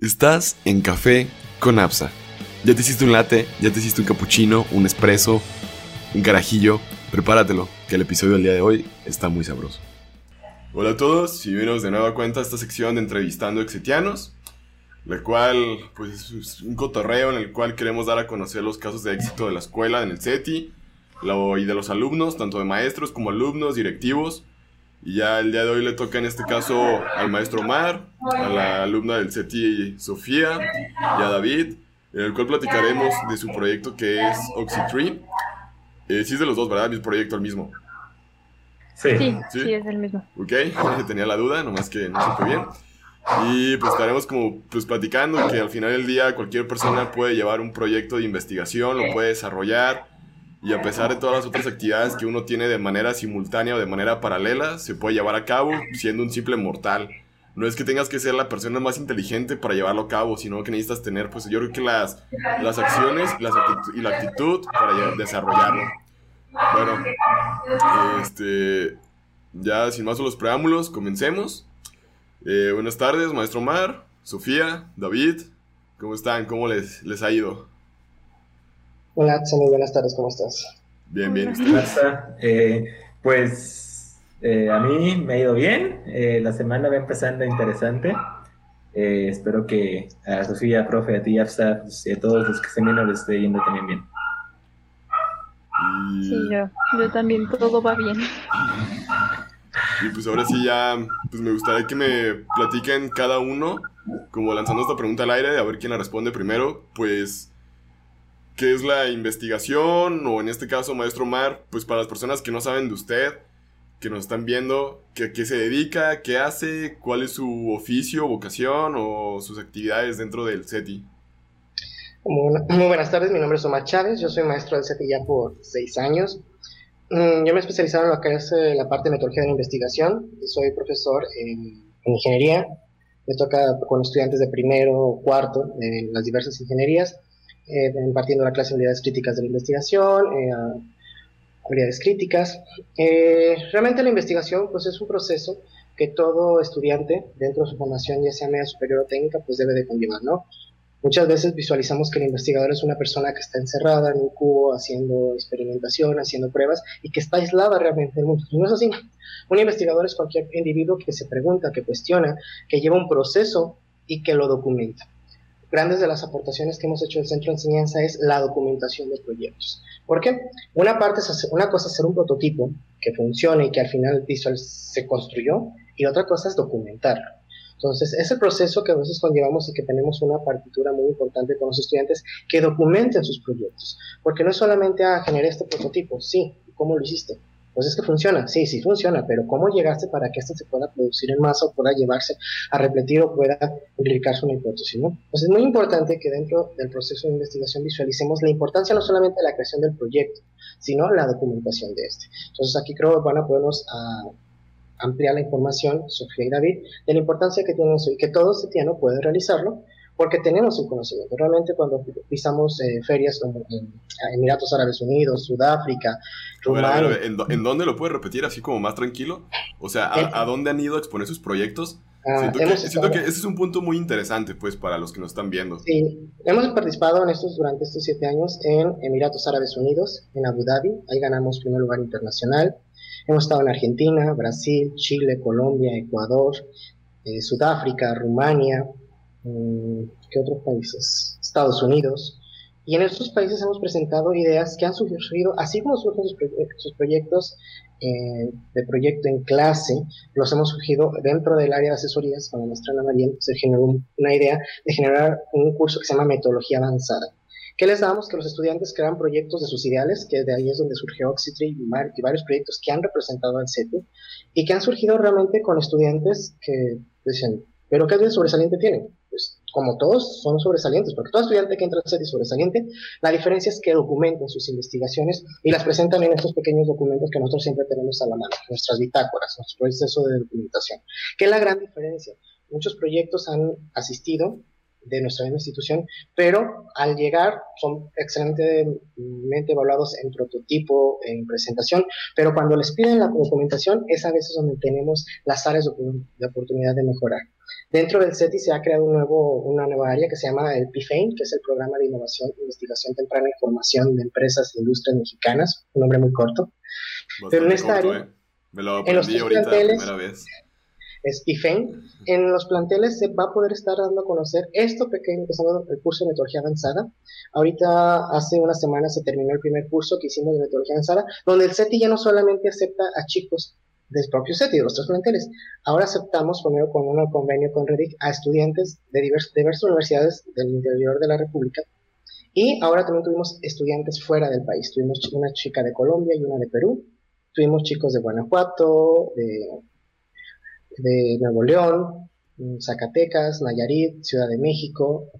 Estás en Café con Apsa. Ya te hiciste un latte, ya te hiciste un cappuccino, un espresso, un carajillo. Prepáratelo, que el episodio del día de hoy está muy sabroso. Hola a todos, y bienvenidos de nueva cuenta a esta sección de entrevistando exetianos, la cual pues es un cotorreo en el cual queremos dar a conocer los casos de éxito de la escuela en el CETI y de los alumnos, tanto de maestros como alumnos, directivos, y ya el día de hoy le toca en este caso al maestro Omar, a la alumna del CETI Sofía y a David, en el cual platicaremos de su proyecto que es Oxytree. Eh, sí es de los dos, ¿verdad? Mi proyecto el mismo. Sí. sí, es el mismo. Ok, tenía la duda, nomás que no supe bien. Y pues estaremos como pues platicando que al final del día cualquier persona puede llevar un proyecto de investigación, lo puede desarrollar y a pesar de todas las otras actividades que uno tiene de manera simultánea o de manera paralela, se puede llevar a cabo siendo un simple mortal. No es que tengas que ser la persona más inteligente para llevarlo a cabo, sino que necesitas tener, pues yo creo que las, las acciones las y la actitud para desarrollarlo. Bueno, este, ya sin más los preámbulos, comencemos. Eh, buenas tardes, maestro Mar, Sofía, David, ¿cómo están? ¿Cómo les, les ha ido? Hola, muy buenas tardes, ¿cómo estás? Bien, bien. Eh, pues eh, a mí me ha ido bien, eh, la semana va empezando interesante. espero que a Sofía, profe, a ti, Afsa, pues, y a todos los que estén viendo les esté yendo también bien. Sí, yo, yo también, todo va bien. Y pues ahora sí ya, pues me gustaría que me platiquen cada uno, como lanzando esta pregunta al aire, a ver quién la responde primero, pues qué es la investigación o en este caso, maestro Mar, pues para las personas que no saben de usted, que nos están viendo, ¿qué, qué se dedica, qué hace, cuál es su oficio, vocación o sus actividades dentro del CETI. Muy, buenas tardes, mi nombre es Omar Chávez, yo soy maestro del CETI ya por seis años. Mm, yo me he especializado en lo que es eh, la parte de metodología de la investigación, soy profesor en, en ingeniería, me toca con estudiantes de primero o cuarto en las diversas ingenierías eh, impartiendo la clase de habilidades críticas de la investigación, eh, críticas. Eh, realmente la investigación pues es un proceso que todo estudiante dentro de su formación, ya sea media superior o técnica, pues debe de conllevar, ¿no? Muchas veces visualizamos que el investigador es una persona que está encerrada en un cubo haciendo experimentación, haciendo pruebas y que está aislada realmente del mundo. No es así. Un investigador es cualquier individuo que se pregunta, que cuestiona, que lleva un proceso y que lo documenta grandes de las aportaciones que hemos hecho en el centro de enseñanza es la documentación de proyectos. ¿Por qué? Una, parte es hacer, una cosa es hacer un prototipo que funcione y que al final visual se construyó, y otra cosa es documentarlo. Entonces, ese proceso que a veces conllevamos y que tenemos una partitura muy importante con los estudiantes que documenten sus proyectos. Porque no es solamente, a ah, generar este prototipo, sí, ¿cómo lo hiciste? Pues es que funciona, sí, sí funciona, pero ¿cómo llegaste para que esto se pueda producir en masa o pueda llevarse a repetir o pueda publicarse una hipótesis? ¿no? Pues es muy importante que dentro del proceso de investigación visualicemos la importancia no solamente de la creación del proyecto, sino la documentación de este. Entonces aquí creo que van a podernos a, ampliar la información, Sofía y David, de la importancia que tiene eso y que todo no puede realizarlo porque tenemos el conocimiento. Realmente cuando pisamos eh, ferias como en Emiratos Árabes Unidos, Sudáfrica, Rumania... ¿en, dónde lo puedes repetir así como más tranquilo? O sea, ¿a, dónde han ido a exponer sus proyectos? Ah, siento, que, ese es un punto muy interesante, pues, para los que nos están viendo. Sí, hemos participado en estos durante estos siete años en Emiratos Árabes Unidos, en Abu Dhabi, ahí ganamos primer lugar internacional. Hemos estado en Argentina, Brasil, Chile, Colombia, Ecuador, eh, Sudáfrica, Rumania, ¿qué otros países? Estados Unidos. Y en estos países hemos presentado ideas que han surgido, así como surgen sus, proyectos eh, de proyecto en clase, los hemos surgido dentro del área de asesorías, con la maestra Ana María, se generó una idea de generar un curso que se llama Metodología Avanzada. ¿Qué les damos? Que los estudiantes crean proyectos de sus ideales, que de ahí es donde surgió Oxytree y, varios proyectos que han representado al CETI y que han surgido realmente con estudiantes que dicen, ¿pero qué de sobresaliente tienen? Como todos son sobresalientes, porque todo estudiante que entra CETI es sobresaliente, la diferencia es que documentan sus investigaciones y las presentan en estos pequeños documentos que nosotros siempre tenemos a la mano, nuestras bitácoras, nuestro proceso de documentación. ¿Qué es la gran diferencia? Muchos proyectos han asistido de nuestra misma institución, pero al llegar son excelentemente evaluados en prototipo, en presentación, pero cuando les piden la documentación es a veces donde tenemos las áreas de oportunidad de mejorar. Dentro del CETI se ha creado un nuevo, una nueva área que se llama el PIFAIN, que es el Programa de Innovación, Investigación Temprana y Formación de Empresas e Industrias Mexicanas, un nombre muy corto. Pero en esta área, eh. Me lo aprendí ahorita la primera vez es En los planteles se va a poder estar dando a conocer esto pequeño, empezando el curso de metodología avanzada. Ahorita, hace una semana se terminó el primer curso que hicimos de metodología avanzada, donde el CETI ya no solamente acepta a chicos del propio CETI, de los otros planteles. Ahora aceptamos, primero con un convenio con REDIC, a estudiantes de diversas universidades del interior de la República. Y ahora también tuvimos estudiantes fuera del país. Tuvimos una chica de Colombia y una de Perú. Tuvimos chicos de Guanajuato, de Nuevo León, Zacatecas, Nayarit, Ciudad de México,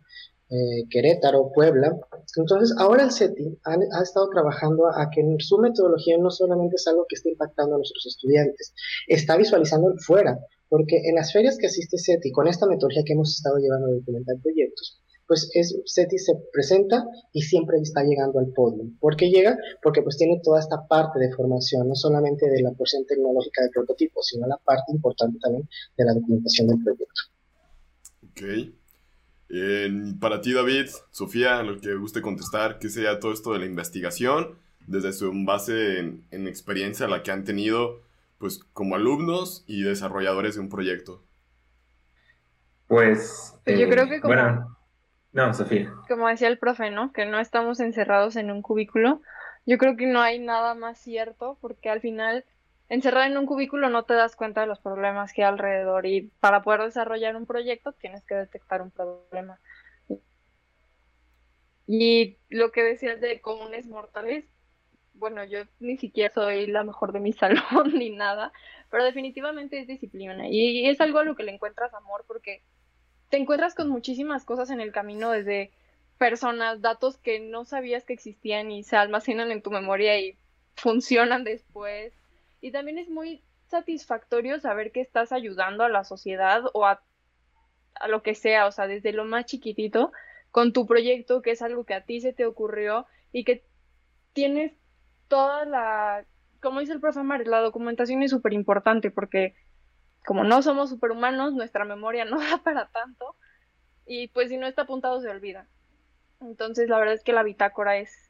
eh, Querétaro, Puebla. Entonces, ahora el CETI ha, estado trabajando a, que su metodología no solamente es algo que está impactando a nuestros estudiantes, está visualizando fuera, porque en las ferias que asiste CETI, con esta metodología que hemos estado llevando a documentar proyectos, pues es, SETI se presenta y siempre está llegando al podio. ¿Por qué llega? Porque pues tiene toda esta parte de formación, no solamente de la porción tecnológica del prototipo, sino la parte importante también de la documentación del proyecto. Ok. Para ti, David, Sofía, lo que guste contestar, ¿qué sería todo esto de la investigación desde su base en, experiencia la que han tenido pues como alumnos y desarrolladores de un proyecto? Pues, yo creo que eh, como, no, Sofía. Como decía el profe, ¿no? Que no estamos encerrados en un cubículo. Yo creo que no hay nada más cierto porque al final encerrado en un cubículo no te das cuenta de los problemas que hay alrededor y para poder desarrollar un proyecto tienes que detectar un problema. Y lo que decías de comunes mortales, bueno, yo ni siquiera soy la mejor de mi salón ni nada, pero definitivamente es disciplina y es algo a lo que le encuentras amor porque te encuentras con muchísimas cosas en el camino, desde personas, datos que no sabías que existían y se almacenan en tu memoria y funcionan después. Y también es muy satisfactorio saber que estás ayudando a la sociedad o a, a lo que sea, o sea, desde lo más chiquitito, con tu proyecto, que es algo que a ti se te ocurrió y que tienes toda la, como dice el profe Mar, la documentación es súper importante porque como no somos superhumanos, nuestra memoria no da para tanto y pues si no está apuntado se olvida. Entonces la verdad es que la bitácora es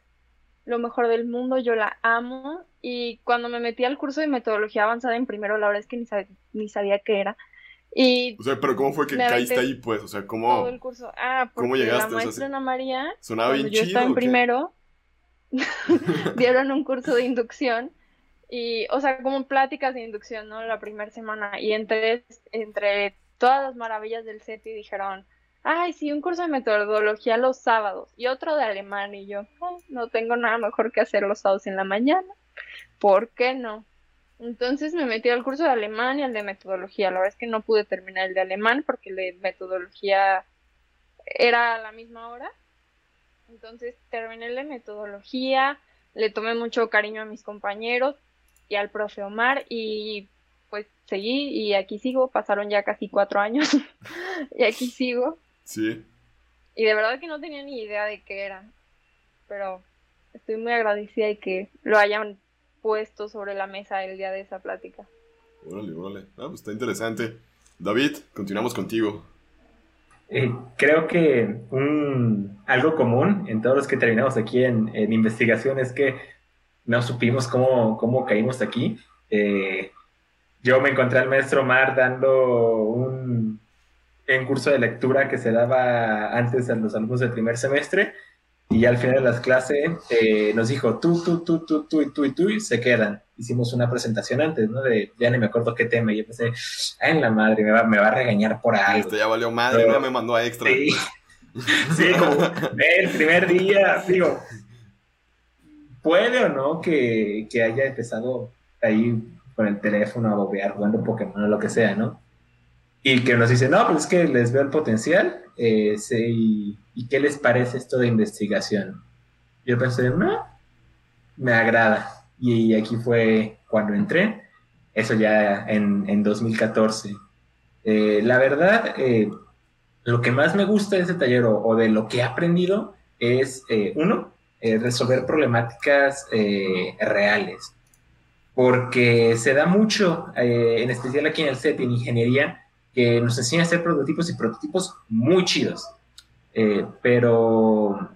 lo mejor del mundo, yo la amo y cuando me metí al curso de metodología avanzada en primero, la verdad es que ni, ni sabía qué era. Y o sea, pero ¿cómo fue que caíste ahí, pues? O sea, ¿cómo, todo el curso. Ah, ¿cómo llegaste? La maestra Ana María, sonaba bien yo estaba en primero, dieron un curso de inducción y, o sea, como pláticas de inducción, ¿no? La primera semana. Y entre, entre todas las maravillas del CETI dijeron, ay, sí, un curso de metodología los sábados y otro de alemán. Y yo, no tengo nada mejor que hacer los sábados en la mañana. ¿Por qué no? Entonces me metí al curso de alemán y al de metodología. La verdad es que no pude terminar el de alemán porque el de metodología era a la misma hora. Entonces terminé el de metodología, le tomé mucho cariño a mis compañeros, y al profe Omar y pues seguí y aquí sigo, pasaron ya casi cuatro años y aquí sigo. Sí. Y de verdad que no tenía ni idea de qué era, pero estoy muy agradecida de que lo hayan puesto sobre la mesa el día de esa plática. Órale, órale. Ah, pues está interesante. David, continuamos contigo. Eh, creo que un, algo común en todos los que terminamos aquí en, en investigación es que no supimos cómo, cómo caímos aquí. Eh, yo me encontré al maestro Mar dando un, en curso de lectura que se daba antes a los alumnos del primer semestre y al final de las clases eh, nos dijo tú, tú, tú, tú, tú y tú y tú y se quedan. Hicimos una presentación antes, ¿no? De, ya ni me acuerdo qué tema y yo pensé, ay, en la madre, me va, me va a regañar por algo. Esto ya valió madre, no me mandó a extra. Sí, sí como el primer día, digo, puede o no que, haya empezado ahí con el teléfono a bobear jugando Pokémon o lo que sea, ¿no? Y que nos dice, no, pues es que les veo el potencial, eh, y, qué les parece esto de investigación? Yo pensé, no, me agrada. Y aquí fue cuando entré, eso ya en, 2014. Eh, la verdad, eh, lo que más me gusta de ese taller o, de lo que he aprendido es, uno, eh, resolver problemáticas eh, reales. Porque se da mucho, eh, en especial aquí en el set, en ingeniería, que nos enseña a hacer prototipos y prototipos muy chidos. Eh, pero,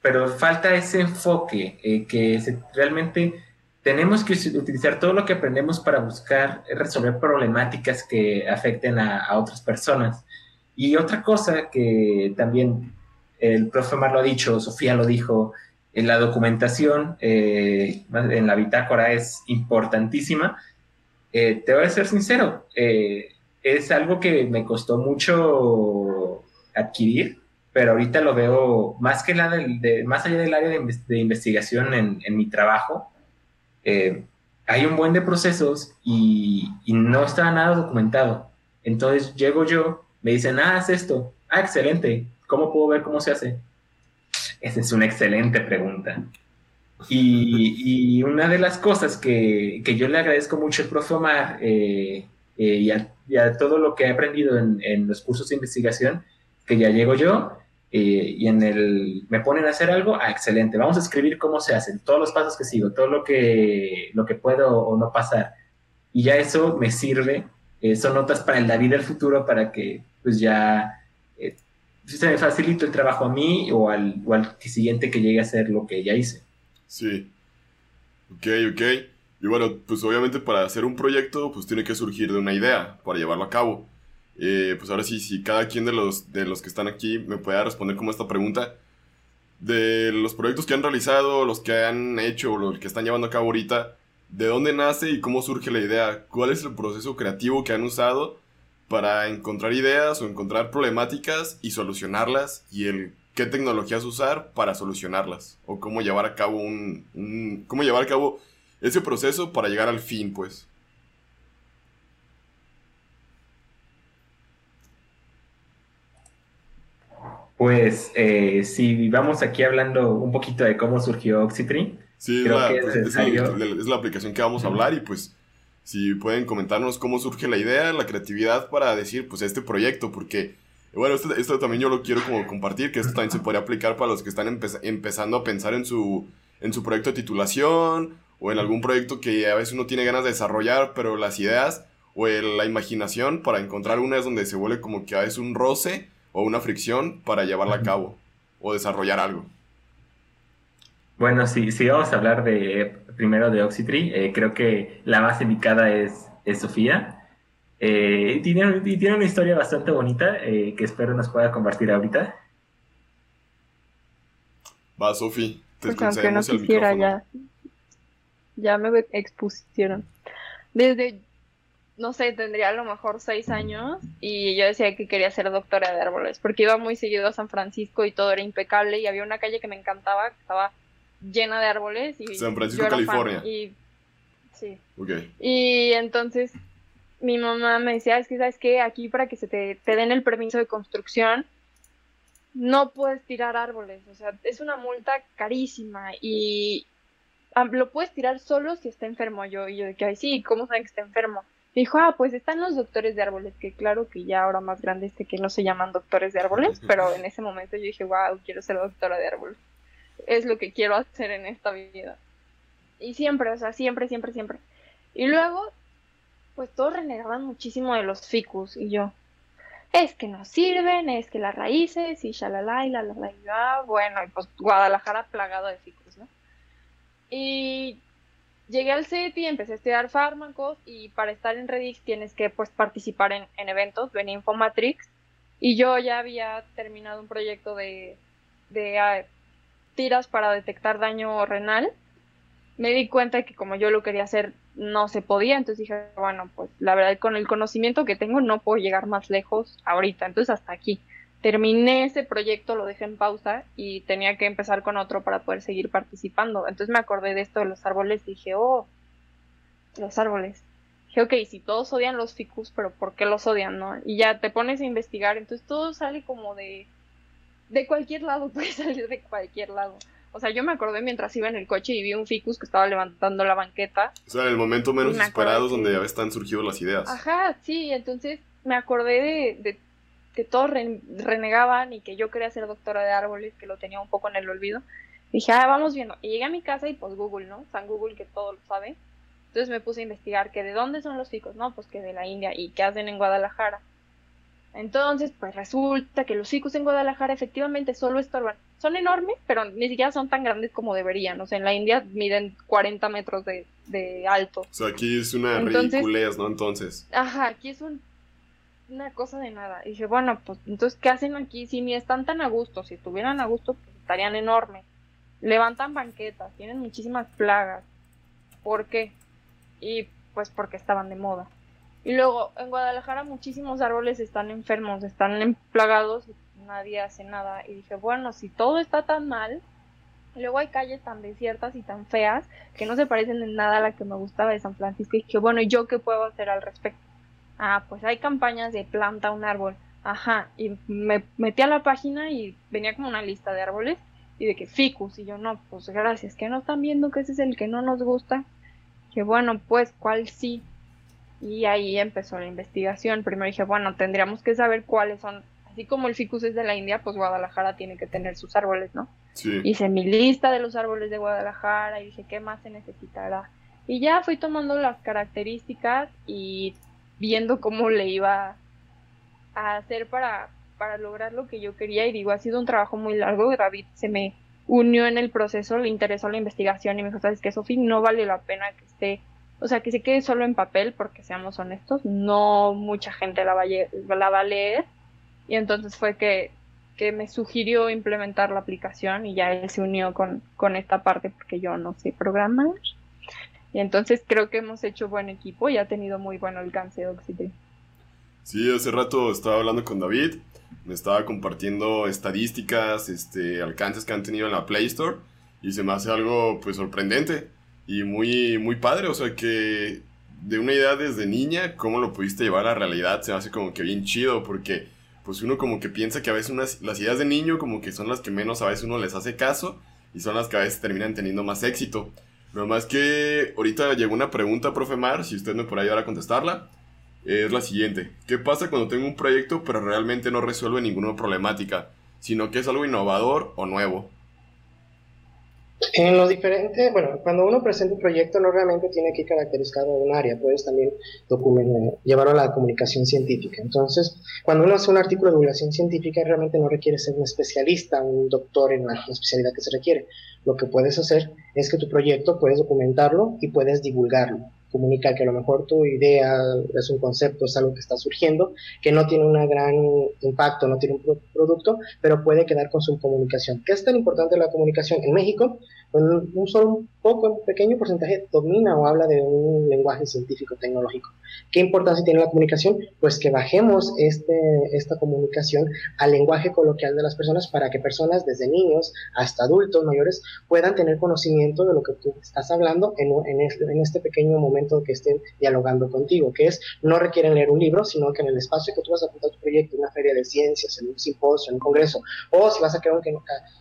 pero falta ese enfoque, eh, que realmente tenemos que utilizar todo lo que aprendemos para buscar resolver problemáticas que afecten a, otras personas. Y otra cosa que también el profe Mar lo ha dicho, Sofía lo dijo, en la documentación, eh, en la bitácora es importantísima. Te voy a ser sincero, es algo que me costó mucho adquirir, pero ahorita lo veo más que nada de, más allá del área de, investigación en, mi trabajo. Eh, hay un buen de procesos y, no está nada documentado. Entonces llego yo, me dicen, ah, haz esto. Ah, excelente. ¿Cómo puedo ver cómo se hace? Esa es una excelente pregunta. Y, una de las cosas que, yo le agradezco mucho al profe Omar eh, eh, y, a, todo lo que he aprendido en, en los cursos de investigación que ya llego yo eh, y en el me ponen a hacer algo, ah, excelente, vamos a escribir cómo se hacen, todos los pasos que sigo, todo lo que, lo que puedo o no pasar. Y ya eso me sirve, son notas para el David del futuro para que pues ya se me facilite el trabajo a mí o al, o al siguiente que llegue a hacer lo que ya hice. Sí. Ok, ok. Y bueno, pues obviamente para hacer un proyecto, pues tiene que surgir de una idea para llevarlo a cabo. Eh, pues ahora sí, si cada quien de los, de los que están aquí me puede responder como esta pregunta. De los proyectos que han realizado, los que han hecho, los que están llevando a cabo ahorita, ¿de dónde nace y cómo surge la idea? ¿Cuál es el proceso creativo que han usado para encontrar ideas o encontrar problemáticas y solucionarlas? Y el qué tecnologías usar para solucionarlas. O cómo llevar a cabo un, un cómo llevar a cabo ese proceso para llegar al fin, pues. Pues eh, si vamos aquí hablando un poquito de cómo surgió Oxytree. Sí, creo la, que es, es, la, aplicación que vamos a hablar y pues si pueden comentarnos cómo surge la idea, la creatividad para decir pues este proyecto, porque bueno, esto, esto también yo lo quiero como compartir, que esto también se podría aplicar para los que están empezando a pensar en su, en su proyecto de titulación o en algún proyecto que a veces uno tiene ganas de desarrollar, pero las ideas o la imaginación para encontrar una es donde se vuelve como que a veces un roce o una fricción para llevarla a cabo o desarrollar algo. Bueno, si, si vamos a hablar de primero de Oxytree, eh, creo que la más indicada es, es Sofía. Eh, y, tiene, tiene, una historia bastante bonita eh, que espero nos pueda compartir ahorita. Va, Sofi, te pues aunque no quisiera, ya, ya me expusieron. Desde no sé, tendría a lo mejor seis años y yo decía que quería ser doctora de árboles porque iba muy seguido a San Francisco y todo era impecable y había una calle que me encantaba que estaba llena de árboles y San Francisco, California. y sí. Y entonces mi mamá me decía, es que sabes que aquí para que se te, te den el permiso de construcción no puedes tirar árboles, o sea, es una multa carísima y ah, lo puedes tirar solo si está enfermo yo y yo de que ay sí, ¿cómo saben que está enfermo? dijo, ah, pues están los doctores de árboles, que claro que ya ahora más grande este que no se llaman doctores de árboles, pero en ese momento yo dije, wow, quiero ser doctora de árboles. Es lo que quiero hacer en esta vida. Y siempre, o sea, siempre, siempre, siempre. Y luego, pues todos renegaban muchísimo de los ficus y yo, es que no sirven, es que las raíces y shalala y la la la, ah, bueno, y pues Guadalajara plagado de ficus, ¿no? Y llegué al CETI, empecé a estudiar fármacos y para estar en Redix tienes que pues participar en, eventos, venía Infomatrix y yo ya había terminado un proyecto de, de ah, tiras para detectar daño renal. Me di cuenta que como yo lo quería hacer no se podía, entonces dije, bueno, pues la verdad con el conocimiento que tengo no puedo llegar más lejos ahorita, entonces hasta aquí terminé ese proyecto, lo dejé en pausa y tenía que empezar con otro para poder seguir participando. Entonces me acordé de esto de los árboles dije, oh, los árboles. Dije, ok, si todos odian los ficus, pero ¿por qué los odian, no? Y ya te pones a investigar, entonces todo sale como de... De cualquier lado, puede salir de cualquier lado. O sea, yo me acordé mientras iba en el coche y vi un ficus que estaba levantando la banqueta. O sea, en el momento menos esperado donde ya están surgido las ideas. Ajá, sí, entonces me acordé de que todos renegaban y que yo quería ser doctora de árboles, que lo tenía un poco en el olvido. Dije, ah, vamos viendo. Y llegué a mi casa y pues Google, ¿no? San Google que todo lo sabe. Entonces me puse a investigar que de dónde son los ficus, no, pues que de la India y qué hacen en Guadalajara. Entonces, pues resulta que los ficus en Guadalajara efectivamente solo estorban. Son enormes, pero ni siquiera son tan grandes como deberían. O sea, en la India miden 40 metros de, de alto. O sea, aquí es una ridiculez, ¿no? Entonces. Ajá, aquí es un, una cosa de nada. Y dije, bueno, pues entonces, ¿qué hacen aquí? Si ni están tan a gusto, si estuvieran a gusto, pues estarían enormes. Levantan banquetas, tienen muchísimas plagas. ¿Por qué? Y pues porque estaban de moda. Y luego, en Guadalajara muchísimos árboles están enfermos, están plagados y nadie hace nada. Y dije, bueno, si todo está tan mal, luego hay calles tan desiertas y tan feas que no se parecen en nada a la que me gustaba de San Francisco. Y dije, bueno, ¿yo qué puedo hacer al respecto? Ah, pues hay campañas de planta un árbol. Ajá, y me metí a la página y venía como una lista de árboles y de que ficus. Y yo, no, pues gracias, que no están viendo que ese es el que no nos gusta. Que bueno, pues, ¿cuál sí? Y ahí empezó la investigación. Primero dije, bueno, tendríamos que saber cuáles son. Así como el ficus es de la India, pues Guadalajara tiene que tener sus árboles, ¿no? Sí. Hice mi lista de los árboles de Guadalajara y dije, ¿qué más se necesitará? Y ya fui tomando las características y viendo cómo le iba a hacer para, para lograr lo que yo quería. Y digo, ha sido un trabajo muy largo. David se me unió en el proceso, le interesó la investigación y me dijo, ¿sabes qué, Sofi? No vale la pena que esté o sea, que se quede solo en papel, porque seamos honestos, no mucha gente la va a, la va a leer. Y entonces fue que, que, me sugirió implementar la aplicación y ya él se unió con, con esta parte porque yo no sé programar. Y entonces creo que hemos hecho buen equipo y ha tenido muy buen alcance Oxygen. Sí, hace rato estaba hablando con David, me estaba compartiendo estadísticas, este, alcances que han tenido en la Play Store y se me hace algo pues sorprendente y muy, muy padre, o sea que de una idea desde niña, cómo lo pudiste llevar a realidad, se me hace como que bien chido, porque pues uno como que piensa que a veces unas, las ideas de niño como que son las que menos a veces uno les hace caso y son las que a veces terminan teniendo más éxito. Lo más que ahorita llegó una pregunta, profe Mar, si usted me puede ayudar a contestarla, es la siguiente. ¿Qué pasa cuando tengo un proyecto pero realmente no resuelve ninguna problemática, sino que es algo innovador o nuevo? En lo diferente, bueno, cuando uno presenta un proyecto no realmente tiene que ir caracterizado un área, puedes también llevarlo a la comunicación científica. Entonces, cuando uno hace un artículo de divulgación científica, realmente no requiere ser un especialista, un doctor en la especialidad que se requiere. Lo que puedes hacer es que tu proyecto puedes documentarlo y puedes divulgarlo comunicar que a lo mejor tu idea es un concepto, es algo que está surgiendo, que no tiene un gran impacto, no tiene un producto, pero puede quedar con su comunicación. ¿Qué es tan importante la comunicación? En México, un, solo poco, un pequeño porcentaje domina o habla de un lenguaje científico tecnológico. ¿Qué importancia tiene la comunicación? Pues que bajemos este, esta comunicación al lenguaje coloquial de las personas para que personas desde niños hasta adultos mayores puedan tener conocimiento de lo que tú estás hablando en, en, este, en este pequeño momento que estén dialogando contigo, que es, no requieren leer un libro, sino que en el espacio que tú vas a apuntar tu proyecto, en una feria de ciencias, en un simposio, en un congreso, o si vas a crear un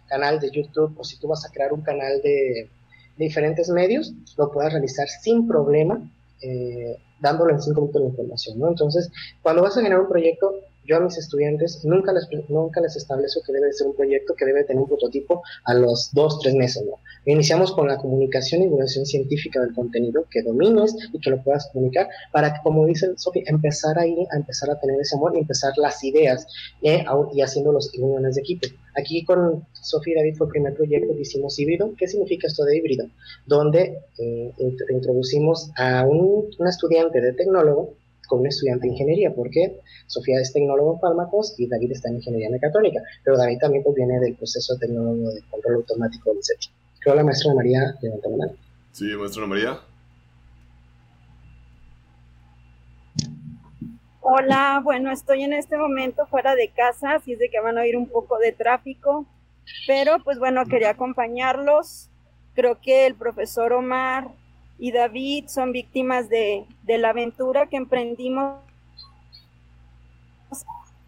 canal de YouTube, o si tú vas a crear un canal de diferentes medios, lo puedas realizar sin problema, eh, dándole en cinco minutos la información, ¿no? Entonces, cuando vas a generar un proyecto, yo a mis estudiantes nunca les, nunca les establezco que debe ser un proyecto que debe tener un prototipo a los dos, tres meses, ¿no? Iniciamos con la comunicación y divulgación científica del contenido, que domines y que lo puedas comunicar, para que, como dice Sofi, empezar ahí, a empezar a tener ese amor y empezar las ideas eh, y haciendo los reuniones de equipo. Aquí con Sofía y David fue el primer proyecto que hicimos híbrido. ¿Qué significa esto de híbrido? Donde eh, introducimos a un, un estudiante de tecnólogo con un estudiante de ingeniería, porque Sofía es tecnólogo en fármacos y David está en ingeniería mecatrónica, pero David también pues, viene del proceso de tecnólogo de control automático del CETI. Creo la maestra María levanta la mano. Sí, maestra María. Hola, bueno, estoy en este momento fuera de casa, así es de que van a oír un poco de tráfico, pero pues bueno, quería acompañarlos. Creo que el profesor Omar y David son víctimas de, la aventura que emprendimos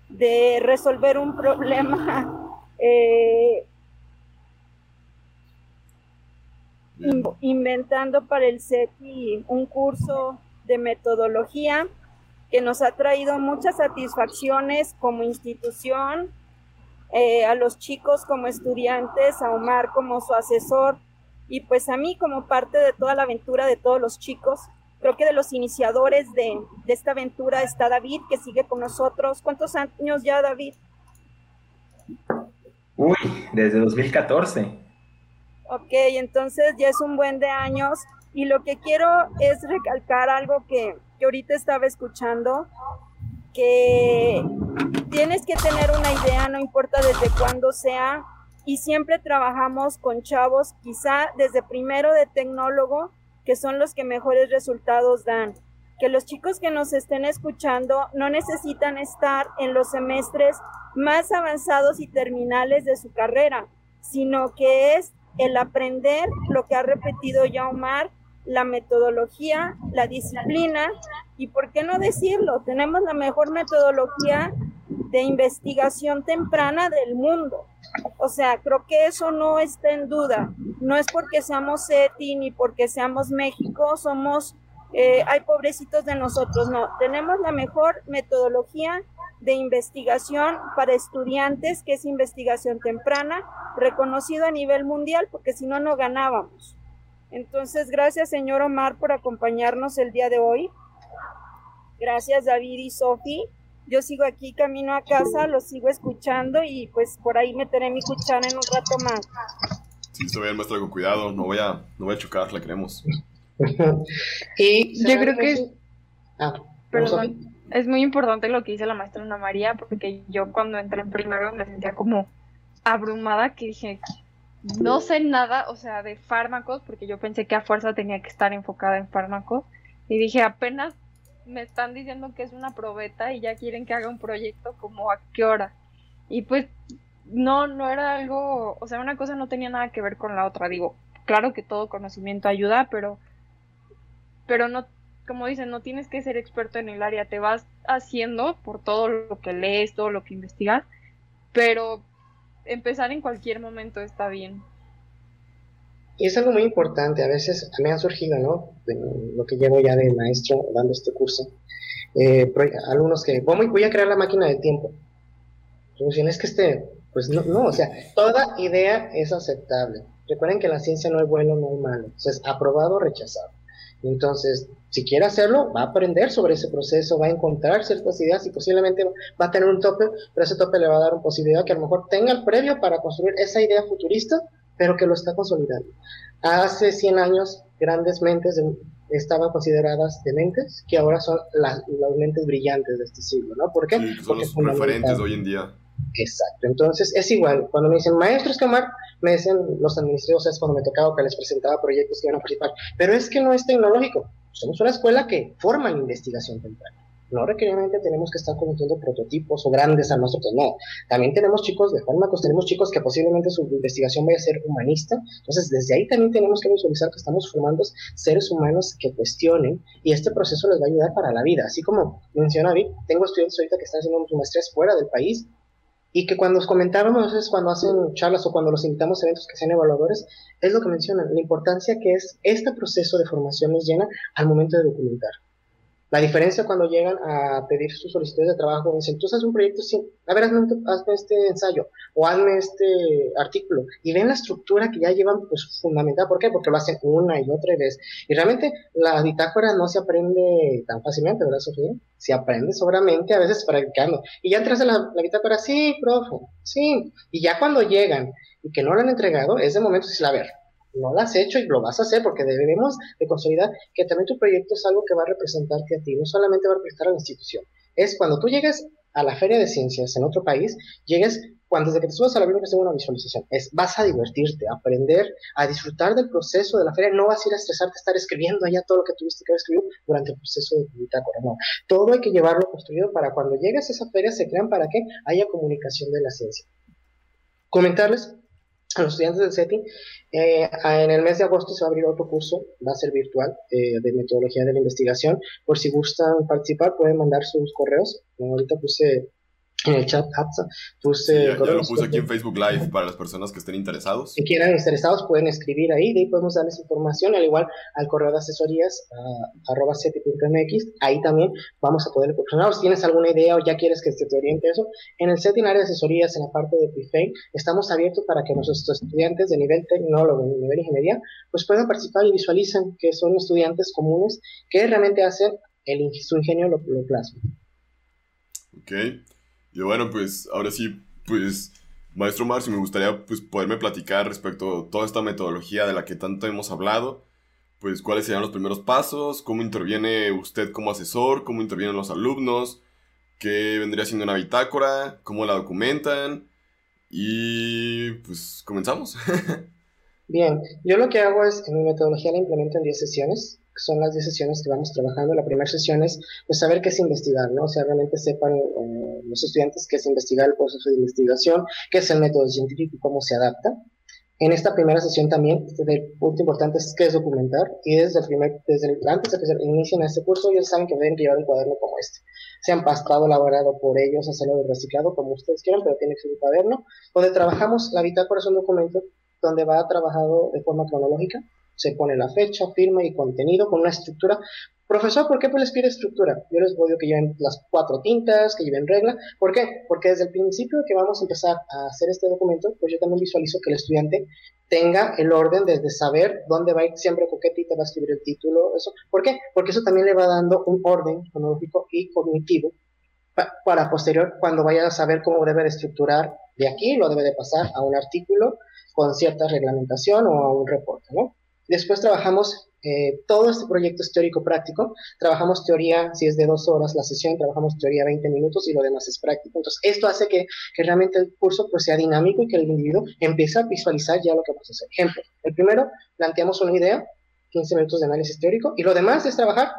de resolver un problema eh, inventando para el CETI un curso de metodología que nos ha traído muchas satisfacciones como institución, eh, a los chicos como estudiantes, a Omar como su asesor, Y pues a mí como parte de toda la aventura de todos los chicos, creo que de los iniciadores de, de esta aventura está David, que sigue con nosotros. ¿Cuántos años ya, David? Uy, desde 2014. Ok, entonces ya es un buen de años y lo que quiero es recalcar algo que, que ahorita estaba escuchando, que tienes que tener una idea, no importa desde cuándo sea, y siempre trabajamos con chavos, quizá desde primero de tecnólogo, que son los que mejores resultados dan. Que los chicos que nos estén escuchando no necesitan estar en los semestres más avanzados y terminales de su carrera, sino que es el aprender lo que ha repetido ya Omar, la metodología, la disciplina y, ¿por qué no decirlo? Tenemos la mejor metodología de investigación temprana del mundo. O sea, creo que eso no está en duda. No es porque seamos SETI ni porque seamos México, somos, eh, hay pobrecitos de nosotros, no. Tenemos la mejor metodología de investigación para estudiantes, que es investigación temprana, reconocido a nivel mundial, porque si no, no ganábamos. Entonces, gracias, señor Omar, por acompañarnos el día de hoy. Gracias, David y Sofi. Yo sigo aquí camino a casa, los sigo escuchando y pues por ahí meteré mi cuchara en un rato más. Sí, está bien, maestra, con cuidado. No voy a, no voy a chocar, la queremos. y yo creo que es... Ah, perdón es muy importante lo que dice la maestra Ana María, porque yo cuando entré en primero me sentía como abrumada, que dije, no sé nada, o sea, de fármacos, porque yo pensé que a fuerza tenía que estar enfocada en fármacos, y dije, apenas me están diciendo que es una probeta y ya quieren que haga un proyecto, como a qué hora. Y pues no, no era algo, o sea, una cosa no tenía nada que ver con la otra, digo, claro que todo conocimiento ayuda, pero pero no como dicen, no tienes que ser experto en el área, te vas haciendo por todo lo que lees, todo lo que investigas, pero empezar en cualquier momento está bien. Y es algo muy importante, a veces me han surgido, ¿no? Lo que llevo ya de maestro dando este curso, eh, alumnos que, voy, a crear la máquina del tiempo. es que este, pues no, no, o sea, toda idea es aceptable. Recuerden que la ciencia no es bueno, no es malo. O sea, es aprobado o rechazado. Entonces, si quiere hacerlo, va a aprender sobre ese proceso, va a encontrar ciertas ideas y posiblemente va a tener un tope, pero ese tope le va a dar una posibilidad que a lo mejor tenga el previo para construir esa idea futurista, pero que lo está consolidando. Hace 100 años, grandes mentes estaban consideradas dementes, que ahora son las, mentes brillantes de este siglo, ¿no? ¿Por qué? son los referentes de hoy en día. Exacto, entonces es igual, cuando me dicen maestros que Omar, me dicen los administrativos, es cuando me tocaba que les presentaba proyectos que iban a participar, pero es que no es tecnológico, somos una escuela que forma la investigación temprana. No requeridamente tenemos que estar cometiendo prototipos o grandes a nosotros, no. También tenemos chicos de fármacos, tenemos chicos que posiblemente su investigación vaya a ser humanista. Entonces, desde ahí también tenemos que visualizar que estamos formando seres humanos que cuestionen y este proceso les va a ayudar para la vida. Así como menciona Vic, tengo estudiantes ahorita que están haciendo sus maestrías fuera del país y que cuando os comentábamos, veces cuando hacen charlas o cuando los invitamos a eventos que sean evaluadores, es lo que mencionan, la importancia que es este proceso de formación les llena al momento de documentar. La diferencia cuando llegan a pedir sus solicitudes de trabajo, dicen, tú haces un proyecto, sí, a ver, hazme, este ensayo o hazme este artículo. Y ven la estructura que ya llevan pues fundamental. ¿Por qué? Porque lo hacen una y otra vez. Y realmente la bitácora no se aprende tan fácilmente, ¿verdad, Sofía? Se aprende sobramente, a veces practicando. Y ya entras en la, la bitácora, sí, profe, sí. Y ya cuando llegan y que no lo han entregado, es de momento de decir, a ver, no lo has hecho y lo vas a hacer porque debemos de consolidar que también tu proyecto es algo que va a representarte a ti, no solamente va a representar a la institución. Es cuando tú llegues a la feria de ciencias en otro país, llegues cuando desde que te subas al avión que tenga una visualización, es vas a divertirte, a aprender, a disfrutar del proceso de la feria, no vas a ir a estresarte, a estar escribiendo allá todo lo que tuviste que escribir durante el proceso de bitácora, no. Todo hay que llevarlo construido para cuando llegues a esa feria se crean para que haya comunicación de la ciencia. Comentarles a los estudiantes del setting. Eh, en el mes de agosto se va a abrir otro curso, va a ser virtual, eh, de metodología de la investigación. Por si gustan participar, pueden mandar sus correos. ahorita puse en el chat puse ya, lo puse aquí en Facebook Live para las personas que estén interesados. Si quieran interesados pueden escribir ahí, de ahí podemos darles información, al igual al correo de asesorías uh, arroba ahí también vamos a poder proporcionar. Si tienes alguna idea o ya quieres que se te oriente eso, en el setting área de asesorías, en la parte de pre estamos abiertos para que nuestros estudiantes de nivel tecnólogo, de nivel ingeniería, pues puedan participar y visualicen que son estudiantes comunes que realmente hacen el, su ingenio lo, lo plasma. Ok. Y bueno, pues ahora sí, pues maestro Marcio, me gustaría pues poderme platicar respecto a toda esta metodología de la que tanto hemos hablado. Pues cuáles serían los primeros pasos, cómo interviene usted como asesor, cómo intervienen los alumnos, qué vendría siendo una bitácora, cómo la documentan y pues comenzamos. Bien, yo lo que hago es, en mi metodología la implemento en 10 sesiones son las 10 sesiones que vamos trabajando. La primera sesión es pues, saber qué es investigar, ¿no? O sea, realmente sepan eh, los estudiantes qué es investigar, el proceso de investigación, qué es el método científico y cómo se adapta. En esta primera sesión también, el punto importante es qué es documentar, y desde el primer, desde el, antes de que inicien este curso, ellos saben que deben llevar un cuaderno como este. Sean pastado, elaborado por ellos, hacerlo reciclado, como ustedes quieran, pero tiene que ser un cuaderno, donde trabajamos, la bitácora es un documento donde va trabajado de forma cronológica, se pone la fecha, firma y contenido con una estructura. Profesor, ¿por qué pues les pide estructura? Yo les voy a que lleven las cuatro tintas, que lleven regla. ¿Por qué? Porque desde el principio que vamos a empezar a hacer este documento, pues yo también visualizo que el estudiante tenga el orden de, saber dónde va a ir siempre qué va a escribir el título, eso. ¿Por qué? Porque eso también le va dando un orden cronológico y cognitivo para posterior, cuando vaya a saber cómo debe de estructurar de aquí, lo debe de pasar a un artículo con cierta reglamentación o a un reporte, ¿no? Después trabajamos eh, todo este proyecto teórico práctico. Trabajamos teoría, si es de dos horas la sesión, trabajamos teoría 20 minutos y lo demás es práctico. Entonces, esto hace que, que realmente el curso pues, sea dinámico y que el individuo empiece a visualizar ya lo que vamos a hacer. Ejemplo, el primero, planteamos una idea, 15 minutos de análisis teórico, y lo demás es trabajar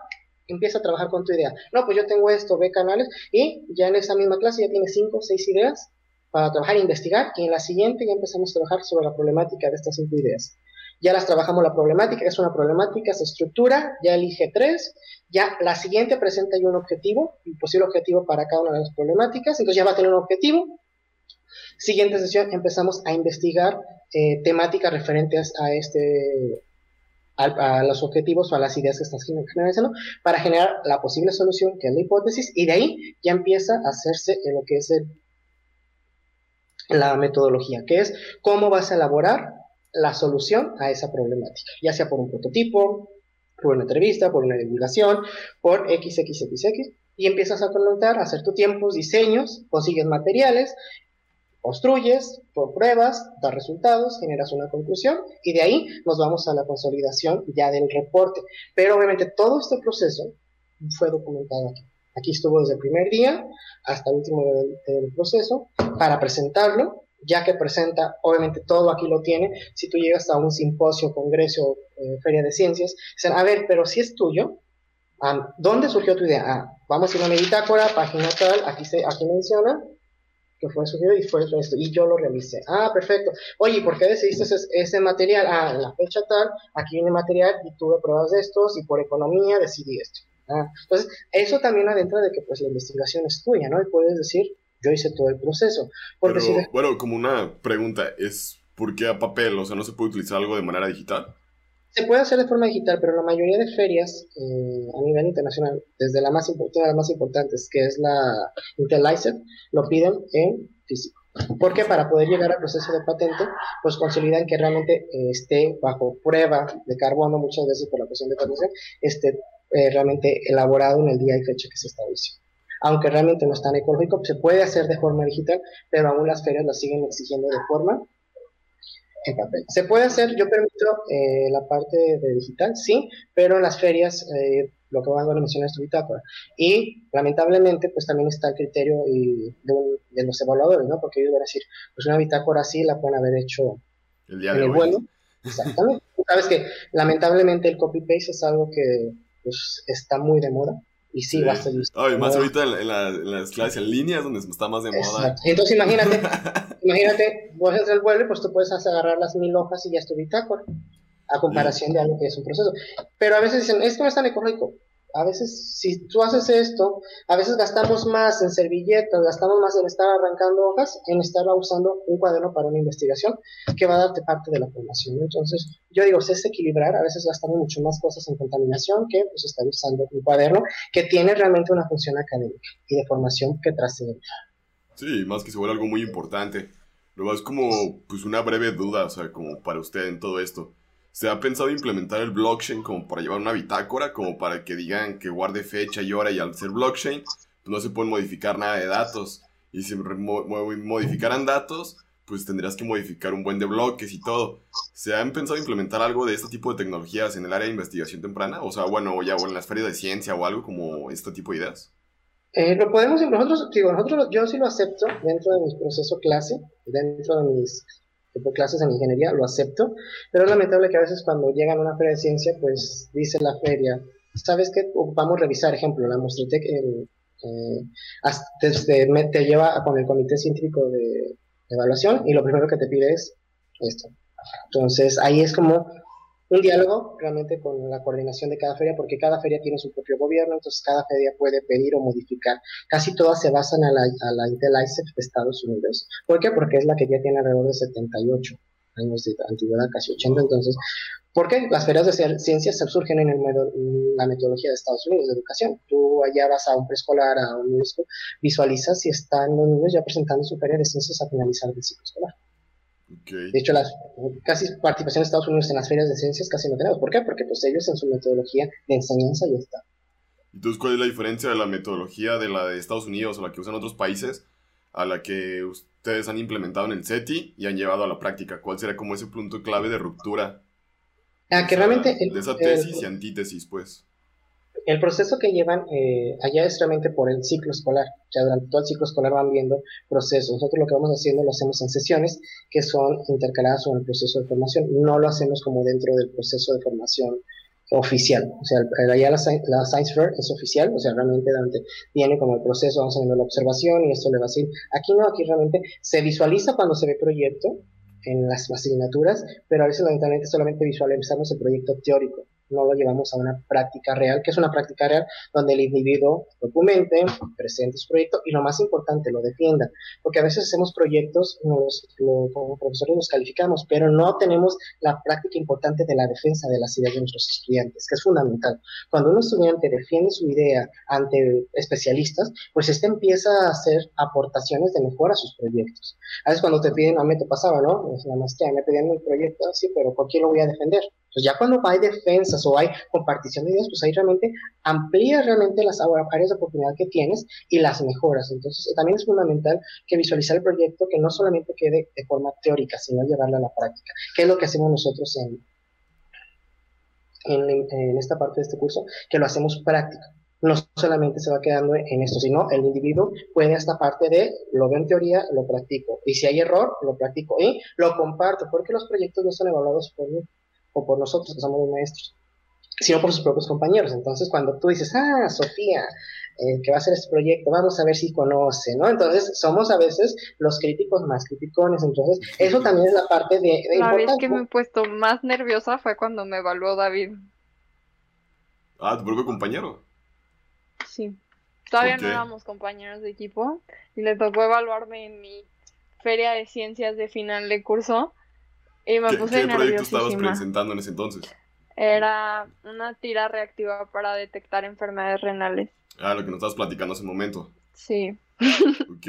empieza a trabajar con tu idea. No, pues yo tengo esto, ve canales, y ya en esa misma clase ya tienes 5 o 6 ideas para trabajar e investigar, y en la siguiente ya empezamos a trabajar sobre la problemática de estas 5 ideas ya las trabajamos la problemática, es una problemática, se estructura, ya elige tres, ya la siguiente presenta ya un objetivo, un posible objetivo para cada una de las problemáticas, entonces ya va a tener un objetivo. Siguiente sesión empezamos a investigar eh, temáticas referentes a este a, los objetivos o a las ideas que estás generando para generar la posible solución, que es la hipótesis, y de ahí ya empieza a hacerse lo que es la metodología, que es cómo vas a elaborar la solución a esa problemática, ya sea por un prototipo, por una entrevista, por una divulgación, por XXXX, y empiezas a conectar, a hacer tus tiempos, diseños, consigues materiales, construyes, pruebas, das resultados, generas una conclusión y de ahí nos vamos a la consolidación ya del reporte. Pero obviamente todo este proceso fue documentado aquí. Aquí estuvo desde el primer día hasta el último del proceso para presentarlo ya que presenta, obviamente todo aquí lo tiene, si tú llegas a un simposio, congreso, eh, feria de ciencias, dicen, a ver, pero si es tuyo, ¿dónde surgió tu idea? Ah, vamos a ir a mi bitácora, página tal, aquí, se, aquí menciona que fue surgido y fue esto, y yo lo realicé. Ah, perfecto. Oye, ¿por qué decidiste ese, material? Ah, en la fecha tal, aquí viene material y tuve pruebas de estos y por economía decidí esto. Ah, entonces, eso también adentra de que pues la investigación es tuya, ¿no? Y puedes decir, yo hice todo el proceso. Pero, bueno, como una pregunta, es ¿por qué a papel? O sea, ¿no se puede utilizar algo de manera digital? Se puede hacer de forma digital, pero la mayoría de ferias eh, a nivel internacional, desde la más importante, las más importantes, que es la Intellicet, lo piden en físico. Porque para poder llegar al proceso de patente, pues consolidan que realmente eh, esté bajo prueba de carbono, muchas veces por la cuestión de patente, esté eh, realmente elaborado en el día y fecha que se estableció aunque realmente no es tan ecológico, se puede hacer de forma digital, pero aún las ferias lo siguen exigiendo de forma en papel. Se puede hacer, yo permito eh, la parte de digital, sí, pero en las ferias eh, lo que van a mencionar es tu bitácora. Y lamentablemente, pues también está el criterio de, los evaluadores, ¿no? Porque ellos van a decir, pues una bitácora sí la pueden haber hecho el día en el vuelo. Exactamente. Sabes que lamentablemente el copy-paste es algo que pues, está muy de moda. Y sí, va a ser Ay, más ahorita en, las clases en línea es donde está más de moda. Entonces imagínate, imagínate, vos haces el vuelo y pues tú puedes agarrar las mil hojas y ya es tu bitácora, a comparación de algo que es un proceso. Pero a veces dicen, es que no es tan ecológico. A veces, si tú haces esto, a veces gastamos más en servilletas, gastamos más en estar arrancando hojas, en estar usando un cuaderno para una investigación que va a darte parte de la formación. Entonces, yo digo, es equilibrar, a veces gastamos mucho más cosas en contaminación que pues estar usando un cuaderno que tiene realmente una función académica y de formación que trasciende. Sí, más que se vuelve algo muy importante. Lo es como pues una breve duda, o sea, como para usted en todo esto. ¿Se ha pensado implementar el blockchain como para llevar una bitácora, como para que digan que guarde fecha y hora y al ser blockchain pues no se pueden modificar nada de datos? Y si modificaran datos, pues tendrías que modificar un buen de bloques y todo. ¿Se han pensado implementar algo de este tipo de tecnologías en el área de investigación temprana? O sea, bueno, ya o en las ferias de ciencia o algo como este tipo de ideas. Eh, lo podemos, nosotros, nosotros, yo sí lo acepto dentro de mi proceso clase, dentro de mis tipo clases en ingeniería, lo acepto, pero es lamentable que a veces cuando llegan a una feria de ciencia, pues dice la feria, ¿sabes qué? Vamos a revisar, ejemplo, la Mostratec eh, te, te, lleva con el comité científico de evaluación y lo primero que te pide es esto. Entonces ahí es como un diálogo realmente con la coordinación de cada feria, porque cada feria tiene su propio gobierno, entonces cada feria puede pedir o modificar. Casi todas se basan a la, a la Intel ICEF de Estados Unidos. ¿Por qué? Porque es la que ya tiene alrededor de 78 años de antigüedad, casi 80. Entonces, ¿por qué? Las ferias de ciencias surgen en, el, la metodología de Estados Unidos de educación. Tú allá vas a un preescolar, a un niño, visualizas si están los niños ya presentando su feria de ciencias a finalizar el ciclo escolar. De hecho, las casi participación de Estados Unidos en las ferias de ciencias casi no tenemos. ¿Por qué? Porque pues ellos en su metodología de enseñanza ya está. Entonces, ¿cuál es la diferencia de la metodología de la de Estados Unidos o la que usan otros países a la que ustedes han implementado en el SETI y han llevado a la práctica? ¿Cuál sería como ese punto clave de ruptura? Ah, que realmente... de esa tesis y antítesis, pues. El proceso que llevan eh, allá es realmente por el ciclo escolar. Ya durante todo el ciclo escolar van viendo procesos. Nosotros lo que vamos haciendo lo hacemos en sesiones que son intercaladas con el proceso de formación. No lo hacemos como dentro del proceso de formación oficial. O sea, allá la, Science Fair es oficial, o sea, realmente donde viene como el proceso, vamos haciendo la observación y esto le va a decir. Aquí no, aquí realmente se visualiza cuando se ve proyecto en las asignaturas, pero a veces lamentablemente solamente visualizamos el proyecto teórico no lo llevamos a una práctica real, que es una práctica real donde el individuo documente, presente su proyecto y lo más importante, lo defienda. Porque a veces hacemos proyectos, nos, como profesores los calificamos, pero no tenemos la práctica importante de la defensa de las ideas de nuestros estudiantes, que es fundamental. Cuando un estudiante defiende su idea ante especialistas, pues este empieza a hacer aportaciones de mejora a sus proyectos. A veces cuando te piden, a mí te pasaba, ¿no? Es nada más que me pedían un proyecto, sí, pero ¿por qué lo voy a defender? Entonces ya cuando hay defensas o hay compartición de ideas, pues ahí realmente amplías realmente las áreas de oportunidad que tienes y las mejoras. Entonces también es fundamental que visualizar el proyecto que no solamente quede de forma teórica, sino llevarlo a la práctica, que es lo que hacemos nosotros en, en, en esta parte de este curso, que lo hacemos práctico no solamente se va quedando en esto, sino el individuo puede esta parte de lo veo en teoría, lo practico. Y si hay error, lo practico y lo comparto, porque los proyectos no son evaluados por mí o por nosotros que somos los maestros, sino por sus propios compañeros. Entonces, cuando tú dices, ah, Sofía, eh, que va a hacer este proyecto, vamos a ver si conoce, ¿no? Entonces, somos a veces los críticos más criticones. Entonces, eso también es la parte de... la vez que me he puesto más nerviosa fue cuando me evaluó David. Ah, tu propio compañero. Sí. Todavía no éramos compañeros de equipo y le tocó evaluarme en mi feria de ciencias de final de curso y me ¿Qué, puse ¿Qué proyecto estabas presentando en ese entonces? Era una tira reactiva para detectar enfermedades renales. Ah, lo que nos estabas platicando hace un momento. Sí. Ok.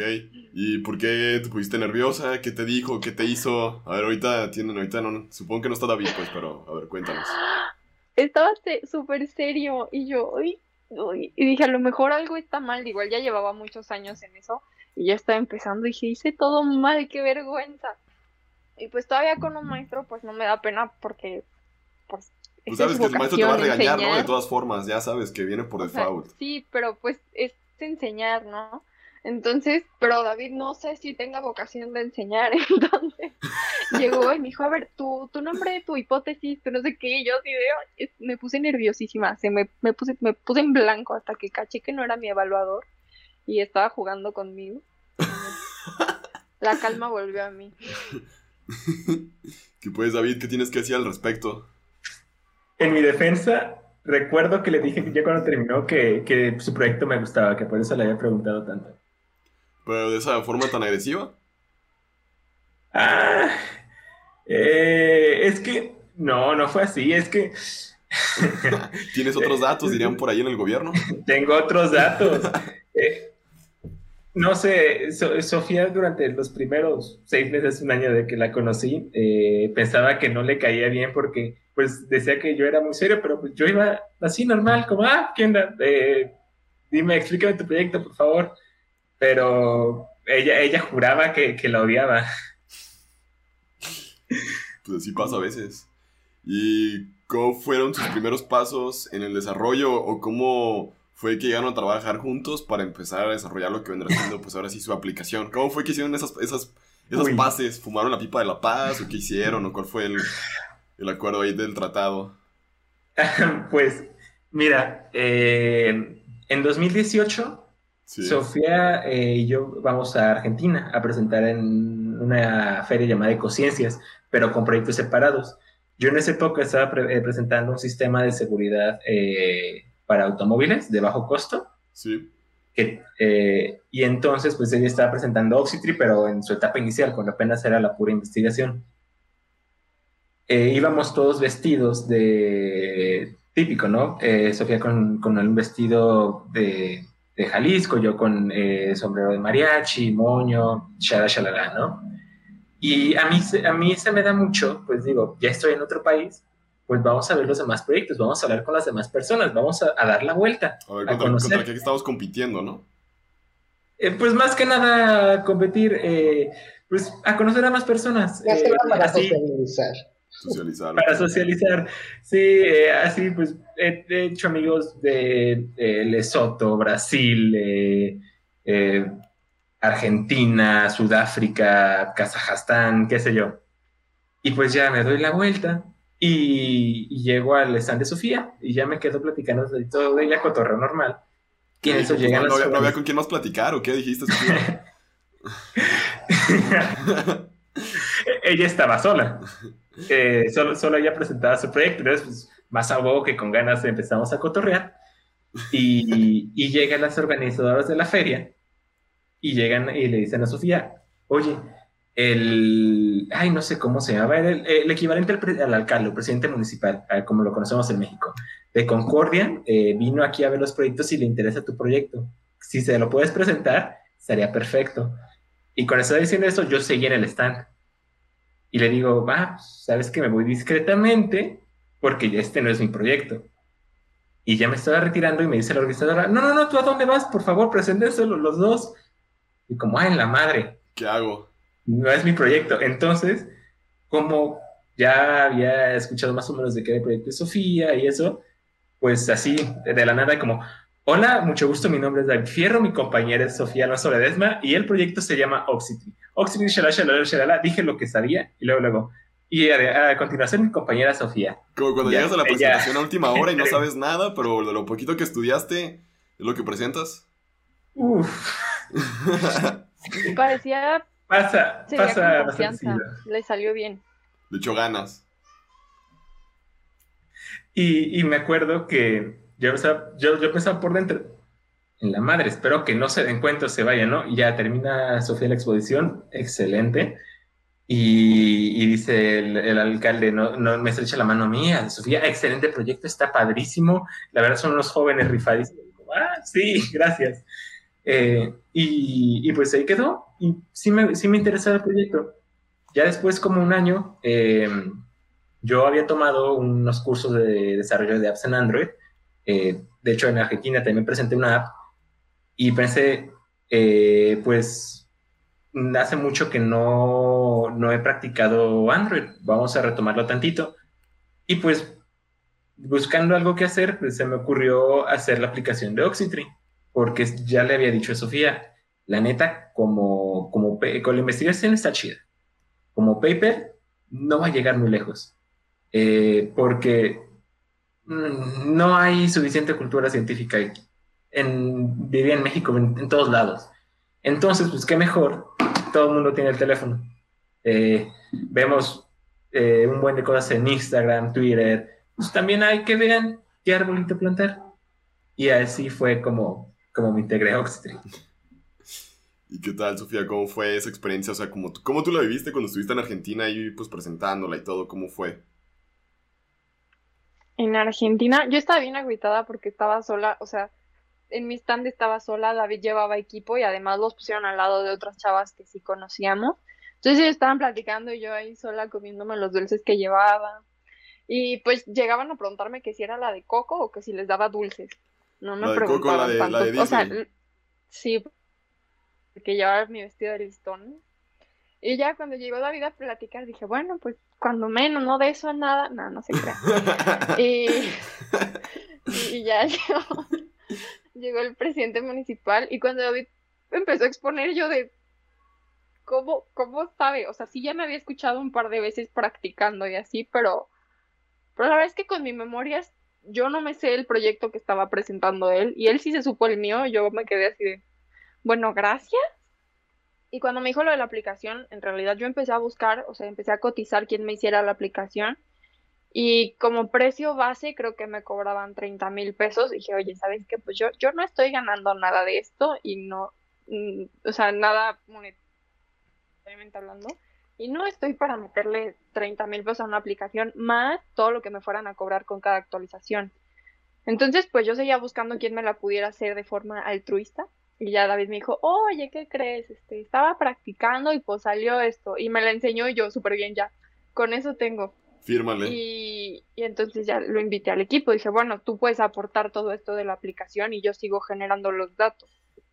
¿Y por qué te pusiste nerviosa? ¿Qué te dijo? ¿Qué te hizo? A ver, ahorita tienen, ahorita no, supongo que no está David, pues, pero a ver, cuéntanos. Estaba súper serio y yo, uy, uy, y dije, a lo mejor algo está mal. Igual ya llevaba muchos años en eso y ya estaba empezando y dije, hice todo mal, qué vergüenza. Y pues todavía con un maestro, pues no me da pena porque, pues. Pues sabes que el maestro te va a regañar, ¿no? De todas formas, ya sabes que viene por default. sí, pero pues es enseñar, ¿no? Entonces, pero David no sé si tenga vocación de enseñar, entonces llegó y me dijo, a ver, tu, tu nombre, tu hipótesis, tu no sé qué, yo así me puse nerviosísima, se me, me, puse, me puse en blanco hasta que caché que no era mi evaluador y estaba jugando conmigo. La calma volvió a mí. ¿Qué pues, David? ¿Qué tienes que decir al respecto? En mi defensa, recuerdo que le dije que ya cuando terminó que, que su proyecto me gustaba, que por eso le había preguntado tanto. ¿Pero de esa forma tan agresiva? Ah, eh, es que no, no fue así, es que... ¿Tienes otros datos, dirían por ahí en el gobierno? Tengo otros datos. Eh, no sé, Sofía durante los primeros seis meses, un año de que la conocí, eh, pensaba que no le caía bien porque pues decía que yo era muy serio, pero pues yo iba así normal, como, ah, ¿qué onda? dime, explícame tu proyecto, por favor. Pero ella, ella juraba que, que la odiaba. Pues así pasa a veces. ¿Y cómo fueron sus primeros pasos en el desarrollo o cómo fue que llegaron a trabajar juntos para empezar a desarrollar lo que vendrá siendo pues ahora sí su aplicación? ¿Cómo fue que hicieron esas, esas, esas bases? ¿Fumaron la pipa de la paz o qué hicieron o cuál fue el, el acuerdo ahí del tratado? pues mira, eh, en 2018 Sofía eh, y yo vamos a Argentina a presentar en una feria llamada Ecociencias, pero con proyectos separados. Yo en esa época estaba eh, presentando un sistema de seguridad eh, para automóviles de bajo costo. Sí. y entonces, pues ella estaba presentando Oxytree, pero en su etapa inicial, cuando apenas era la pura investigación. íbamos todos vestidos de típico, ¿no? Sofía con, con un vestido de de Jalisco, yo con eh, sombrero de mariachi, moño, shala, shalala, ¿no? Y a mí, a mí se me da mucho, pues digo, ya estoy en otro país, pues vamos a ver los demás proyectos, vamos a hablar con las demás personas, vamos a, dar la vuelta. A ver, contra, qué estamos compitiendo, ¿no? Eh, pues más que nada competir, eh, pues a conocer a más personas. así, Socializar. Para socializar. Sí, eh, así pues he, hecho amigos de, Lesoto, Brasil, eh, Argentina, Sudáfrica, Kazajstán, qué sé yo. Y pues ya me doy la vuelta y, llego al stand de Sofía y ya me quedo platicando de todo de ella, cotorreo normal. Y eso no, no, había, con quién más platicar o qué dijiste, ella estaba sola. Eh, solo, solo ella presentaba su proyecto, entonces pues, más a que con ganas empezamos a cotorrear y, y llegan las organizadoras de la feria y llegan y le dicen a Sofía, oye, el, ay, no sé cómo se llama, el, el equivalente al, alcalde, el presidente municipal, como lo conocemos en México, de Concordia, eh, vino aquí a ver los proyectos y le interesa tu proyecto. Si se lo puedes presentar, sería perfecto. Y con eso diciendo eso, yo seguí en el stand. Y le digo, va, sabes que me voy discretamente porque este no es mi proyecto. Y ya me estaba retirando y me dice la organizadora, no, no, no, ¿tú a dónde vas? Por favor, preséntenselo los dos. Y como, ay, en la madre. ¿Qué hago? No es mi proyecto. Entonces, como ya había escuchado más o menos de qué era el proyecto de Sofía y eso, pues así, de la nada, como, Hola, mucho gusto, mi nombre es David Fierro, mi compañera es Sofía Alonso Ledesma y el proyecto se llama Oxytree. Oxytree, shalala, shalala, shalala, dije lo que sabía y luego, luego. Y a, continuación mi compañera Sofía. Como cuando llegas a la presentación a última hora y no sabes nada, pero de lo poquito que estudiaste es lo que presentas. Uf. Parecía... Pasa, pasa. Le salió bien. Le echó ganas. Y, y me acuerdo que yo, yo, yo pensaba por dentro, en la madre, espero que no se den cuenta, se vaya, ¿no? Y ya termina Sofía la exposición, excelente. Y, dice el, alcalde, no, no me estrecha la mano mía, Sofía, excelente proyecto, está padrísimo. La verdad son unos jóvenes rifadísimos. Ah, sí, gracias. Eh, y, pues ahí quedó. Y sí me, sí me interesaba el proyecto. Ya después, como un año, eh, yo había tomado unos cursos de desarrollo de apps en Android eh, de hecho, en Argentina también presenté una app y pensé, eh, pues, hace mucho que no, no he practicado Android, vamos a retomarlo tantito. Y pues, buscando algo que hacer, pues se me ocurrió hacer la aplicación de Oxytree, porque ya le había dicho a Sofía, la neta, como, como con la investigación está chida. Como paper, no va a llegar muy lejos. Eh, porque Mm, no hay suficiente cultura científica en, vivía en México, en, todos lados. Entonces, pues qué mejor, todo el mundo tiene el teléfono. Eh, vemos eh, un buen de cosas en Instagram, Twitter. Pues también hay que vean qué arbolito plantar. Y así fue como, como me integré a Oxtree. ¿Y qué tal, Sofía? ¿Cómo fue esa experiencia? O sea, ¿cómo, ¿cómo tú la viviste cuando estuviste en Argentina y pues presentándola y todo? ¿Cómo fue? En Argentina, yo estaba bien agüitada porque estaba sola, o sea, en mi stand estaba sola, David llevaba equipo y además los pusieron al lado de otras chavas que sí conocíamos. Entonces ellos estaban platicando y yo ahí sola comiéndome los dulces que llevaba. Y pues llegaban a preguntarme que si era la de coco o que si les daba dulces. No me La de preguntaban Coco, la de- la de tanto. O sea, sí, porque llevaba mi vestido de listón. Y ya cuando llegó David a platicar dije, bueno, pues cuando menos, no de eso a nada, no, no se crea. Y, y ya llegó, llegó el presidente municipal y cuando David empezó a exponer yo de cómo, cómo sabe, o sea, sí ya me había escuchado un par de veces practicando y así, pero, pero la verdad es que con mi memoria yo no me sé el proyecto que estaba presentando él y él sí se supo el mío, yo me quedé así de, bueno, gracias. Y cuando me dijo lo de la aplicación, en realidad yo empecé a buscar, o sea, empecé a cotizar quién me hiciera la aplicación. Y como precio base, creo que me cobraban 30 mil pesos. Dije, oye, ¿sabes qué? Pues yo, yo no estoy ganando nada de esto y no, mm, o sea, nada monetariamente hablando. Y no estoy para meterle 30 mil pesos a una aplicación más todo lo que me fueran a cobrar con cada actualización. Entonces, pues yo seguía buscando quién me la pudiera hacer de forma altruista. Y ya David me dijo, oye, ¿qué crees? Este, estaba practicando y pues salió esto. Y me la enseñó y yo, súper bien, ya. Con eso tengo. Fírmale. Y, y entonces ya lo invité al equipo. Dije, bueno, tú puedes aportar todo esto de la aplicación y yo sigo generando los datos.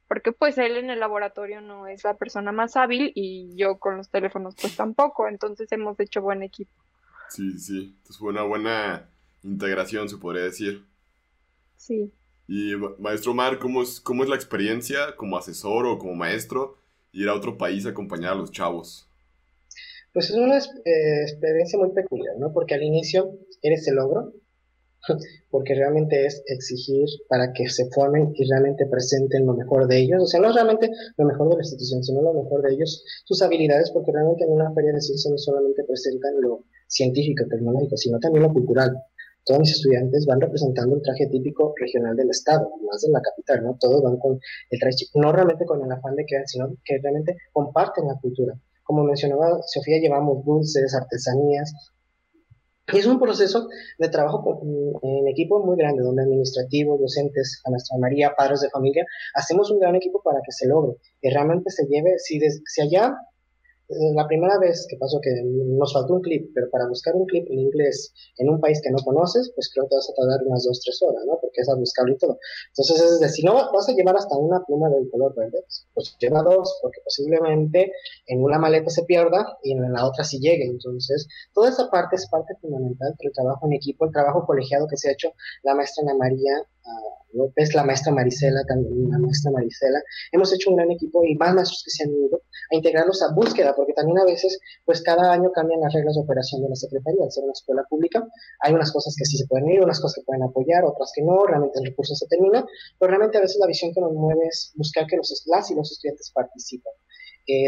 Porque pues él en el laboratorio no es la persona más hábil y yo con los teléfonos pues tampoco. Entonces hemos hecho buen equipo. Sí, sí. Entonces fue una buena integración, se podría decir. Sí. Y ma- maestro Omar, ¿cómo es, ¿cómo es la experiencia como asesor o como maestro ir a otro país a acompañar a los chavos? Pues es una eh, experiencia muy peculiar, ¿no? Porque al inicio eres el logro, porque realmente es exigir para que se formen y realmente presenten lo mejor de ellos, o sea, no realmente lo mejor de la institución, sino lo mejor de ellos, sus habilidades, porque realmente en una feria de ciencia no solamente presentan lo científico, tecnológico, sino también lo cultural. Todos mis estudiantes van representando el traje típico regional del estado, más de la capital, ¿no? Todos van con el traje, no realmente con el afán de que, sino que realmente comparten la cultura. Como mencionaba Sofía, llevamos dulces, artesanías, y es un proceso de trabajo con- en equipo muy grande, donde administrativos, docentes, a nuestra María, padres de familia, hacemos un gran equipo para que se logre, que realmente se lleve, si, des- si allá, la primera vez que pasó que nos faltó un clip, pero para buscar un clip en inglés en un país que no conoces, pues creo que vas a tardar unas dos, tres horas, ¿no? Porque es a buscarlo y todo. Entonces, es decir, si no vas a llevar hasta una pluma del color verde, pues lleva dos, porque posiblemente en una maleta se pierda y en la otra sí llegue. Entonces, toda esa parte es parte fundamental del trabajo en equipo, el trabajo colegiado que se ha hecho la maestra Ana María López, la maestra Marisela, también la maestra Marisela. Hemos hecho un gran equipo y más maestros que se han unido a integrarlos a búsqueda, porque también a veces, pues cada año cambian las reglas de operación de la Secretaría, al ser una escuela pública, hay unas cosas que sí se pueden ir, unas cosas que pueden apoyar, otras que no, realmente el recurso se termina, pero realmente a veces la visión que nos mueve es buscar que los, las y los estudiantes participen.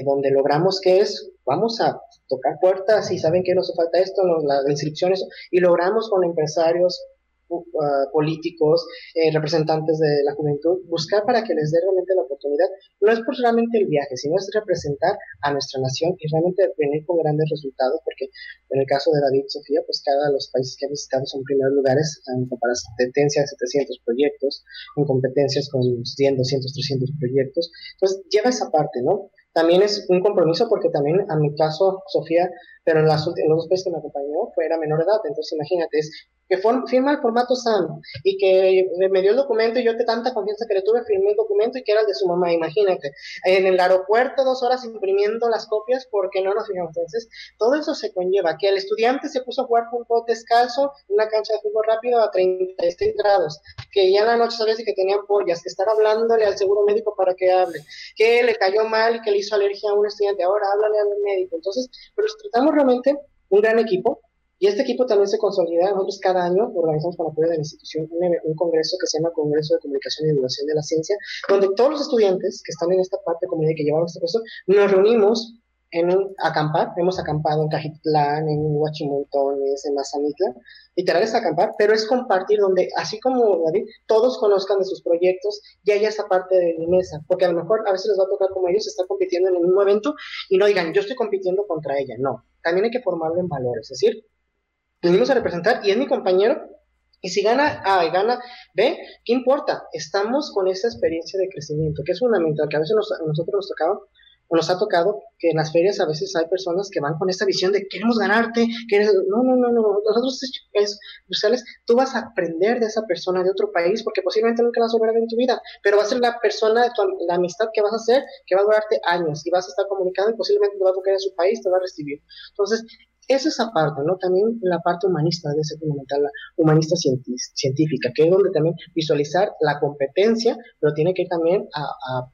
Donde logramos que es, vamos a tocar puertas y saben que nos falta esto, no, las inscripciones, y logramos con empresarios, uh, políticos, eh, representantes de la juventud, buscar para que les dé realmente la oportunidad. No es por solamente el viaje, sino es representar a nuestra nación y realmente venir con grandes resultados, porque en el caso de David Sofía, pues cada de los países que ha visitado son primeros lugares en competencias de 700 proyectos, en competencias con 100, 200, 300 proyectos. Entonces, lleva esa parte, ¿no? También es un compromiso porque también, a mi caso, Sofía, pero en, las en los dos países que me acompañó, fue era menor edad, entonces imagínate, es que firma el formato SAM y que me dio el documento y yo de tanta confianza que le tuve, firmé el documento y que era el de su mamá, imagínate, en el aeropuerto dos horas imprimiendo las copias porque no nos fijamos. Entonces, todo eso se conlleva, que el estudiante se puso a jugar fútbol descalzo en una cancha de fútbol rápido a 36 grados, que ya en la noche sabes que tenían pollas, que estar hablándole al seguro médico para que hable, que le cayó mal y que le hizo alergia a un estudiante, ahora háblale al médico. Entonces, pero tratamos realmente un gran equipo y este equipo también se consolida. Nosotros cada año organizamos con apoyo de la institución un, congreso que se llama Congreso de Comunicación y Divulgación de la Ciencia, donde todos los estudiantes que están en esta parte comunidad que llevamos este curso, nos reunimos en un acampar, hemos acampado en Cajitlán, en Huachimontones, en Mazamitla, literal es acampar, pero es compartir donde, así como David, todos conozcan de sus proyectos y haya esa parte de mi mesa, porque a lo mejor a veces les va a tocar como ellos están compitiendo en el mismo evento y no digan, yo estoy compitiendo contra ella, no, también hay que formarlo en valores, es decir, venimos a representar y es mi compañero, y si gana A y gana B, ¿qué importa? Estamos con esa experiencia de crecimiento, que es fundamental, que a veces a nosotros nos tocaba nos ha tocado que en las ferias a veces hay personas que van con esta visión de queremos ganarte, queremos... no, no, no, no, nosotros es, es, tú vas a aprender de esa persona de otro país porque posiblemente nunca la vas a volver en tu vida, pero va a ser la persona, de tu, la amistad que vas a hacer que va a durarte años y vas a estar comunicando y posiblemente te va a tocar en su país, te va a recibir. Entonces, es esa parte, ¿no? También la parte humanista debe ser fundamental, la humanista científica, que es donde también visualizar la competencia, pero tiene que ir también a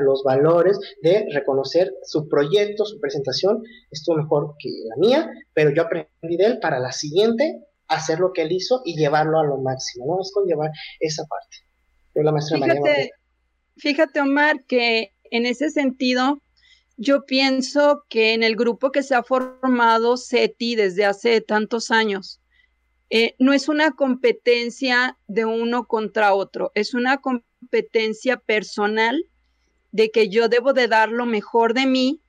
los valores de reconocer su proyecto, su presentación estuvo mejor que la mía, pero yo aprendí de él para la siguiente hacer lo que él hizo y llevarlo a lo máximo, ¿no? Es con llevar esa parte. la maestra fíjate, fíjate, Omar, que en ese sentido, yo pienso que en el grupo que se ha formado SETI desde hace tantos años, eh, no es una competencia de uno contra otro, es una competencia personal de que yo debo de dar lo mejor de mí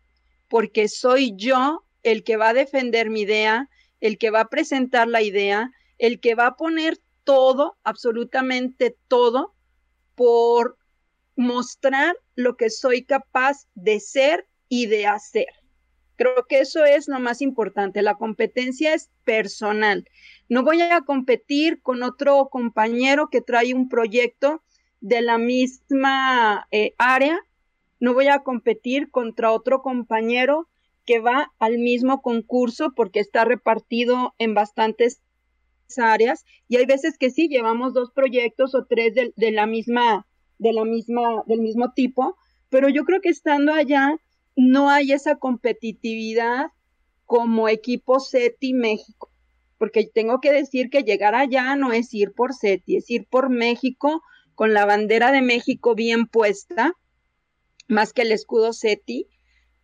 porque soy yo el que va a defender mi idea, el que va a presentar la idea, el que va a poner todo, absolutamente todo, por mostrar lo que soy capaz de ser y de hacer. Creo que eso es lo más importante. La competencia es personal. No voy a competir con otro compañero que trae un proyecto de la misma eh, área no voy a competir contra otro compañero que va al mismo concurso porque está repartido en bastantes áreas y hay veces que sí llevamos dos proyectos o tres de, la misma de la misma del mismo tipo pero yo creo que estando allá no hay esa competitividad como equipo SETI México porque tengo que decir que llegar allá no es ir por SETI es ir por México con la bandera de México bien puesta más que el escudo SETI,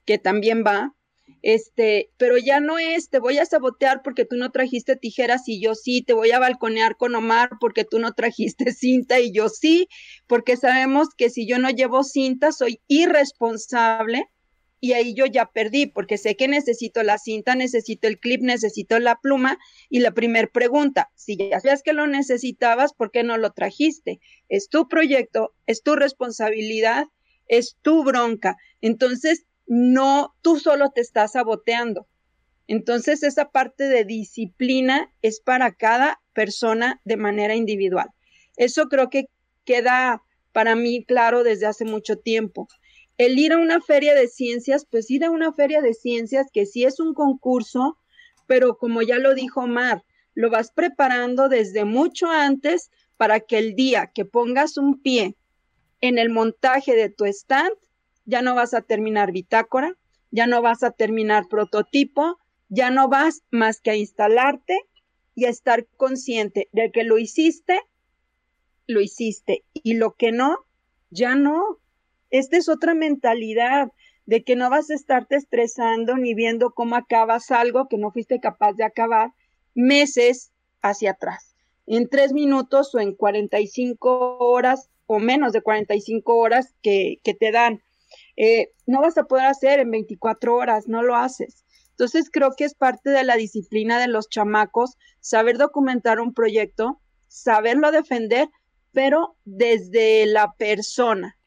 que también va. Este, pero ya no es, te voy a sabotear porque tú no trajiste tijeras y yo sí, te voy a balconear con Omar porque tú no trajiste cinta y yo sí, porque sabemos que si yo no llevo cinta soy irresponsable y ahí yo ya perdí porque sé que necesito la cinta, necesito el clip, necesito la pluma y la primer pregunta, si ya sabías que lo necesitabas, ¿por qué no lo trajiste? Es tu proyecto, es tu responsabilidad es tu bronca. Entonces, no, tú solo te estás saboteando. Entonces, esa parte de disciplina es para cada persona de manera individual. Eso creo que queda para mí claro desde hace mucho tiempo. El ir a una feria de ciencias, pues ir a una feria de ciencias que sí es un concurso, pero como ya lo dijo Omar, lo vas preparando desde mucho antes para que el día que pongas un pie en el montaje de tu stand, ya no vas a terminar bitácora, ya no vas a terminar prototipo, ya no vas más que a instalarte y a estar consciente de que lo hiciste, lo hiciste y lo que no, ya no. Esta es otra mentalidad de que no vas a estarte estresando ni viendo cómo acabas algo que no fuiste capaz de acabar meses hacia atrás. En tres minutos o en 45 horas o menos de 45 horas que, te dan. Eh, no vas a poder hacer en 24 horas, no lo haces. Entonces creo que es parte de la disciplina de los chamacos saber documentar un proyecto, saberlo defender, pero desde la persona,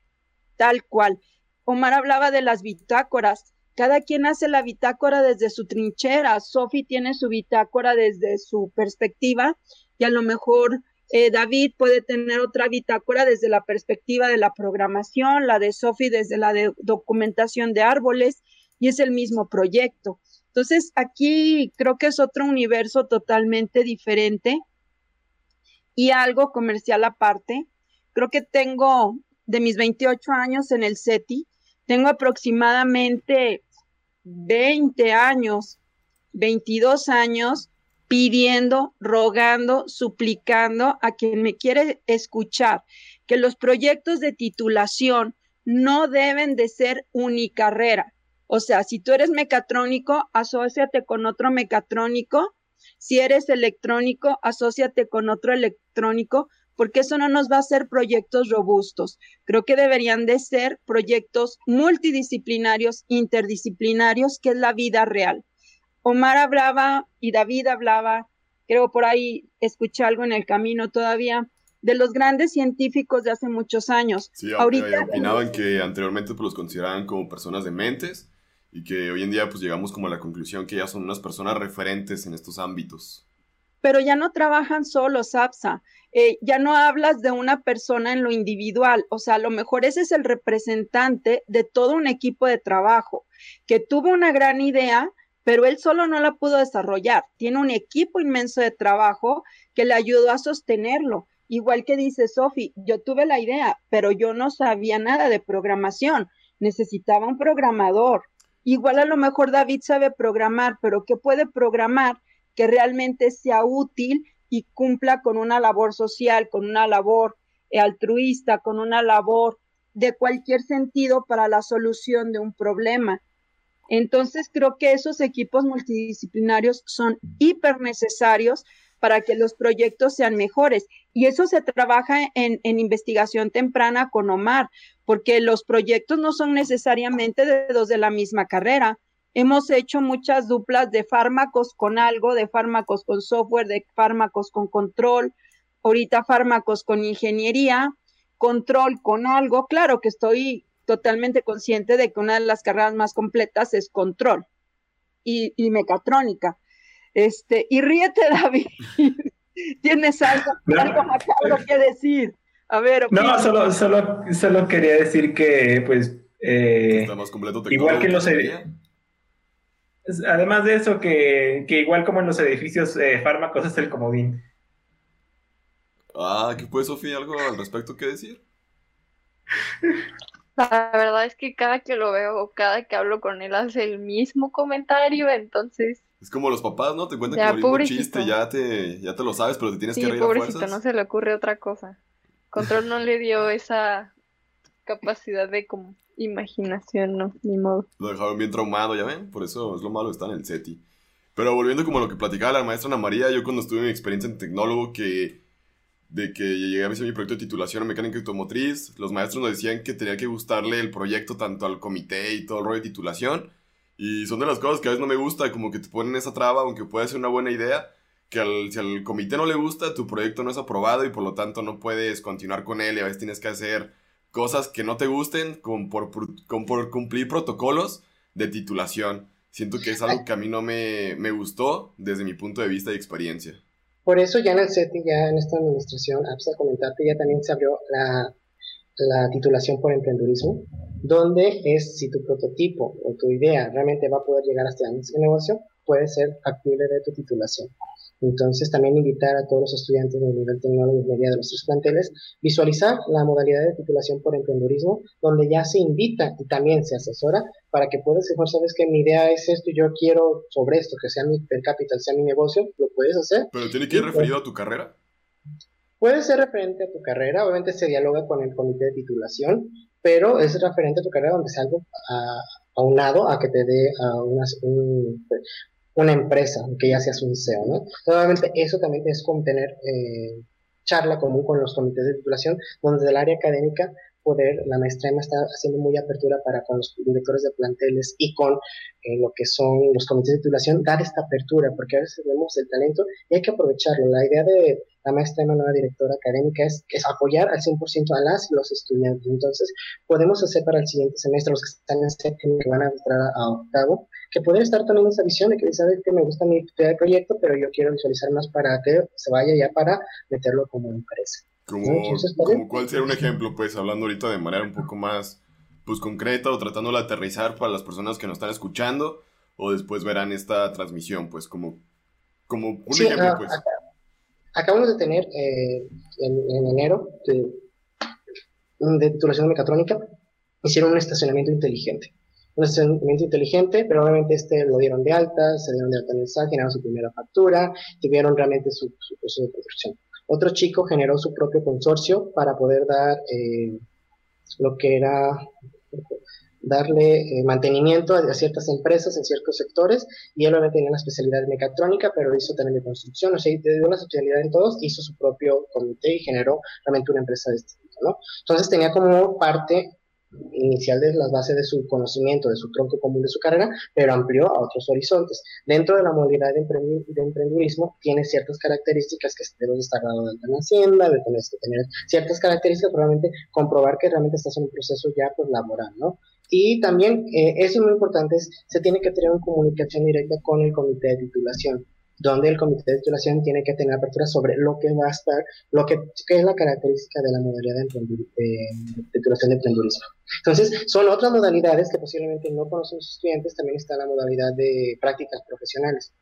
tal cual. Omar hablaba de las bitácoras. Cada quien hace la bitácora desde su trinchera. Sofi tiene su bitácora desde su perspectiva y a lo mejor eh, David puede tener otra bitácora desde la perspectiva de la programación, la de Sophie desde la de documentación de árboles, y es el mismo proyecto. Entonces, aquí creo que es otro universo totalmente diferente y algo comercial aparte. Creo que tengo de mis 28 años en el SETI, tengo aproximadamente 20 años, 22 años pidiendo, rogando, suplicando a quien me quiere escuchar que los proyectos de titulación no deben de ser unicarrera. O sea, si tú eres mecatrónico, asóciate con otro mecatrónico. Si eres electrónico, asóciate con otro electrónico, porque eso no nos va a hacer proyectos robustos. Creo que deberían de ser proyectos multidisciplinarios, interdisciplinarios, que es la vida real. Omar hablaba y David hablaba, creo por ahí escuché algo en el camino todavía, de los grandes científicos de hace muchos años. Sí, Ahorita, opinaban que anteriormente pues, los consideraban como personas dementes y que hoy en día pues llegamos como a la conclusión que ya son unas personas referentes en estos ámbitos. Pero ya no trabajan solos, APSA. Eh, ya no hablas de una persona en lo individual, o sea, a lo mejor ese es el representante de todo un equipo de trabajo que tuvo una gran idea, pero él solo no la pudo desarrollar. Tiene un equipo inmenso de trabajo que le ayudó a sostenerlo. Igual que dice Sofi, yo tuve la idea, pero yo no sabía nada de programación. Necesitaba un programador, Igual a lo mejor David sabe programar, pero ¿qué puede programar que realmente sea útil y cumpla con una labor social, con una labor altruista, con una labor de cualquier sentido para la solución de un problema? Entonces creo que esos equipos multidisciplinarios son hiper necesarios para que los proyectos sean mejores. Y eso se trabaja en, investigación temprana con Omar, porque los proyectos no son necesariamente de dos de la misma carrera. Hemos hecho muchas duplas de fármacos con algo, de fármacos con software, de fármacos con control, ahorita fármacos con ingeniería, control con algo. Claro que estoy totalmente consciente de que una de las carreras más completas es control y, y mecatrónica este, y ríete, David. ¿Tienes algo, algo que decir? A ver, No, solo, solo, solo quería decir que, pues, eh, igual que los Además de eso, que, que, igual como en los edificios eh, fármacos es el comodín. Ah, ¿qué puede Sofía algo al respecto que decir? La verdad es que cada que lo veo, cada que hablo con él hace el mismo comentario, entonces es como los papás, ¿no? Te cuentan que un chiste, ya te, ya te lo sabes, pero te tienes que reír pobrecito, no se le ocurre otra cosa. Control no le dio esa capacidad de como imaginación, no, ni modo. Lo dejaron bien traumado, ¿ya ven? Por eso es lo malo estar en el SETI. Pero volviendo como a lo que platicaba la maestra Ana María, yo cuando estuve en mi experiencia en tecnólogo que de que llegué a hacer mi proyecto de titulación en mecánica automotriz, los maestros nos decían que tenía que gustarle el proyecto tanto al comité y todo el rollo de titulación, y son de las cosas que a veces no me gusta, como que te ponen esa traba, aunque puede ser una buena idea, que al, si al comité no le gusta, tu proyecto no es aprobado y por lo tanto no puedes continuar con él y a veces tienes que hacer cosas que no te gusten con por, con por cumplir protocolos de titulación. Siento que es algo que a mí no me, me gustó desde mi punto de vista y experiencia. Por eso ya en el SETI, ya en esta administración, apps a comentarte, ya también se abrió la la titulación por emprendedurismo, donde es si tu prototipo o tu idea realmente va a poder llegar hasta ese negocio, puede ser factible de tu titulación. Entonces, también invitar a todos los estudiantes del nivel tecnólogo y media de los tres planteles, visualizar la modalidad de titulación por emprendedurismo, donde ya se invita y también se asesora para que puedas decir, sabes que mi idea es esto y yo quiero sobre esto, que sea mi per capital, sea mi negocio, lo puedes hacer. ¿Pero tiene que ir referido a tu carrera? Puede ser referente a tu carrera, obviamente se dialoga con el comité de titulación, pero es referente a tu carrera donde sea algo aunado a que te dé a una, una empresa, que ya seas un CEO, ¿no? Obviamente eso también es como tener eh, charla común con los comités de titulación, donde desde el área académica poder, la maestra Emma está haciendo muy apertura para con los directores de planteles y con eh, lo que son los comités de titulación, dar esta apertura, porque a veces vemos el talento y hay que aprovecharlo. La idea de la maestra Emma, nueva directora académica, es, es apoyar al 100% a las los estudiantes. Entonces, podemos hacer para el siguiente semestre, los que están en séptimo, que van a entrar a, octavo, que pueden estar también esa visión de que saber que me gusta mi proyecto, pero yo quiero visualizar más para que se vaya ya para meterlo como empresa. Como, cuál sería un ejemplo, pues, hablando ahorita de manera un poco más, pues, concreta o tratando de aterrizar para las personas que nos están escuchando o después verán esta transmisión, pues, como, como un ejemplo, ah, pues. acabamos de tener eh, en, enero de, de titulación mecatrónica, hicieron un estacionamiento inteligente. Un estacionamiento inteligente, pero obviamente este lo dieron de alta, se dieron de alta en el SAT, generaron su primera factura, tuvieron realmente su, su proceso de construcción. Otro chico generó su propio consorcio para poder dar eh, lo que era darle eh, mantenimiento a, ciertas empresas en ciertos sectores y él obviamente tenía una especialidad de mecatrónica, pero hizo también de construcción, o sea, dio una especialidad en todos, hizo su propio comité y generó realmente una empresa de este tipo, ¿no? Entonces tenía como parte inicial de las bases de su conocimiento, de su tronco común de su carrera, pero amplió a otros horizontes. Dentro de la modalidad de, emprendedurismo tiene ciertas características que debes estar dado de la hacienda, de tener que tener ciertas características, probablemente comprobar que realmente estás en un proceso ya pues laboral, ¿no? Y también, eh, eso es muy importante, se tiene que tener una comunicación directa con el comité de titulación donde el comité de titulación tiene que tener apertura sobre lo que va a estar, lo que, es la característica de la modalidad de, titulación de emprendurismo. Entonces, son otras modalidades que posiblemente no conocen los estudiantes, también está la modalidad de prácticas profesionales.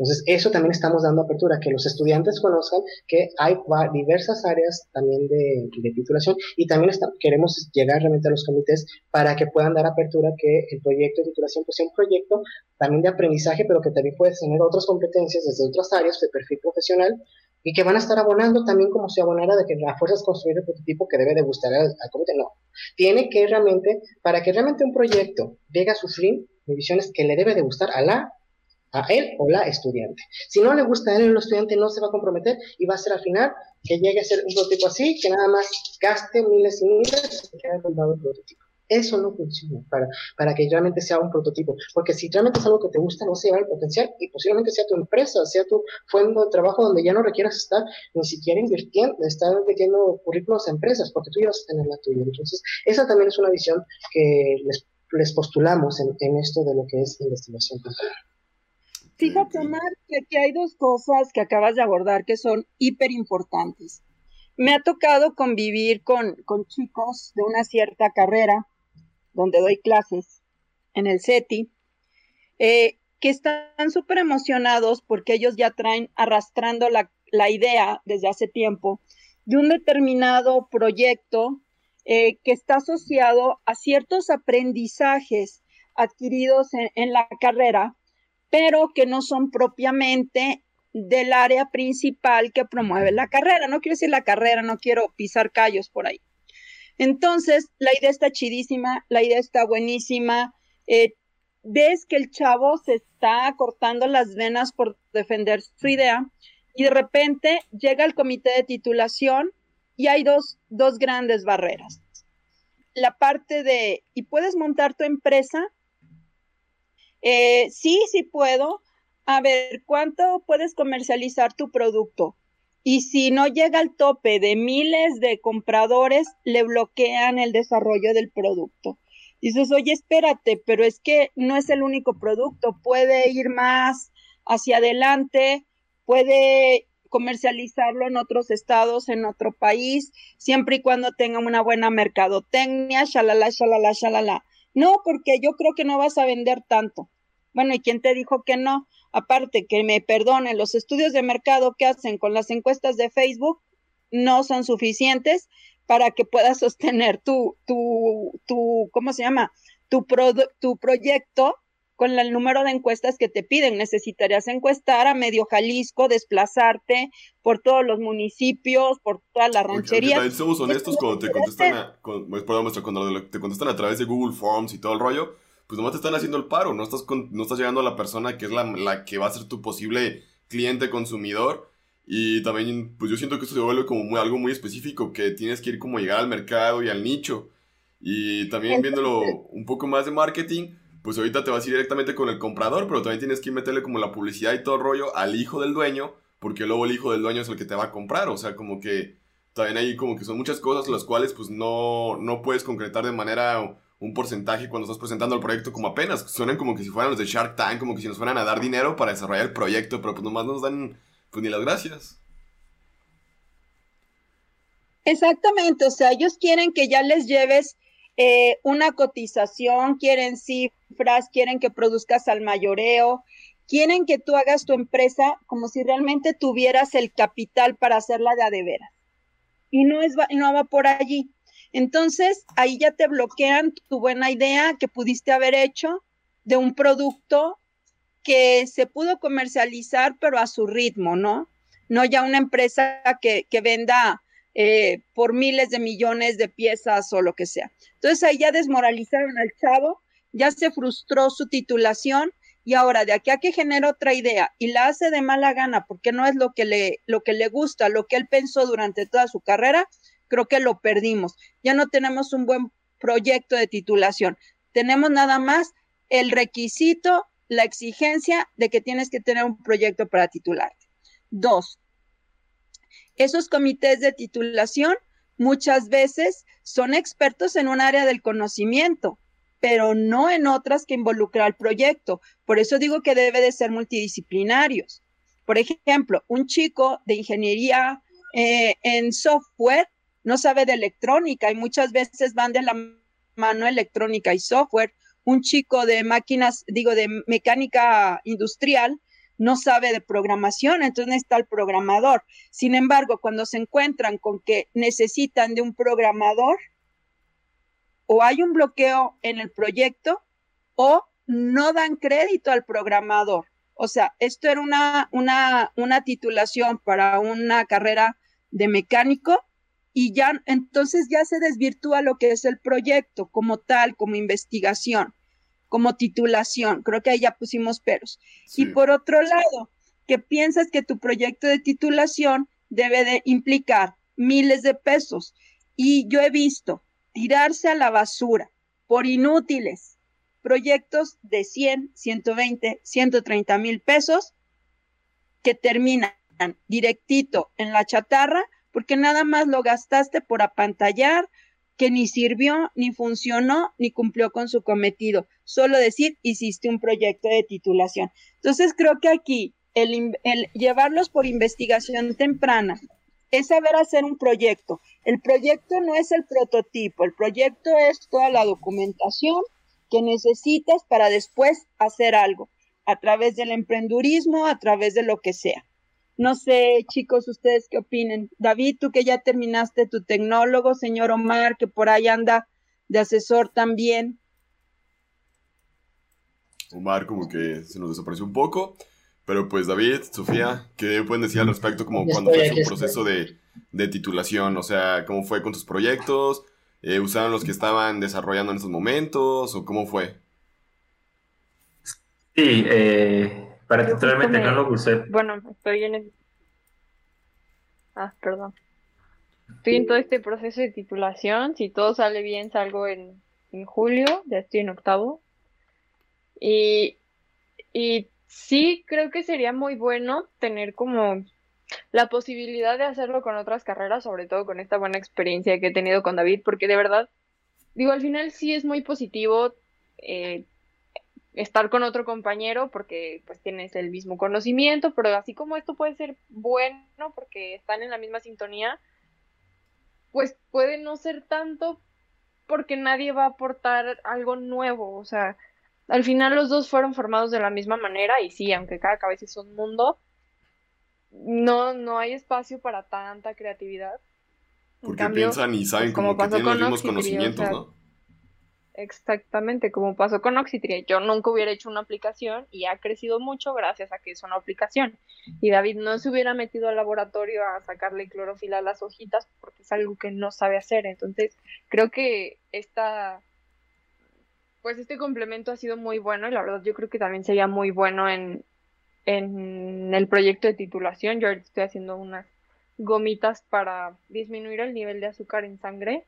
Entonces, eso también estamos dando apertura, que los estudiantes conozcan que hay diversas áreas también de, titulación y también queremos llegar realmente a los comités para que puedan dar apertura que el proyecto de titulación pues sea un proyecto también de aprendizaje, pero que también puede tener otras competencias desde otras áreas de perfil profesional y que van a estar abonando también como si abonara de que la fuerza es construir el prototipo que debe de gustar al, comité. No, tiene que realmente, para que realmente un proyecto llegue a su fin, mi visión es que le debe de gustar a la a él o la estudiante. Si no le gusta a él la estudiante, no se va a comprometer y va a ser al final que llegue a ser un prototipo así, que nada más gaste miles y miles y quede el prototipo. Eso no funciona para, para que realmente sea un prototipo, porque si realmente es algo que te gusta, no se va a potencial y posiblemente sea tu empresa, sea tu fuente de trabajo donde ya no requieras estar ni siquiera invirtiendo, estar metiendo currículos a empresas, porque tú ya vas a tener la tuya. Entonces, esa también es una visión que les, les postulamos en, en esto de lo que es investigación Fíjate, Omar, que aquí hay dos cosas que acabas de abordar que son hiper importantes. Me ha tocado convivir con, chicos de una cierta carrera, donde doy clases en el CETI, eh, que están súper emocionados porque ellos ya traen arrastrando la, idea desde hace tiempo de un determinado proyecto eh, que está asociado a ciertos aprendizajes adquiridos en la carrera pero que no son propiamente del área principal que promueve la carrera. No quiero decir la carrera, no quiero pisar callos por ahí. Entonces, la idea está chidísima, la idea está buenísima. Eh, ves que el chavo se está cortando las venas por defender su idea y de repente llega el comité de titulación y hay dos, dos grandes barreras. La parte de, ¿y puedes montar tu empresa? Eh, sí, sí puedo. A ver, ¿cuánto puedes comercializar tu producto? Y si no llega al tope de miles de compradores, le bloquean el desarrollo del producto. Dices, oye, espérate, pero es que no es el único producto, puede ir más hacia adelante, puede comercializarlo en otros estados, en otro país, siempre y cuando tenga una buena mercadotecnia, shalala, shalala, shalala. No, porque yo creo que no vas a vender tanto. Bueno, ¿y quién te dijo que no? Aparte, que me perdonen, los estudios de mercado que hacen con las encuestas de Facebook no son suficientes para que puedas sostener tu, tu, tu ¿cómo se llama? Tu, tu proyecto con el número de encuestas que te piden. Necesitarías encuestar a medio Jalisco, desplazarte por todos los municipios, por todas las rancherías. somos honestos cuando te contestan a, pues, cuando te contestan a través de Google Forms y todo el rollo pues nomás te están haciendo el paro, no estás, no estás llegando a la persona que es la, la, que va a ser tu posible cliente consumidor. Y también, pues yo siento que esto se vuelve como muy, algo muy específico, que tienes que ir como llegar al mercado y al nicho. Y también viéndolo un poco más de marketing, pues ahorita te vas a ir directamente con el comprador, pero también tienes que meterle como la publicidad y todo el rollo al hijo del dueño, porque luego el hijo del dueño es el que te va a comprar. O sea, como que también hay como que son muchas cosas las cuales pues no, no puedes concretar de manera un porcentaje cuando estás presentando el proyecto como apenas. Suenan como que si fueran los de Shark Tank, como que si nos fueran a dar dinero para desarrollar el proyecto, pero pues nomás nos dan pues ni las gracias. Exactamente, o sea, ellos quieren que ya les lleves eh, una cotización, quieren cifras, quieren que produzcas al mayoreo, quieren que tú hagas tu empresa como si realmente tuvieras el capital para hacerla de a de veras. Y no, es, no va por allí. Entonces, ahí ya te bloquean tu buena idea que pudiste haber hecho de un producto que se pudo comercializar, pero a su ritmo, ¿no? No ya una empresa que, venda eh, por miles de millones de piezas o lo que sea. Entonces ahí ya desmoralizaron al chavo, ya se frustró su titulación y ahora de aquí a que genera otra idea y la hace de mala gana porque no es lo que le, lo que le gusta, lo que él pensó durante toda su carrera, creo que lo perdimos. Ya no tenemos un buen proyecto de titulación. Tenemos nada más el requisito, la exigencia de que tienes que tener un proyecto para titularte. Dos, esos comités de titulación muchas veces son expertos en un área del conocimiento, pero no en otras que involucra al proyecto. Por eso digo que debe de ser multidisciplinarios. Por ejemplo, un chico de ingeniería eh, en software no sabe de electrónica y muchas veces van de la mano electrónica y software. Un chico de máquinas, digo, de mecánica industrial, no sabe de programación, entonces necesita el programador. Sin embargo, cuando se encuentran con que necesitan de un programador, o hay un bloqueo en el proyecto o no dan crédito al programador. O sea, esto era una, una, una titulación para una carrera de mecánico y ya entonces ya se desvirtúa lo que es el proyecto como tal, como investigación, como titulación. Creo que ahí ya pusimos peros. Y por otro lado, que piensas que tu proyecto de titulación debe de implicar miles de pesos. Y yo he visto tirarse a la basura por inútiles proyectos de 100, 120, 130 mil pesos que terminan directito en la chatarra porque nada más lo gastaste por apantallar, que ni sirvió, ni funcionó, ni cumplió con su cometido. Solo decir, hiciste un proyecto de titulación. Entonces creo que aquí el, llevarlos por investigación temprana es saber hacer un proyecto. El proyecto no es el prototipo, el proyecto es toda la documentación que necesitas para después hacer algo, a través del emprendurismo, a través de lo que sea. No sé, chicos, ustedes qué opinen. David, tú que ya terminaste tu tecnólogo, señor Omar, que por ahí anda de asesor también. Omar como que se nos desapareció un poco. Pero pues David, Sofía, ¿qué pueden decir al respecto como cuando fue su proceso de, titulación? O sea, ¿cómo fue con tus proyectos? Eh, ¿Usaron los que estaban desarrollando en esos momentos? ¿O cómo fue? Sí, eh, para titularmente no lo usé. Bueno, estoy en el... Ah, perdón. Estoy en todo este proceso de titulación. Si todo sale bien, salgo en, en julio, ya estoy en octavo. Y, y Sí, creo que sería muy bueno tener como la posibilidad de hacerlo con otras carreras, sobre todo con esta buena experiencia que he tenido con David, porque de verdad, digo, al final sí es muy positivo eh, estar con otro compañero porque pues tienes el mismo conocimiento, pero así como esto puede ser bueno porque están en la misma sintonía, pues puede no ser tanto porque nadie va a aportar algo nuevo, o sea, al final los dos fueron formados de la misma manera y sí, aunque cada cabeza es un mundo, no, no hay espacio para tanta creatividad. Porque piensan y saben pues, como, que tienen los mismos conocimientos, ¿no? Exactamente, como pasó con Oxitria. Yo nunca hubiera hecho una aplicación y ha crecido mucho gracias a que es una aplicación. Y David no se hubiera metido al laboratorio a sacarle clorofila a las hojitas porque es algo que no sabe hacer. Entonces, creo que esta pues este complemento ha sido muy bueno y la verdad yo creo que también sería muy bueno en, en el proyecto de titulación. Yo ahorita estoy haciendo unas gomitas para disminuir el nivel de azúcar en sangre.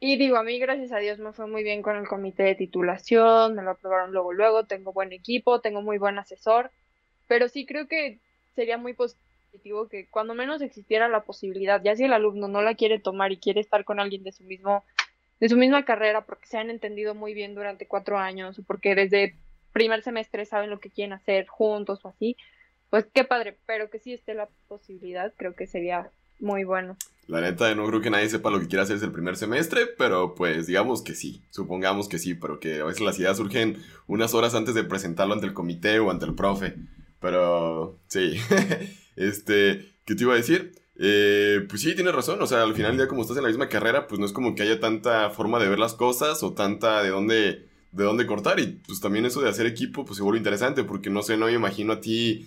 Y digo, a mí gracias a Dios me fue muy bien con el comité de titulación, me lo aprobaron luego, luego, tengo buen equipo, tengo muy buen asesor, pero sí creo que sería muy positivo que cuando menos existiera la posibilidad, ya si el alumno no la quiere tomar y quiere estar con alguien de su mismo de su misma carrera porque se han entendido muy bien durante cuatro años o porque desde primer semestre saben lo que quieren hacer juntos o así, pues qué padre, pero que sí esté la posibilidad, creo que sería muy bueno. La neta, no creo que nadie sepa lo que quiere hacer desde el primer semestre, pero pues digamos que sí, supongamos que sí, pero que a veces las ideas surgen unas horas antes de presentarlo ante el comité o ante el profe. Pero sí, este, ¿qué te iba a decir? Eh, pues sí, tienes razón. O sea, al final día, como estás en la misma carrera, pues no es como que haya tanta forma de ver las cosas o tanta de dónde, de dónde cortar. Y pues también eso de hacer equipo, pues se vuelve interesante, porque no sé, no me imagino a ti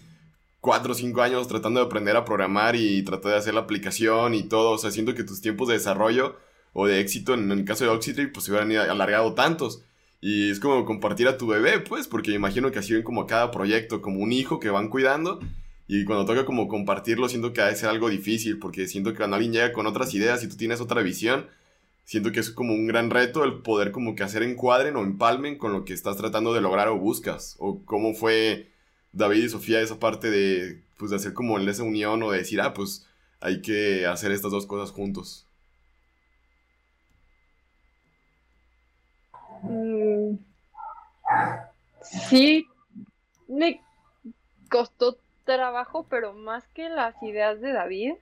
cuatro o cinco años tratando de aprender a programar y tratar de hacer la aplicación y todo. O sea, siento que tus tiempos de desarrollo o de éxito en el caso de Oxytree pues se hubieran alargado tantos. Y es como compartir a tu bebé, pues, porque imagino que así ven como cada proyecto, como un hijo que van cuidando. Y cuando toca como compartirlo, siento que ha de ser algo difícil, porque siento que cuando alguien llega con otras ideas y tú tienes otra visión, siento que es como un gran reto el poder como que hacer encuadren o empalmen con lo que estás tratando de lograr o buscas. O cómo fue David y Sofía esa parte de, pues, de hacer como esa unión o de decir, ah, pues hay que hacer estas dos cosas juntos. Mm, sí, me costó trabajo, pero más que las ideas de David,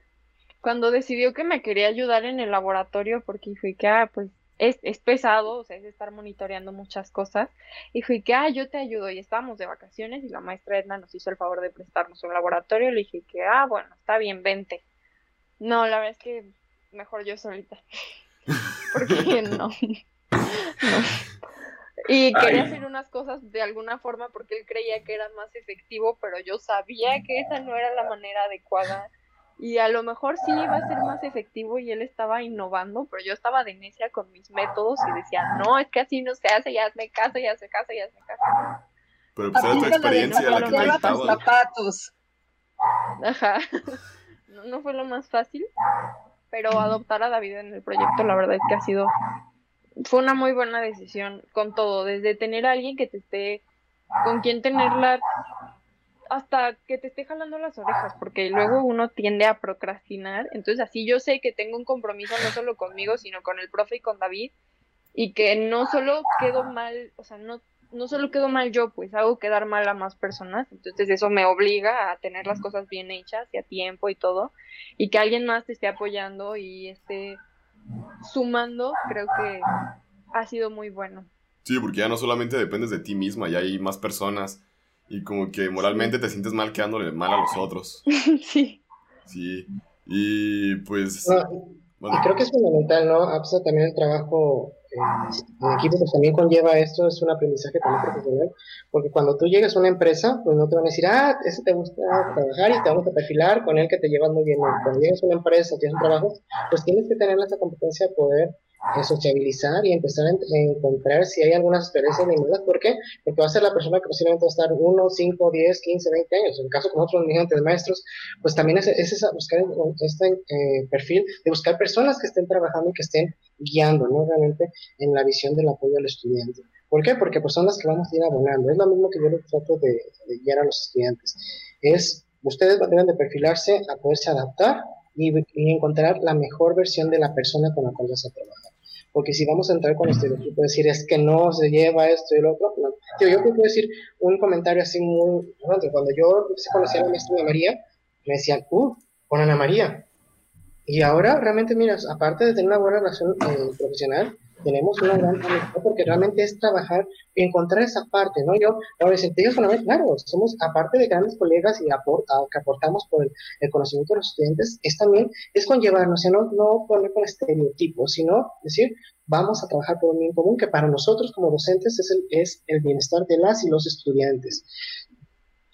cuando decidió que me quería ayudar en el laboratorio, porque fui que, ah, pues es, es, pesado, o sea, es estar monitoreando muchas cosas, y fui que, ah, yo te ayudo, y estábamos de vacaciones, y la maestra Edna nos hizo el favor de prestarnos un laboratorio, le dije que, ah, bueno, está bien, vente. No, la verdad es que mejor yo solita, porque no. Y quería hacer unas cosas de alguna forma porque él creía que era más efectivo, pero yo sabía que esa no era la manera adecuada. Y a lo mejor sí iba a ser más efectivo y él estaba innovando, pero yo estaba de necia con mis métodos y decía, no, es que así no se hace, ya hazme caso, ya hazme caso, ya hazme caso. Pero pues era tu experiencia la que te zapatos. Ajá. No, no fue lo más fácil, pero adoptar a David en el proyecto la verdad es que ha sido fue una muy buena decisión con todo, desde tener a alguien que te esté, con quien tenerla, hasta que te esté jalando las orejas, porque luego uno tiende a procrastinar, entonces así yo sé que tengo un compromiso no solo conmigo, sino con el profe y con David, y que no solo quedo mal, o sea, no, no solo quedo mal yo, pues hago quedar mal a más personas, entonces eso me obliga a tener las cosas bien hechas y a tiempo y todo, y que alguien más te esté apoyando y esté sumando, creo que ha sido muy bueno. Sí, porque ya no solamente dependes de ti misma, ya hay más personas y como que moralmente te sientes mal quedándole mal a los otros. sí. Sí, y pues... bueno. Y creo que es fundamental, ¿no? APSA también el trabajo en equipo pues también conlleva esto, es un aprendizaje también profesional, porque cuando tú llegas a una empresa, pues no te van a decir, ah, ese te gusta trabajar y te vamos a perfilar con él que te llevas muy bien. Cuando llegas a una empresa, tienes un trabajo, pues tienes que tener esa competencia de poder sociabilizar y empezar a, encontrar si hay algunas experiencias limitadas. ¿Por qué? Porque va a ser la persona que posiblemente va a estar 1, 5, 10, 15, 20 años. En el caso con otros dirigentes maestros, pues también es, es buscar este eh, perfil de buscar personas que estén trabajando y que estén guiando, ¿no? Realmente en la visión del apoyo al estudiante. ¿Por qué? Porque pues son las que vamos a ir abonando. Es lo mismo que yo les trato de, de guiar a los estudiantes. Es, ustedes deben de perfilarse a poderse adaptar y, encontrar la mejor versión de la persona con la cual vas a trabajar. Porque si vamos a entrar con este equipo, decir es que no se lleva esto y lo otro, no. yo puedo decir un comentario así muy. Cuando yo conocí a la maestra Ana María, me decían, uh, con Ana María. Y ahora realmente, mira, aparte de tener una buena relación eh, profesional, tenemos una gran amistad porque realmente es trabajar encontrar esa parte, ¿no? Yo, ahora te digo solamente, claro, somos, aparte de grandes colegas y que aportamos por el, conocimiento de los estudiantes, es también, es conllevarnos, o no, no poner con estereotipos, sino decir, vamos a trabajar por un bien común que para nosotros como docentes es el, es el bienestar de las y los estudiantes.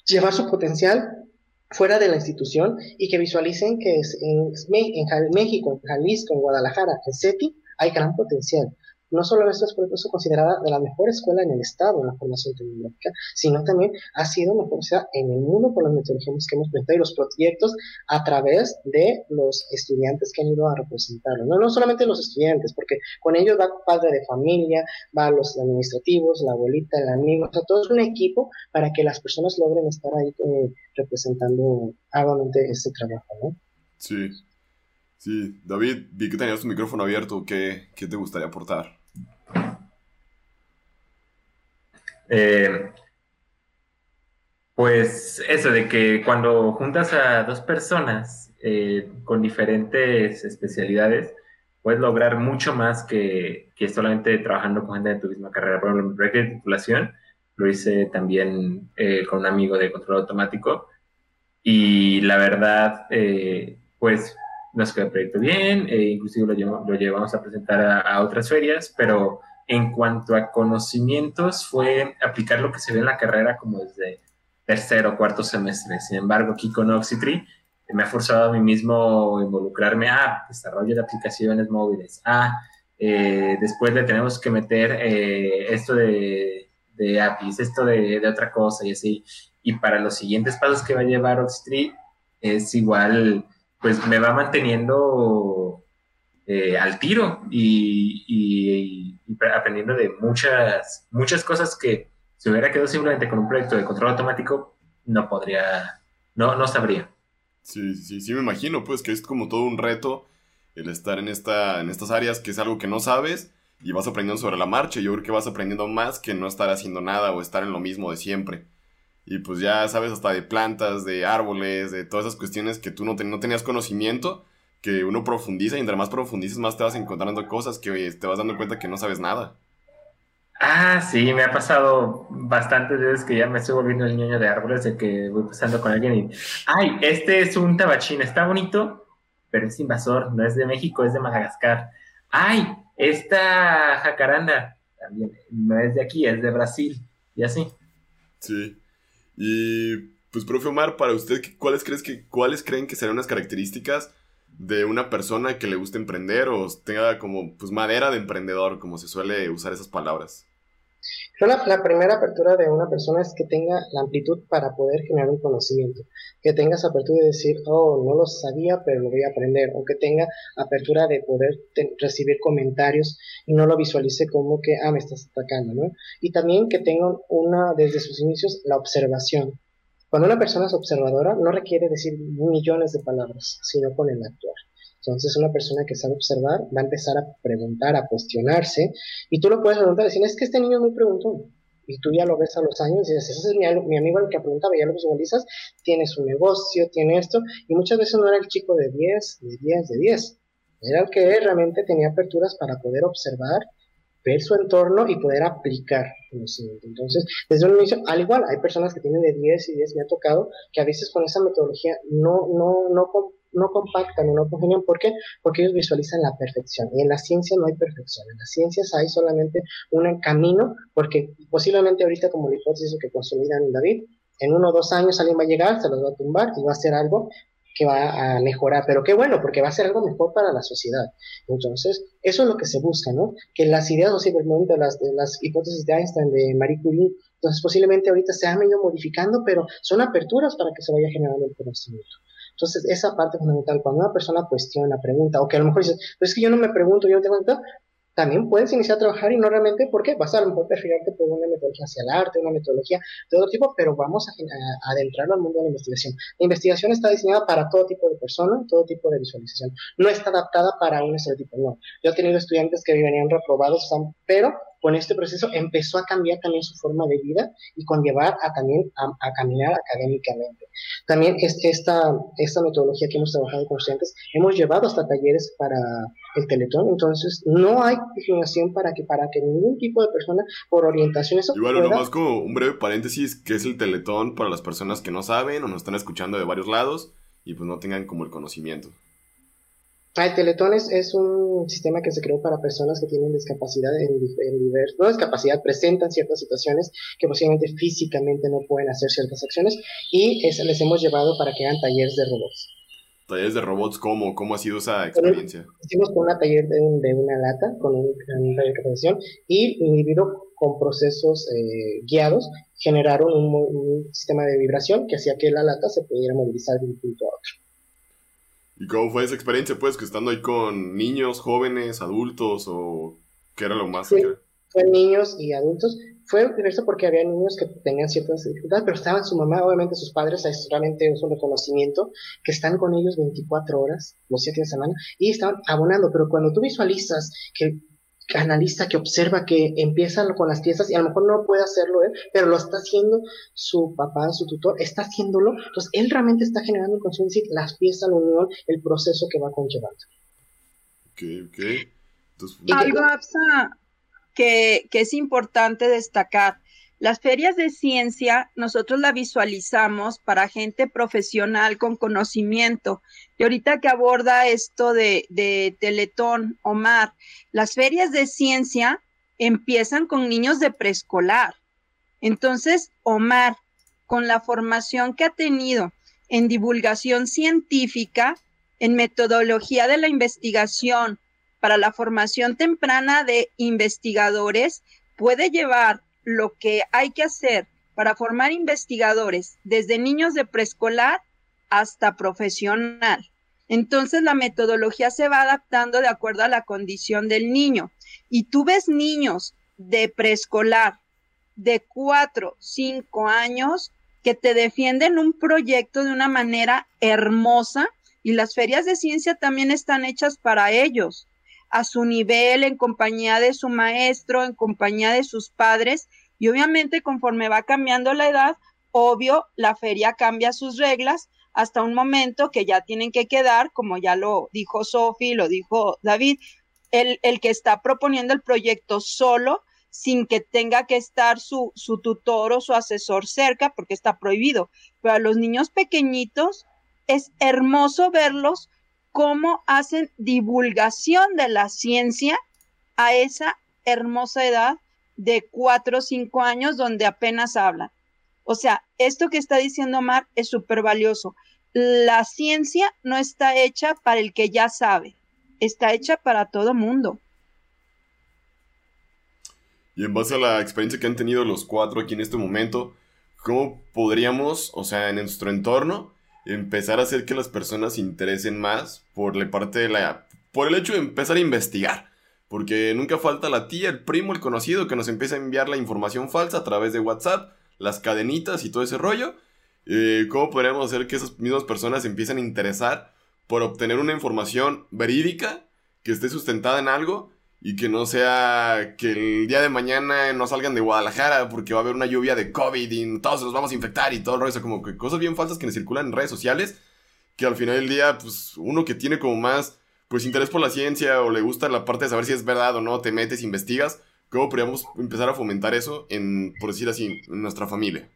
Llevar su potencial fuera de la institución y que visualicen que en, en México, en Jalisco, en Guadalajara, en CETI, hay gran potencial. No solo esto es por eso considerada de la mejor escuela en el estado en la formación tecnológica, sino también ha sido sea en el mundo por las metodologías que hemos presentado y los proyectos a través de los estudiantes que han ido a representarlo. No, no solamente los estudiantes, porque con ellos va padre de familia, va los administrativos, la abuelita, el amigo, o sea, todo es un equipo para que las personas logren estar ahí eh, representando arduamente este trabajo, ¿no? Sí. Sí, David, vi que tenías tu micrófono abierto. ¿Qué, qué te gustaría aportar? Eh, pues eso, de que cuando juntas a dos personas eh, con diferentes especialidades, puedes lograr mucho más que, que, solamente trabajando con gente de tu misma carrera. Por ejemplo, en proyecto de titulación lo hice también eh, con un amigo de control automático y la verdad, pues nos quedó el proyecto bien, e inclusive lo, lo, llevamos a presentar a, otras ferias, pero en cuanto a conocimientos fue aplicar lo que se ve en la carrera como desde tercer o cuarto semestre. Sin embargo, aquí con Oxytree me ha forzado a mí mismo involucrarme a desarrollo de aplicaciones móviles. Ah, eh, después le tenemos que meter eh, esto de, de, APIs, esto de, de, otra cosa y así. Y para los siguientes pasos que va a llevar Oxytree es igual, pues me va manteniendo eh, al tiro y, y, aprendiendo de muchas, muchas cosas que si hubiera quedado simplemente con un proyecto de control automático, no podría, no, no sabría. Sí, sí, sí, me imagino, pues que es como todo un reto el estar en, esta, en estas áreas que es algo que no sabes y vas aprendiendo sobre la marcha. Yo creo que vas aprendiendo más que no estar haciendo nada o estar en lo mismo de siempre. Y pues ya sabes hasta de plantas, de árboles, de todas esas cuestiones que tú no, no tenías conocimiento, que uno profundiza y entre más profundizas más te vas encontrando cosas que te vas dando cuenta que no sabes nada. Ah, sí, me ha pasado bastantes veces que ya me estoy volviendo el niño de árboles, de que voy pasando con alguien y, ay, este es un tabachín, está bonito, pero es invasor, no es de México, es de Madagascar. Ay, esta jacaranda, también no es de aquí, es de Brasil, y así. Sí. Y pues, profe Omar, para usted, ¿cuáles, crees que, ¿cuáles creen que serían unas características de una persona que le guste emprender o tenga como pues madera de emprendedor, como se suele usar esas palabras? La, primera apertura de una persona es que tenga la amplitud para poder generar un conocimiento, que tenga esa apertura de decir, oh, no lo sabía, pero lo voy a aprender, o que tenga apertura de poder recibir comentarios y no lo visualice como que, ah, me estás atacando, ¿no? Y también que tenga una, desde sus inicios, la observación. Cuando una persona es observadora, no requiere decir millones de palabras, sino con el actuar. Entonces, una persona que sabe observar va a empezar a preguntar, a cuestionarse, y tú lo puedes preguntar, decir, es que este niño es muy preguntón, y tú ya lo ves a los años y dices, ese es mi, mi amigo el que preguntaba, ya lo visualizas, tiene su negocio, tiene esto, y muchas veces no era el chico de 10, de 10, de 10, era el que realmente tenía aperturas para poder observar, ver su entorno y poder aplicar conocimiento. Entonces, desde un inicio, al igual, hay personas que tienen de 10 y 10, me ha tocado, que a veces con esa metodología no, no, no, no compactan o no congenian. ¿Por qué? Porque ellos visualizan la perfección. Y en la ciencia no hay perfección. En las ciencias hay solamente un camino, porque posiblemente ahorita, como la hipótesis que consolidan David, en uno o dos años alguien va a llegar, se los va a tumbar y va a hacer algo que va a mejorar, pero qué bueno, porque va a ser algo mejor para la sociedad. Entonces, eso es lo que se busca, ¿no? Que las ideas o simplemente las, las hipótesis de Einstein, de Marie Curie, entonces posiblemente ahorita se han ido modificando, pero son aperturas para que se vaya generando el conocimiento. Entonces, esa parte fundamental, cuando una persona cuestiona, pregunta, o que a lo mejor dices, pero es que yo no me pregunto, yo no tengo también puedes iniciar a trabajar y no realmente, ¿por qué? Vas a, lo mejor perfilarte por una metodología hacia el arte, una metodología de otro tipo, pero vamos a, a, adentrarlo al mundo de la investigación. La investigación está diseñada para todo tipo de persona, todo tipo de visualización. No está adaptada para un estereotipo, no. Yo he tenido estudiantes que venían reprobados, pero con este proceso empezó a cambiar también su forma de vida y conllevar a también a, caminar académicamente. También es, esta, esta metodología que hemos trabajado con estudiantes, hemos llevado hasta talleres para el Teletón, entonces no hay discriminación para que, para que ningún tipo de persona por orientación eso Y bueno, nomás como un breve paréntesis, ¿qué es el Teletón para las personas que no saben o nos están escuchando de varios lados y pues no tengan como el conocimiento? Ah, el Teletón es, un sistema que se creó para personas que tienen discapacidad en, en no discapacidad, presentan ciertas situaciones que posiblemente físicamente no pueden hacer ciertas acciones y les hemos llevado para que hagan talleres de robots. ¿Talleres de robots cómo? ¿Cómo ha sido esa experiencia? Hicimos con una taller de, una lata, con un, taller de capacitación y individuo con procesos eh, guiados generaron un, un sistema de vibración que hacía que la lata se pudiera movilizar de un punto a otro. ¿Y cómo fue esa experiencia, pues, que estando ahí con niños, jóvenes, adultos, o qué era lo más? Sí, fue niños y adultos. Fue diverso porque había niños que tenían ciertas dificultades, pero estaban su mamá, obviamente sus padres, es realmente un reconocimiento, que están con ellos 24 horas, los 7 de semana, y estaban abonando, pero cuando tú visualizas que analista que observa que empieza con las piezas y a lo mejor no puede hacerlo él, pero lo está haciendo su papá, su tutor, está haciéndolo, entonces él realmente está generando conciencia las piezas, la unión, el proceso que va conllevando. Ok, ok. Entonces, Algo, que, que es importante destacar las ferias de ciencia nosotros la visualizamos para gente profesional con conocimiento. Y ahorita que aborda esto de, de Teletón, Omar, las ferias de ciencia empiezan con niños de preescolar. Entonces, Omar, con la formación que ha tenido en divulgación científica, en metodología de la investigación para la formación temprana de investigadores, puede llevar lo que hay que hacer para formar investigadores desde niños de preescolar hasta profesional. Entonces la metodología se va adaptando de acuerdo a la condición del niño. Y tú ves niños de preescolar de cuatro, cinco años que te defienden un proyecto de una manera hermosa y las ferias de ciencia también están hechas para ellos, a su nivel, en compañía de su maestro, en compañía de sus padres y obviamente conforme va cambiando la edad, obvio, la feria cambia sus reglas hasta un momento que ya tienen que quedar, como ya lo dijo Sofi, lo dijo David, el, el que está proponiendo el proyecto solo sin que tenga que estar su, su tutor o su asesor cerca porque está prohibido. Pero a los niños pequeñitos es hermoso verlos cómo hacen divulgación de la ciencia a esa hermosa edad de cuatro o cinco años donde apenas hablan. O sea, esto que está diciendo Mar es súper valioso. La ciencia no está hecha para el que ya sabe, está hecha para todo mundo. Y en base a la experiencia que han tenido los cuatro aquí en este momento, ¿cómo podríamos, o sea, en nuestro entorno, empezar a hacer que las personas se interesen más por la parte de la... por el hecho de empezar a investigar? Porque nunca falta la tía, el primo, el conocido que nos empieza a enviar la información falsa a través de WhatsApp, las cadenitas y todo ese rollo. Eh, ¿Cómo podríamos hacer que esas mismas personas se empiecen a interesar por obtener una información verídica que esté sustentada en algo y que no sea que el día de mañana no salgan de Guadalajara porque va a haber una lluvia de COVID y todos nos vamos a infectar y todo el rollo, como que cosas bien falsas que circulan en redes sociales, que al final del día, pues uno que tiene como más, pues interés por la ciencia o le gusta la parte de saber si es verdad o no, te metes, investigas, ¿cómo podríamos empezar a fomentar eso en, por decir así, en nuestra familia?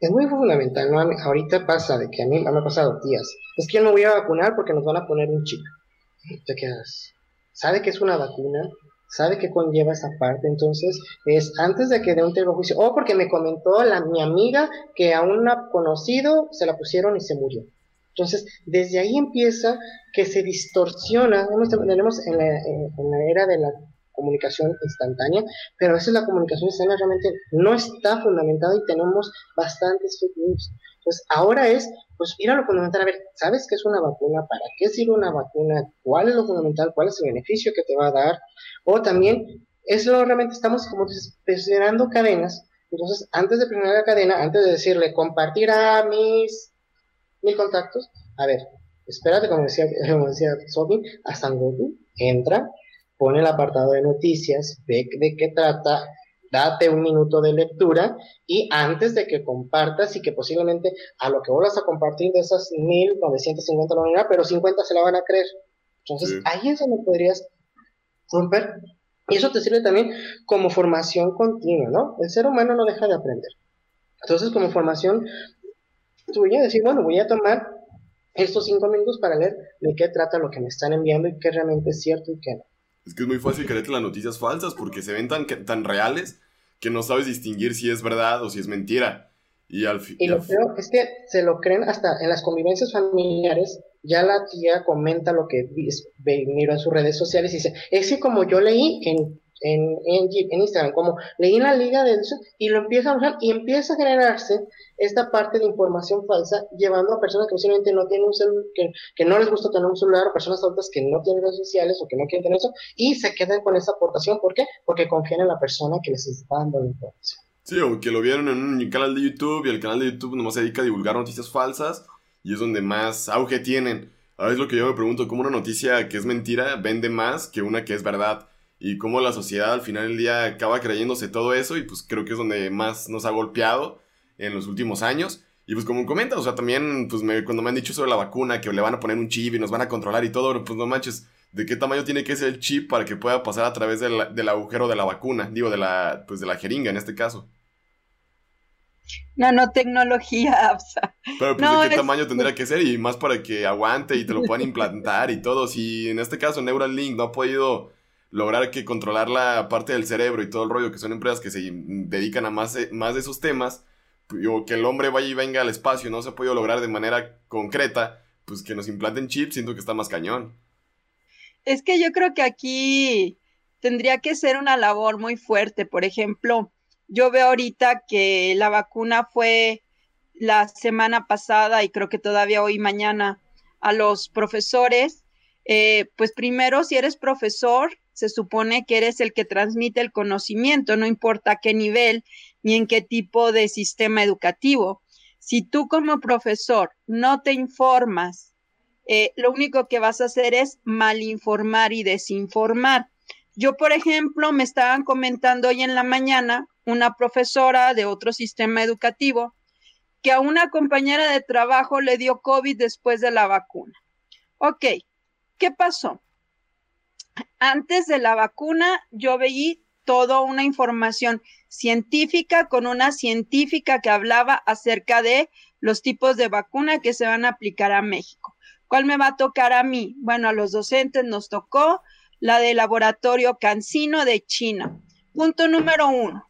Es muy fundamental. Ahorita pasa de que a mí me ha pasado días, es que yo no voy a vacunar porque nos van a poner un chip. Te quedas, sabe que es una vacuna, sabe que conlleva esa parte, entonces es antes de que dé un juicio, o porque me comentó la, mi amiga que a un conocido se la pusieron y se murió. Entonces, desde ahí empieza que se distorsiona, tenemos en la, en la era de la comunicación instantánea, pero a veces la comunicación instantánea realmente no está fundamentada y tenemos bastantes fake news. Entonces, ahora es, pues, ir a lo fundamental, a ver, ¿sabes qué es una vacuna? ¿Para qué sirve una vacuna? ¿Cuál es lo fundamental? ¿Cuál es el beneficio que te va a dar? O también, eso realmente estamos como desesperando cadenas. Entonces, antes de primera la cadena, antes de decirle compartir a mis mil contactos, a ver, espérate, como decía, como decía Sophie, a San entra, pone el apartado de noticias, ve de qué trata, date un minuto de lectura y antes de que compartas y que posiblemente a lo que vuelvas a compartir de esas 1950 no nada, pero 50 se la van a creer. Entonces ahí es donde podrías romper. Y eso te sirve también como formación continua, ¿no? El ser humano no deja de aprender. Entonces como formación, tú voy a decir, bueno, voy a tomar estos cinco minutos para leer de qué trata lo que me están enviando y qué realmente es cierto y qué no. Es que es muy fácil creerte las noticias falsas porque se ven tan, tan reales que no sabes distinguir si es verdad o si es mentira. Y al Y lo peor es que se lo creen hasta en las convivencias familiares. Ya la tía comenta lo que miro en sus redes sociales y dice: Es que como yo leí en en, en, Instagram, como leí en la liga de eso y lo empieza a usar y empieza a generarse esta parte de información falsa llevando a personas que posiblemente no tienen un celular, que, no les gusta tener un celular, o personas adultas que no tienen redes sociales o que no quieren tener eso y se quedan con esa aportación. ¿Por qué? Porque confían en la persona que les está dando la información. Sí, o que lo vieron en un canal de YouTube y el canal de YouTube nomás se dedica a divulgar noticias falsas y es donde más auge tienen. A veces lo que yo me pregunto, ¿cómo una noticia que es mentira vende más que una que es verdad? Y cómo la sociedad al final del día acaba creyéndose todo eso y pues creo que es donde más nos ha golpeado en los últimos años. Y pues como comentas, o sea, también pues cuando me han dicho sobre la vacuna, que le van a poner un chip y nos van a controlar y todo, pues no manches, ¿de qué tamaño tiene que ser el chip para que pueda pasar a través del, del agujero de la vacuna? Digo, de la, pues de la jeringa en este caso. Nanotecnología, o sea. Pero pues, ¿de qué tamaño tendría que ser? Y más para que aguante y te lo puedan implantar y todo. Si en este caso Neuralink no ha podido lograr que controlar la parte del cerebro y todo el rollo, que son empresas que se dedican a más, más de esos temas, o que el hombre vaya y venga al espacio no se ha podido lograr de manera concreta, pues que nos implanten chips, siento que está más cañón. Es que yo creo que aquí tendría que ser una labor muy fuerte. Por ejemplo, yo veo ahorita que la vacuna fue la semana pasada y creo que todavía hoy mañana a los profesores. Eh, pues primero, si eres profesor, se supone que eres el que transmite el conocimiento, no importa qué nivel ni en qué tipo de sistema educativo. Si tú como profesor no te informas, eh, lo único que vas a hacer es malinformar y desinformar. Yo, por ejemplo, me estaban comentando hoy en la mañana una profesora de otro sistema educativo que a una compañera de trabajo le dio COVID después de la vacuna. Ok, ¿qué pasó? Antes de la vacuna yo veí toda una información científica con una científica que hablaba acerca de los tipos de vacuna que se van a aplicar a México. ¿Cuál me va a tocar a mí? Bueno, a los docentes nos tocó la de laboratorio Cancino de China. Punto número uno.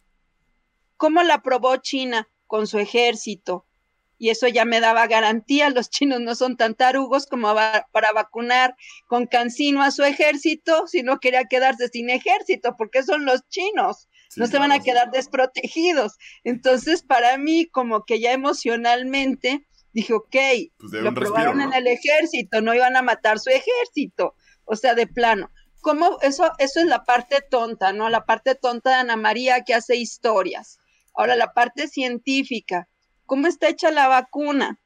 ¿Cómo la aprobó China? Con su ejército. Y eso ya me daba garantía. Los chinos no son tan tarugos como para vacunar con Cancino a su ejército, si no quería quedarse sin ejército, porque son los chinos. no se van a quedar desprotegidos. Entonces, para mí, como que ya emocionalmente, dije, ok, pues lo probaron en el ejército, no iban a matar su ejército. O sea, de plano. ¿Cómo? Eso, eso es la parte tonta, ¿no? La parte tonta de Ana María que hace historias. Ahora, la parte científica. ¿Cómo está hecha la vacuna?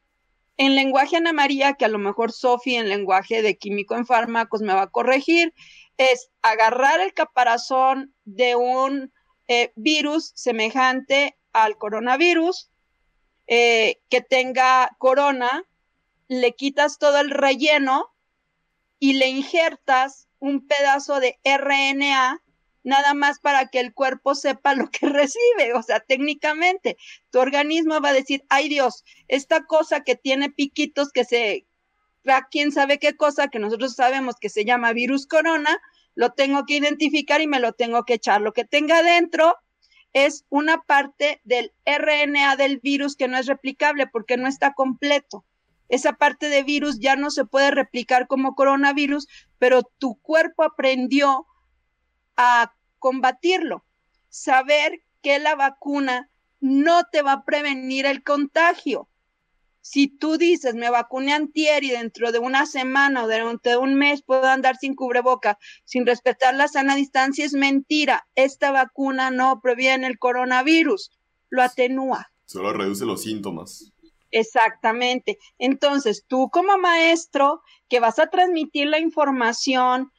En lenguaje Ana María, que a lo mejor Sofi en lenguaje de químico en fármacos me va a corregir, es agarrar el caparazón de un eh, virus semejante al coronavirus, eh, que tenga corona, le quitas todo el relleno y le injertas un pedazo de RNA nada más para que el cuerpo sepa lo que recibe. O sea, técnicamente, tu organismo va a decir, ay Dios, esta cosa que tiene piquitos que se, quién sabe qué cosa que nosotros sabemos que se llama virus corona, lo tengo que identificar y me lo tengo que echar. Lo que tenga dentro es una parte del RNA del virus que no es replicable porque no está completo esa parte de virus ya no se puede replicar como coronavirus, pero tu cuerpo aprendió a combatirlo. Saber que la vacuna no te va a prevenir el contagio. Si tú dices, me vacuné antier y dentro de una semana o dentro de un mes puedo andar sin cubreboca, sin respetar la sana distancia, es mentira. Esta vacuna no previene el coronavirus, lo atenúa. Solo reduce los síntomas. Exactamente. Entonces, tú como maestro que vas a transmitir la información,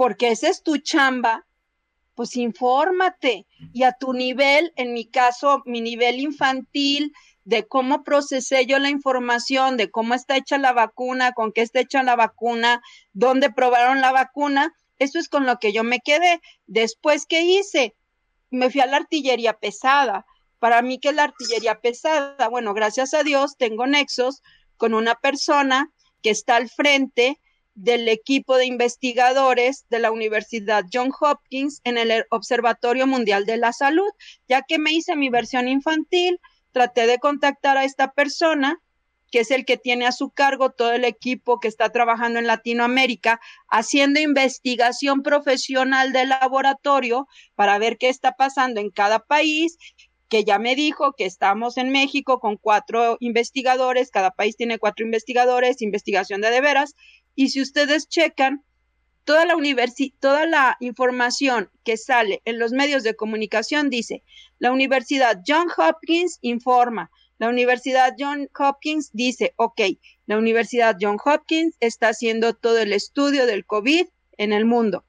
porque esa es tu chamba, pues infórmate y a tu nivel, en mi caso, mi nivel infantil, de cómo procesé yo la información, de cómo está hecha la vacuna, con qué está hecha la vacuna, dónde probaron la vacuna, eso es con lo que yo me quedé. Después, ¿qué hice? Me fui a la artillería pesada para mí, que es la artillería pesada? Bueno, gracias a Dios tengo nexos con una persona que está al frente del equipo de investigadores de la Universidad John Hopkins en el Observatorio Mundial de la Salud. Ya que me hice mi versión infantil, traté de contactar a esta persona, que es el que tiene a su cargo todo el equipo que está trabajando en Latinoamérica, haciendo investigación profesional de laboratorio para ver qué está pasando en cada país que ya me dijo que estamos en México con cuatro investigadores, cada país tiene cuatro investigadores, investigación de de veras, y si ustedes checan, toda la, toda la información que sale en los medios de comunicación dice, la Universidad John Hopkins informa, la Universidad John Hopkins dice, ok, la Universidad John Hopkins está haciendo todo el estudio del COVID en el mundo.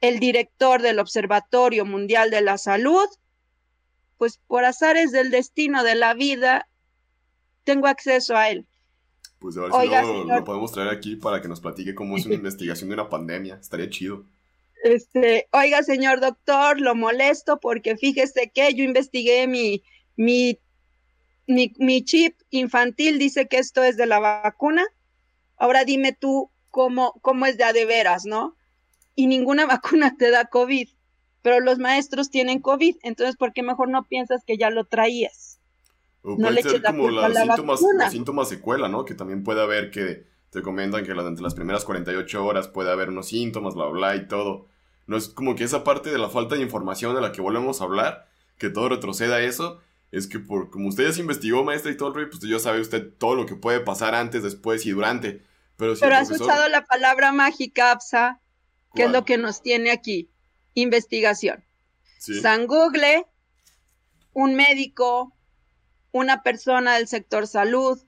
El director del Observatorio Mundial de la Salud pues por azares del destino de la vida, tengo acceso a él. Pues a ver si lo, podemos traer aquí para que nos platique cómo es una investigación de una pandemia. Estaría chido. Este, oiga, señor doctor, lo molesto porque fíjese que yo investigué mi, mi, mi, mi chip infantil, dice que esto es de la vacuna. Ahora dime tú cómo, cómo es de a de veras, ¿no? Y ninguna vacuna te da COVID pero los maestros tienen COVID, entonces ¿por qué mejor no piensas que ya lo traías? O puede ser como los síntomas, los síntomas secuela, ¿no? Que también puede haber que te comentan que entre las primeras 48 horas puede haber unos síntomas, bla, bla, y todo. No es como que esa parte de la falta de información de la que volvemos a hablar, que todo retroceda a eso, es que por como usted ya se investigó, maestra, y todo el pues ya sabe usted todo lo que puede pasar antes, después y durante. Pero, Pero has escuchado la palabra mágica, APSA, que es lo que nos tiene aquí. Investigación. San Google, un médico, una persona del sector salud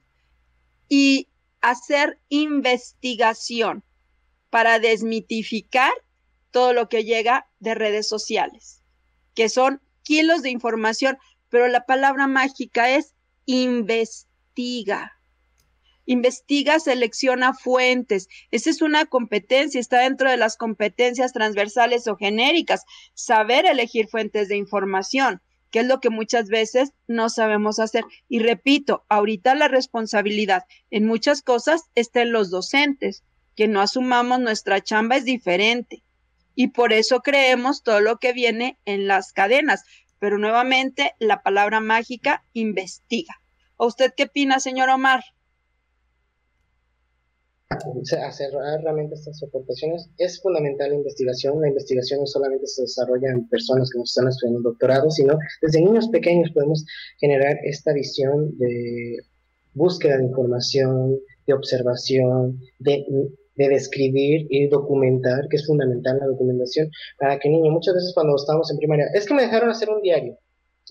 y hacer investigación para desmitificar todo lo que llega de redes sociales, que son kilos de información, pero la palabra mágica es investiga. Investiga, selecciona fuentes. Esa es una competencia, está dentro de las competencias transversales o genéricas. Saber elegir fuentes de información, que es lo que muchas veces no sabemos hacer. Y repito, ahorita la responsabilidad en muchas cosas está en los docentes. Que no asumamos nuestra chamba es diferente. Y por eso creemos todo lo que viene en las cadenas. Pero nuevamente, la palabra mágica, investiga. ¿O usted qué opina, señor Omar? Hacer realmente estas aportaciones. Es fundamental la investigación. La investigación no solamente se desarrolla en personas que nos están estudiando doctorado, sino desde niños pequeños podemos generar esta visión de búsqueda de información, de observación, de, de describir y documentar, que es fundamental la documentación para que niño, muchas veces cuando estamos en primaria, es que me dejaron hacer un diario.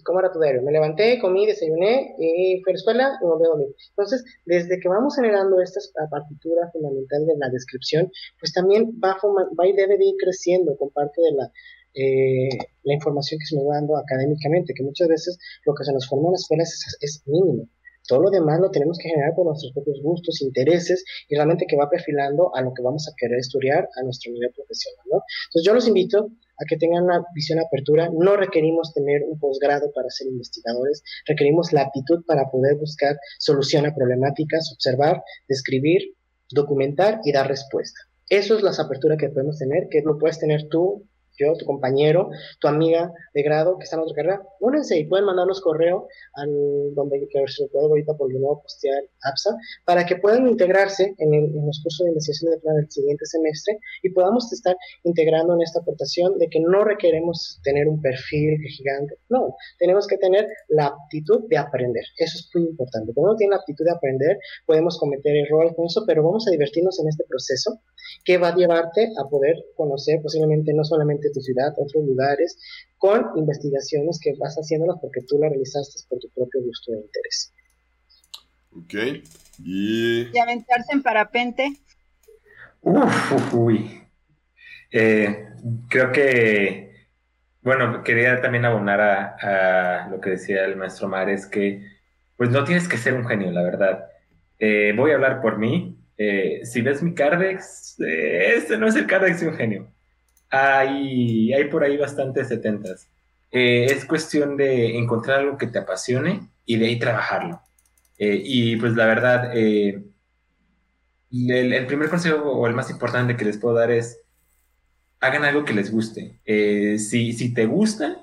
¿Cómo era tu diario? Me levanté, comí, desayuné y fui a la escuela y volví a dormir. Entonces, desde que vamos generando esta partitura fundamental de la descripción, pues también va, va y debe de ir creciendo con parte de la, eh, la información que se nos va dando académicamente, que muchas veces lo que se nos forma en las escuelas es, es mínimo. Todo lo demás lo tenemos que generar por nuestros propios gustos, intereses y realmente que va perfilando a lo que vamos a querer estudiar a nuestro nivel profesional, ¿no? Entonces yo los invito a que tengan una visión apertura. No requerimos tener un posgrado para ser investigadores, requerimos la aptitud para poder buscar solución a problemáticas, observar, describir, documentar y dar respuesta. Eso es la apertura que podemos tener, que lo puedes tener tú yo, tu compañero, tu amiga de grado que está en otra carrera, únense y pueden mandarnos correo al donde que se lo puedo ahorita porque no postear APSA para que puedan integrarse en, los cursos de investigación de plan del siguiente semestre y podamos estar integrando en esta aportación de que no requeremos tener un perfil gigante, no, tenemos que tener la aptitud de aprender, eso es muy importante. Cuando uno tiene la aptitud de aprender, podemos cometer errores con eso, pero vamos a divertirnos en este proceso que va a llevarte a poder conocer posiblemente no solamente tu ciudad, otros lugares, con investigaciones que vas haciéndolas porque tú las realizaste por tu propio gusto e interés. Ok. Y... ¿Y aventarse en parapente? Uf, uy. Eh, creo que, bueno, quería también abonar a, lo que decía el maestro Mar, es que, pues no tienes que ser un genio, la verdad. Eh, voy a hablar por mí. Eh, si ves mi Cardex, este no es el Cardex de un genio hay, hay por ahí bastantes setentas. Eh, es cuestión de encontrar algo que te apasione y de ahí trabajarlo. Eh, y pues la verdad, eh, el, primer consejo o el más importante que les puedo dar es, hagan algo que les guste. si, si te gusta,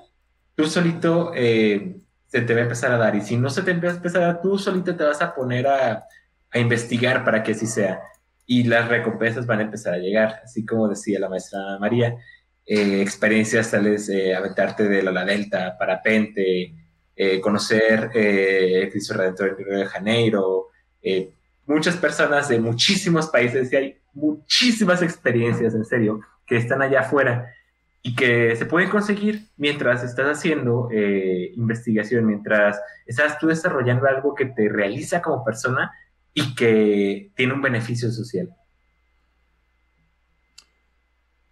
tú solito se te va a empezar a dar. Y si no se te empieza a empezar dar, tú solito te vas a poner a, a investigar para que así sea y las recompensas van a empezar a llegar, así como decía la maestra María, eh, experiencias tales de aventarte de la, Delta, parapente, eh, conocer eh, Cristo Redentor de Río de Janeiro, eh, muchas personas de muchísimos países y hay muchísimas experiencias, en serio, que están allá afuera y que se pueden conseguir mientras estás haciendo investigación, mientras estás tú desarrollando algo que te realiza como persona y que tiene un beneficio social.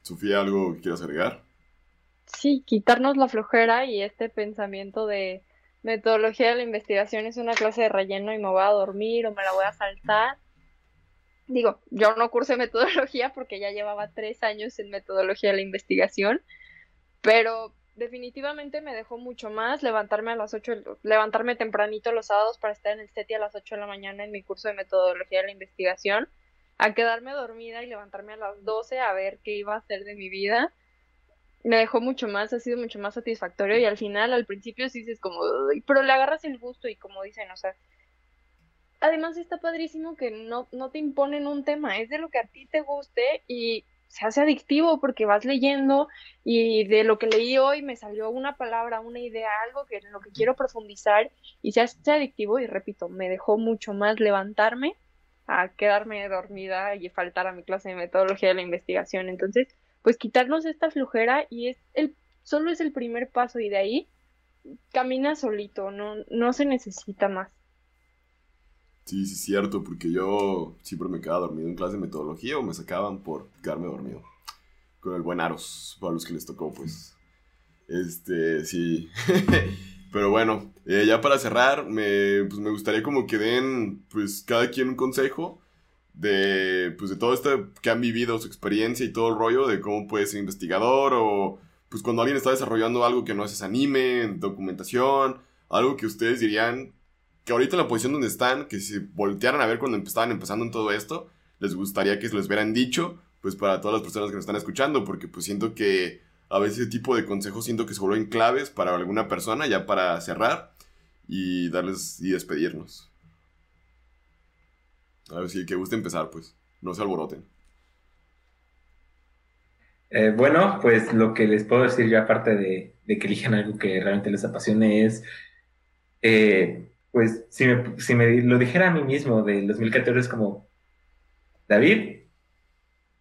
Sofía, ¿algo que quieras agregar? Sí, quitarnos la flojera y este pensamiento de metodología de la investigación es una clase de relleno y me voy a dormir o me la voy a saltar. Digo, yo no cursé metodología porque ya llevaba tres años en metodología de la investigación, pero definitivamente me dejó mucho más levantarme a las 8, levantarme tempranito los sábados para estar en el SETI a las 8 de la mañana en mi curso de metodología de la investigación, a quedarme dormida y levantarme a las 12 a ver qué iba a hacer de mi vida. me dejó mucho más, ha sido mucho más satisfactorio y al final, al principio sí dices como, pero le agarras el gusto y como dicen, o sea, además está padrísimo que no, no te imponen un tema, es de lo que a ti te guste y se hace adictivo porque vas leyendo y de lo que leí hoy me salió una palabra, una idea, algo que en lo que quiero profundizar y se hace adictivo y repito, me dejó mucho más levantarme a quedarme dormida y faltar a mi clase de metodología de la investigación. Entonces, pues quitarnos esta flujera y es el solo es el primer paso y de ahí camina solito, no, no se necesita más. Sí, sí, cierto, porque yo siempre me quedaba dormido en clase de metodología o me sacaban por quedarme dormido. Con el buen Aros, para los que les tocó, pues. Este, sí. Pero bueno, eh, ya para cerrar, me, pues me gustaría como que den, pues, cada quien un consejo de, pues, de todo esto que han vivido, su experiencia y todo el rollo de cómo puede ser investigador o, pues, cuando alguien está desarrollando algo que no es anime, documentación, algo que ustedes dirían que ahorita en la posición donde están, que si voltearan a ver cuando estaban empezando en todo esto, les gustaría que se les hubieran dicho, pues para todas las personas que nos están escuchando, porque pues siento que a veces ese tipo de consejos siento que se vuelven claves para alguna persona ya para cerrar y darles y despedirnos. A ver si que guste empezar, pues, no se alboroten. Eh, bueno, pues lo que les puedo decir ya aparte de, que elijan algo que realmente les apasione es eh, pues si me, si me lo dijera a mí mismo del 2014 es como, David,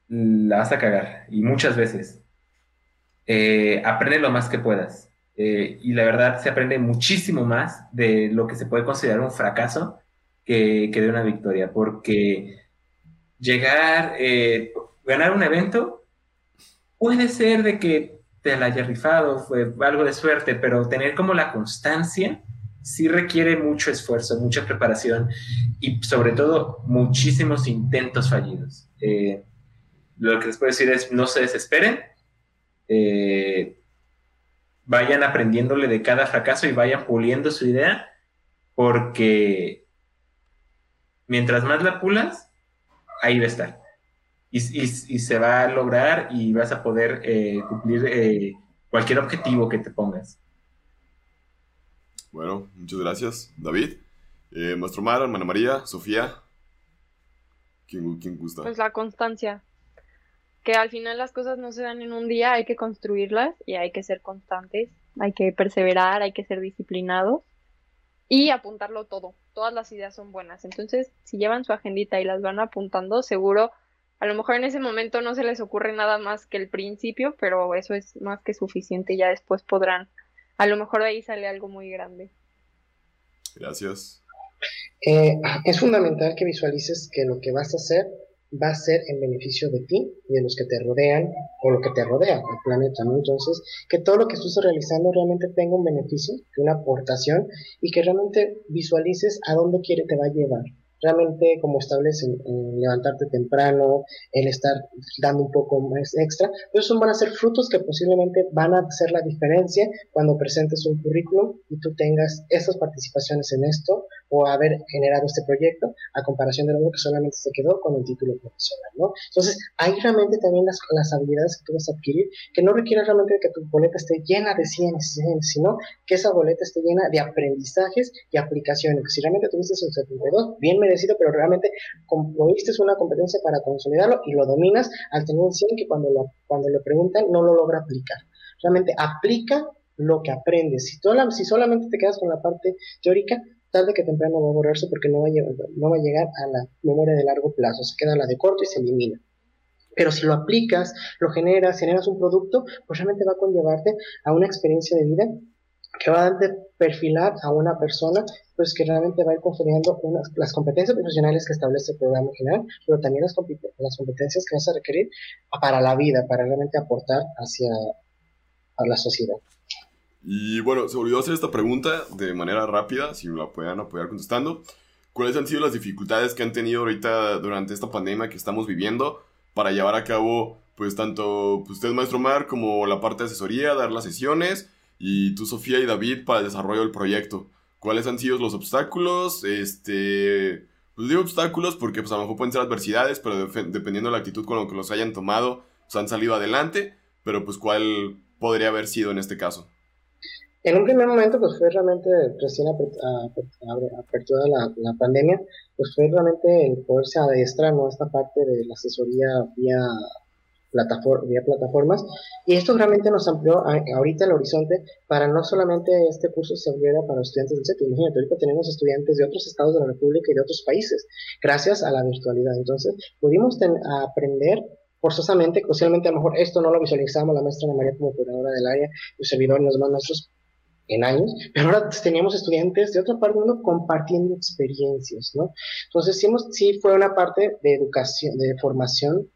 la vas a cagar, y muchas veces. Eh, aprende lo más que puedas. Eh, y la verdad se aprende muchísimo más de lo que se puede considerar un fracaso que, que de una victoria, porque llegar, eh, ganar un evento, puede ser de que te la haya rifado, fue algo de suerte, pero tener como la constancia sí requiere mucho esfuerzo, mucha preparación y sobre todo muchísimos intentos fallidos. Eh, lo que les puedo decir es no se desesperen, eh, vayan aprendiéndole de cada fracaso y vayan puliendo su idea porque mientras más la pulas, ahí va a estar. Y, se va a lograr y vas a poder eh, cumplir cualquier objetivo que te pongas. Bueno, muchas gracias, David. Eh, Maestro Mar, Hermana María, Sofía. ¿Quién, ¿Quién gusta? Pues la constancia. Que al final las cosas no se dan en un día, hay que construirlas y hay que ser constantes, hay que perseverar, hay que ser disciplinados y apuntarlo todo. Todas las ideas son buenas. Entonces, si llevan su agendita y las van apuntando, seguro, a lo mejor en ese momento no se les ocurre nada más que el principio, pero eso es más que suficiente. Ya después podrán a lo mejor de ahí sale algo muy grande. Gracias. Eh, es fundamental que visualices que lo que vas a hacer va a ser en beneficio de ti y de los que te rodean o lo que te rodea, el planeta, ¿no? Entonces, que todo lo que estés realizando realmente tenga un beneficio, una aportación y que realmente visualices a dónde quiere te va a llevar realmente como establecen levantarte temprano, el estar dando un poco más extra, pues son van a ser frutos que posiblemente van a hacer la diferencia cuando presentes un currículum y tú tengas estas participaciones en esto o haber generado este proyecto a comparación de lo que solamente se quedó con el título profesional, ¿no? Entonces, hay realmente también las, las habilidades que tú vas a adquirir que no requieren realmente que tu boleta esté llena de 100, sino que esa boleta esté llena de aprendizajes y aplicaciones. Si realmente tuviste esos 72, bien merecido, pero realmente concluiste una competencia para consolidarlo y lo dominas al tener un 100 que cuando lo, cuando le preguntan no lo logra aplicar. Realmente aplica lo que aprendes. Si, si solamente te quedas con la parte teórica, tarde que temprano va a borrarse porque no va a, llegar, no va a llegar a la memoria de largo plazo, se queda la de corto y se elimina. Pero si lo aplicas, lo generas, generas un producto, pues realmente va a conllevarte a una experiencia de vida que va a perfilar a una persona, pues que realmente va a ir configurando unas, las competencias profesionales que establece el programa general, pero también las, competencias que vas a requerir para la vida, para realmente aportar hacia a la sociedad. Y bueno, se olvidó hacer esta pregunta de manera rápida, si la puedan apoyar contestando. ¿Cuáles han sido las dificultades que han tenido ahorita durante esta pandemia que estamos viviendo para llevar a cabo, pues tanto pues, usted, maestro Mar, como la parte de asesoría, dar las sesiones, y tú, Sofía y David, para el desarrollo del proyecto? ¿Cuáles han sido los obstáculos? Este, pues digo obstáculos porque pues a lo mejor pueden ser adversidades, pero dependiendo de la actitud con la que los hayan tomado, pues han salido adelante, pero pues cuál podría haber sido en este caso? En un primer momento, pues fue realmente, recién apertura de la, la, pandemia, pues fue realmente el poderse adiestrar, ¿no? Esta parte de la asesoría vía vía plataformas. Y esto realmente nos amplió ahorita el horizonte para no solamente este curso se abriera para estudiantes del CETI. Imagínate, ahorita tenemos estudiantes de otros estados de la República y de otros países, gracias a la virtualidad. Entonces, pudimos aprender forzosamente, crucialmente a lo mejor esto no lo visualizamos la maestra Ana María como coordinadora del área, y servidor los demás maestros en años, pero ahora teníamos estudiantes de otra parte del mundo compartiendo experiencias, ¿no? Entonces, sí, sí fue una parte de educación, de formación,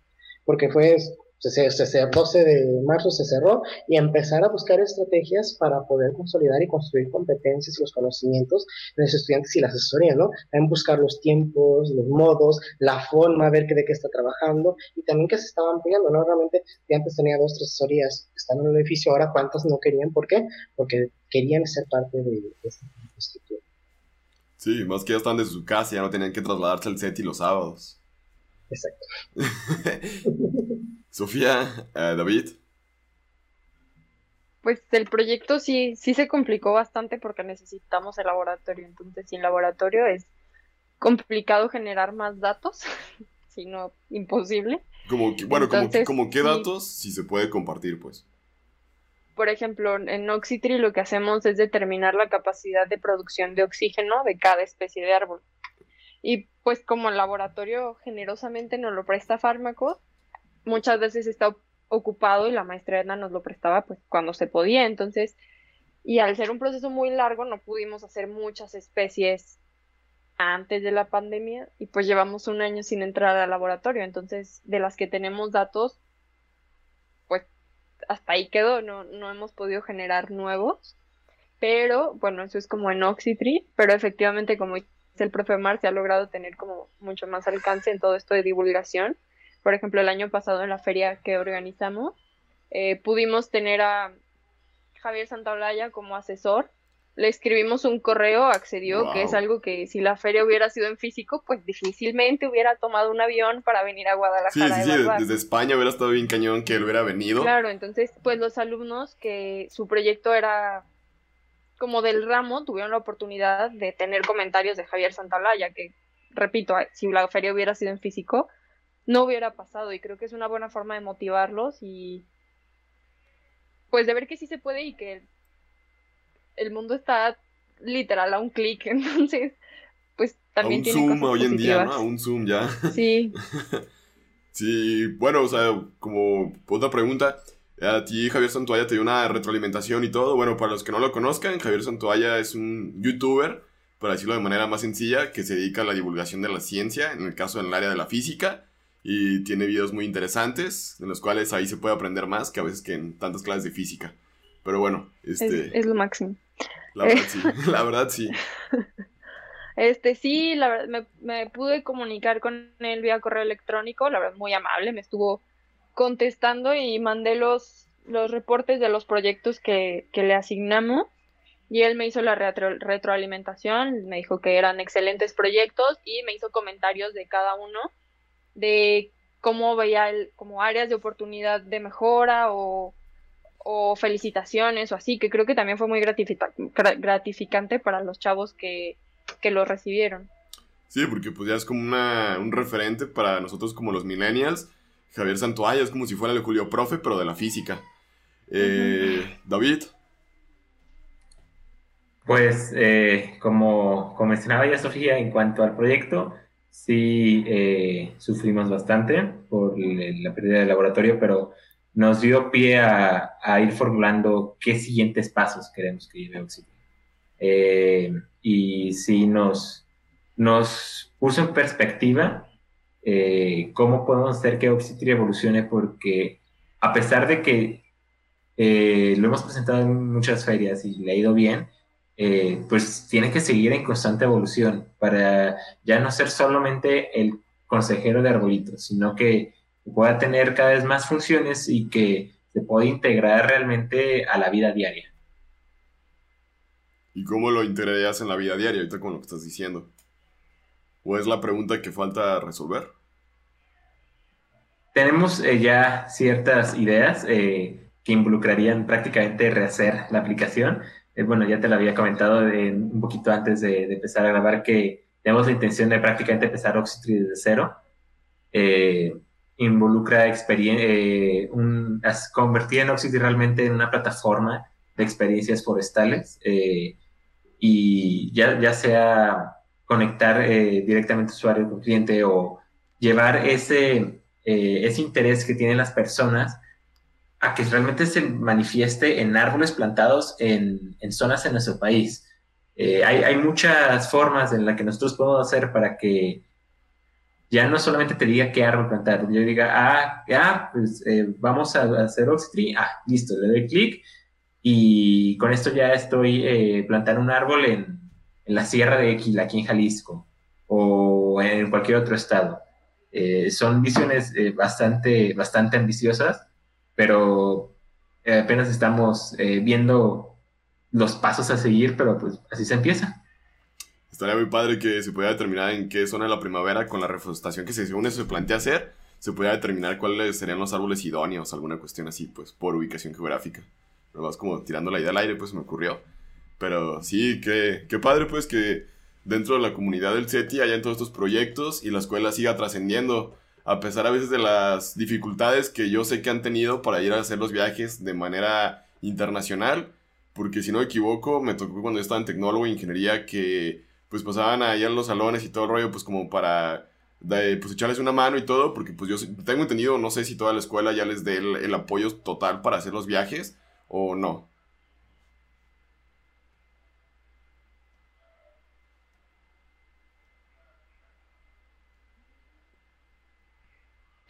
porque fue se, se, el 12 de marzo se cerró y empezar a buscar estrategias para poder consolidar y construir competencias y los conocimientos de los estudiantes y la asesoría, ¿no? En buscar los tiempos, los modos, la forma, ver qué, de qué está trabajando y también que se estaban ampliando, ¿no? Realmente ya antes tenía dos, tres asesorías están en el edificio, ahora cuántas no querían, ¿por qué? Porque querían ser parte de, esta estructura. Sí, más que ya están de su casa, ya no tenían que trasladarse al set y los sábados. Exacto. Sofía, eh, David. Pues el proyecto sí, sí se complicó bastante porque necesitamos el laboratorio. Entonces, sin laboratorio es complicado generar más datos, si no imposible. Como bueno, como, qué datos si se puede compartir, pues. Por ejemplo, en Oxitri lo que hacemos es determinar la capacidad de producción de oxígeno de cada especie de árbol. Y pues como el laboratorio generosamente nos lo presta fármacos, muchas veces está ocupado y la maestra Edna nos lo prestaba pues cuando se podía. Entonces, y al ser un proceso muy largo, no pudimos hacer muchas especies antes de la pandemia y pues llevamos un año sin entrar al laboratorio. Entonces, de las que tenemos datos, pues hasta ahí quedó, no, no hemos podido generar nuevos. Pero bueno, eso es como en Oxytree, pero efectivamente como el profe Mar, se ha logrado tener como mucho más alcance en todo esto de divulgación por ejemplo, el año pasado en la feria que organizamos, eh, pudimos tener a Javier Santaolalla como asesor. Le escribimos un correo, accedió, que es algo que si la feria hubiera sido en físico, pues difícilmente hubiera tomado un avión para venir a Guadalajara. Sí, sí, sí, desde España hubiera estado bien cañón que él hubiera venido. Claro, entonces, pues los alumnos que su proyecto era como del ramo tuvieron la oportunidad de tener comentarios de Javier Santaolalla, que, repito, si la feria hubiera sido en físico, no hubiera pasado y creo que es una buena forma de motivarlos y pues de ver que sí se puede y que el mundo está literal a un clic, entonces pues también a un zoom hoy en día, ¿no? A un zoom ya. Sí. sí, bueno, o sea, como otra pregunta, a ti Javier Santoalla te dio una retroalimentación y todo. Bueno, para los que no lo conozcan, Javier Santoalla es un youtuber, para decirlo de manera más sencilla, que se dedica a la divulgación de la ciencia, en el caso en el área de la física y tiene videos muy interesantes en los cuales ahí se puede aprender más que a veces que en tantas clases de física. Pero bueno, este... Es, lo máximo. La verdad sí, la verdad sí. Este sí, la verdad, me, me, pude comunicar con él vía correo electrónico, la verdad muy amable, me estuvo contestando y mandé los, los reportes de los proyectos que, que le asignamos y él me hizo la retroalimentación, me dijo que eran excelentes proyectos y me hizo comentarios de cada uno de cómo veía el, como áreas de oportunidad de mejora o, felicitaciones o así, que creo que también fue muy gratificante para los chavos que, que lo recibieron. Sí, porque pues ya es como una, un referente para nosotros como los millennials. Javier Santoalla es como si fuera el Julio Profe, pero de la física. Eh, David. Pues, eh, como, como mencionaba ya Sofía, en cuanto al proyecto, sí eh, sufrimos bastante por la pérdida del laboratorio, pero nos dio pie a, ir formulando qué siguientes pasos queremos que lleve Oxygen. Eh, y sí nos, nos puso en perspectiva eh, cómo podemos hacer que Oxytree evolucione, porque a pesar de que lo hemos presentado en muchas ferias y le ha ido bien, eh, pues tiene que seguir en constante evolución para ya no ser solamente el consejero de arbolitos, sino que pueda tener cada vez más funciones y que se pueda integrar realmente a la vida diaria. ¿Y cómo lo integrarías en la vida diaria ahorita con lo que estás diciendo? ¿O es la pregunta que falta resolver? Tenemos eh, ya ciertas ideas. Eh, que involucrarían prácticamente rehacer la aplicación. Eh, bueno, ya te lo había comentado un poquito antes de, empezar a grabar que tenemos la intención de prácticamente empezar Oxytree desde cero. Eh, involucra eh, un, convertir en Oxytree realmente en una plataforma de experiencias forestales y ya, ya sea conectar directamente usuario con cliente o llevar ese, ese interés que tienen las personas a que realmente se manifieste en árboles plantados en, zonas en nuestro país. Eh, hay, muchas formas en las que nosotros podemos hacer para que ya no solamente te diga qué árbol plantar, yo diga, ah, ya, pues eh, vamos a hacer Oxytree, ah, listo, le doy clic y con esto ya estoy eh, plantando un árbol en, la sierra de Equila, aquí en Jalisco, o en cualquier otro estado. son visiones bastante, bastante ambiciosas, pero eh, apenas estamos eh, viendo los pasos a seguir, pero pues así se empieza. Estaría muy padre que se pudiera determinar en qué zona de la primavera con la reforestación que se, según eso se plantea hacer, se pudiera determinar cuáles serían los árboles idóneos, alguna cuestión así, pues por ubicación geográfica. Pero vas como tirando la idea al aire, pues me ocurrió. Pero sí, qué, padre pues que dentro de la comunidad del CETI hayan todos estos proyectos y la escuela siga trascendiendo a pesar a veces de las dificultades que yo sé que han tenido para ir a hacer los viajes de manera internacional, porque si no me equivoco, me tocó cuando yo estaba en tecnólogo e ingeniería que pues pasaban ahí a los salones y todo el rollo, pues como para pues echarles una mano y todo, porque pues yo tengo entendido, no sé si toda la escuela ya les dé el apoyo total para hacer los viajes o no.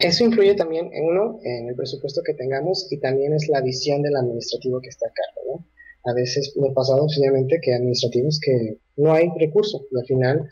Eso influye también, en uno, en el presupuesto que tengamos y también es la visión del administrativo que está a cargo, ¿no? A veces me ha pasado sencillamente que administrativos que no hay recurso y al final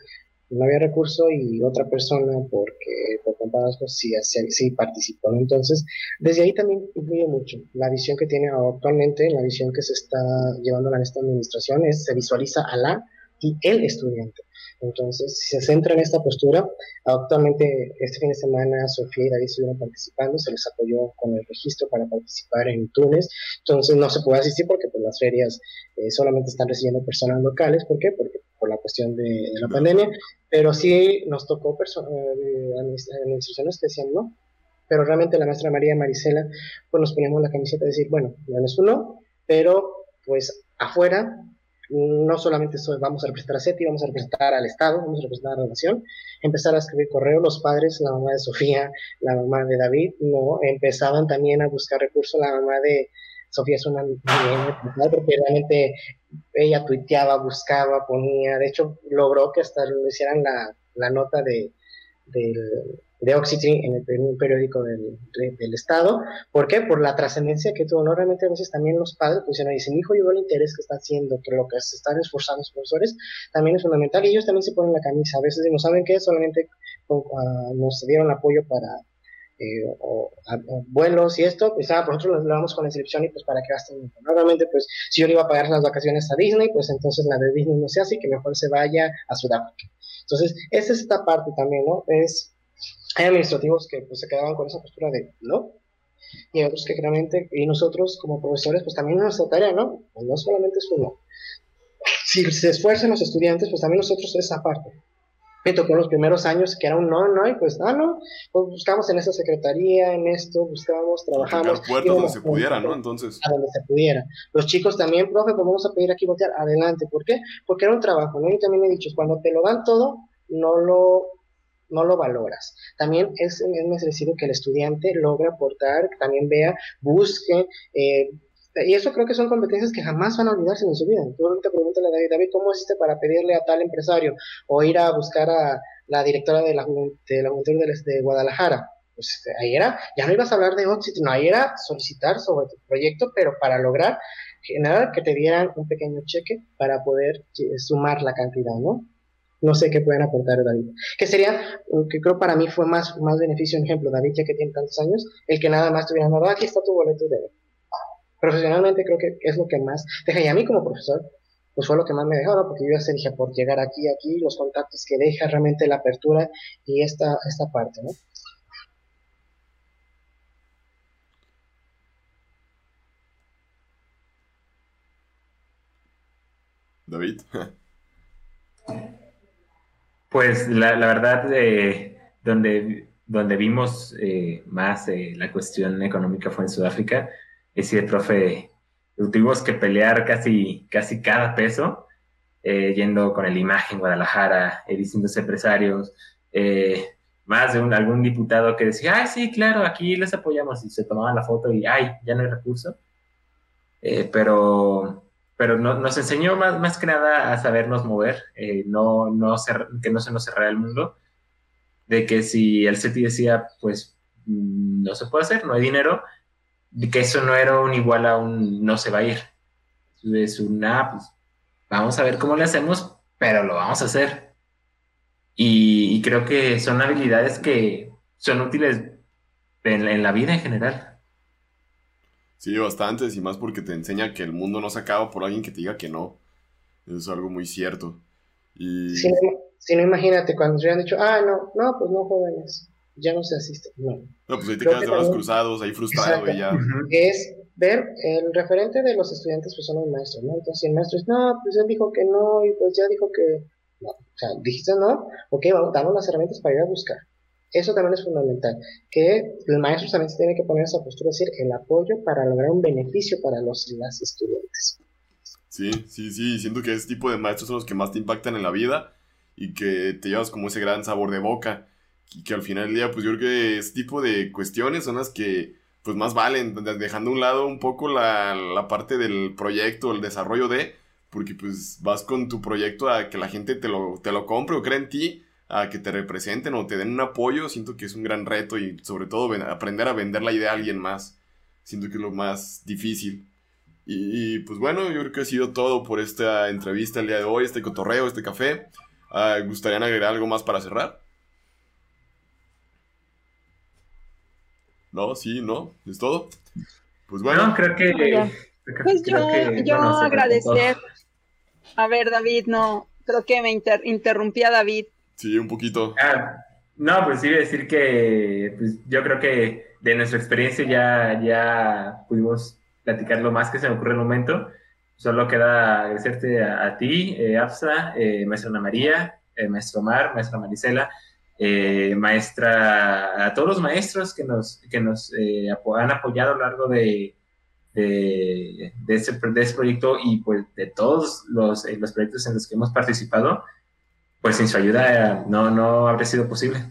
no había recurso y otra persona porque por comparados pues sí, sí, participó. Entonces, desde ahí también influye mucho. La visión que tiene actualmente, la visión que se está llevando en esta administración es, se visualiza a la y el estudiante. Entonces, si se centra en esta postura, actualmente este fin de semana Sofía y David estuvieron participando, se les apoyó con el registro para participar en Túnez, entonces no se puede asistir porque pues, las ferias eh, solamente están recibiendo personas locales, ¿por qué? Porque por la cuestión de, la pandemia, pero sí nos tocó eh, administraciones que decían no, pero realmente la maestra María Marisela, pues nos poníamos la camiseta de decir, bueno, no es uno, pero pues afuera no solamente vamos a representar a SETI, vamos a representar al Estado, vamos a representar a la nación, empezar a escribir correo, los padres, la mamá de Sofía, la mamá de David, no, empezaban también a buscar recursos, la mamá de Sofía es una porque realmente ella tuiteaba, buscaba, ponía, de hecho logró que hasta le hicieran la, la nota de, del de Oxygen en el periódico del, Estado. ¿Por qué? Por la trascendencia que tuvo. Normalmente a veces también los padres pues, dicen, mi hijo, veo el interés que está haciendo, que lo que se están esforzando los profesores también es fundamental y ellos también se ponen la camisa. A veces no saben qué, solamente uh, nos dieron apoyo para eh, o, vuelos y esto, pues ah, nosotros lo vamos con la inscripción y pues para que gasten. Normalmente, pues si yo le iba a pagar las vacaciones a Disney, pues entonces la de Disney no se hace y que mejor se vaya a Sudáfrica. Entonces, esa es esta parte también, ¿no? Es hay administrativos que pues, se quedaban con esa postura de no, y otros que claramente, y nosotros como profesores, pues también es nuestra tarea, ¿no? Pues, no solamente es uno. Si se esfuerzan los estudiantes, pues también nosotros esa parte. Me tocó los primeros años que era un no, no, y pues, ah, no, pues buscamos en esa secretaría, en esto, buscamos, trabajamos. puertas donde se pudiera, ¿no? Entonces. A donde se pudiera. Los chicos también, profe, pues vamos a pedir aquí voltear, adelante. ¿Por qué? Porque era un trabajo, ¿no? Y también he dicho, cuando te lo dan todo, no lo no lo valoras. También es, es necesario que el estudiante logre aportar, que también vea, busque, eh, y eso creo que son competencias que jamás van a olvidarse en su vida. Tú ahorita pregúntale a David, David, ¿cómo hiciste para pedirle a tal empresario o ir a buscar a la directora de la, de la de, Guadalajara? Pues ahí era, ya no ibas a hablar de Oxygen, no, ahí era solicitar sobre tu proyecto, pero para lograr generar que te dieran un pequeño cheque para poder eh, sumar la cantidad, ¿no? no sé qué pueden aportar David. Que sería, mm, que creo para mí fue más, más beneficio, un ejemplo, David ya que tiene tantos años, el que nada más tuviera dado, ah, aquí está tu boleto de... Profesionalmente creo que es lo que más deja, y a mí como profesor, pues fue lo que más me dejó, ¿no? Porque yo ya se dije, ah, por llegar aquí, aquí, los contactos que deja, realmente la apertura y esta, esta parte, ¿no? David. pues la, verdad, eh, donde, donde vimos eh, más eh, la cuestión económica fue en Sudáfrica. Es decir, profe, tuvimos que pelear casi, casi cada peso, yendo con el imagen Guadalajara, distintos empresarios, más de un, algún diputado que decía, ay, sí, claro, aquí les apoyamos, y se tomaban la foto y, ay, ya no hay recurso. pero pero nos enseñó más, más que nada a sabernos mover, eh, no, no que no se nos cerrara el mundo, de que si el CETI decía, pues mm, no se puede hacer, no hay dinero, de que eso no era un igual a un no se va a ir. Es una, ah, pues vamos a ver cómo le hacemos, pero lo vamos a hacer. Y, creo que son habilidades que son útiles en la vida en general. Sí, bastantes, y más porque te enseña que el mundo no se acaba por alguien que te diga que no. Eso es algo muy cierto. Y... Si, no, imagínate, cuando se hubieran dicho, ah, no, no, pues no jóvenes, ya no se asiste. No, no pues ahí te quedas de brazos cruzados, ahí frustrado y ya. Es ver el referente de los estudiantes, pues son los maestros, ¿no? Entonces, si el maestro es, no, pues él dijo que no, y pues ya dijo que no. O sea, dijiste no, ok, vamos, damos las herramientas para ir a buscar. Eso también es fundamental, que el maestro también se tiene que poner esa postura, es decir, el apoyo para lograr un beneficio para los las estudiantes. Sí, sí, sí, siento que ese tipo de maestros son los que más te impactan en la vida y que te llevas como ese gran sabor de boca y que al final del día, pues yo creo que ese tipo de cuestiones son las que pues más valen, dejando a un lado un poco la, la parte del proyecto, el desarrollo de, porque pues vas con tu proyecto a que la gente te lo, te lo compre o cree en ti a que te representen o te den un apoyo, siento que es un gran reto y sobre todo aprender a vender la idea a alguien más. Siento que es lo más difícil. Y, pues bueno, yo creo que ha sido todo por esta entrevista el día de hoy, este cotorreo, este café. Ah, ¿Gustarían agregar algo más para cerrar? No, sí, no, es todo. Pues bueno. creo que. Pues yo, agradecer. A ver, David, no, creo que me interrumpí a David. Sí, un poquito. Ah, no, pues sí, decir que pues, yo creo que de nuestra experiencia ya, ya pudimos platicar lo más que se me ocurre en el momento. Solo queda agradecerte a, ti, eh, Afsa, eh, maestra Ana María, eh, maestro Omar, maestra Marisela, eh, maestra, a todos los maestros que nos, que nos han apoyado a lo largo de, de, de, este, de este proyecto y pues de todos los, los proyectos en los que hemos participado pues sin su ayuda no, no habría sido posible.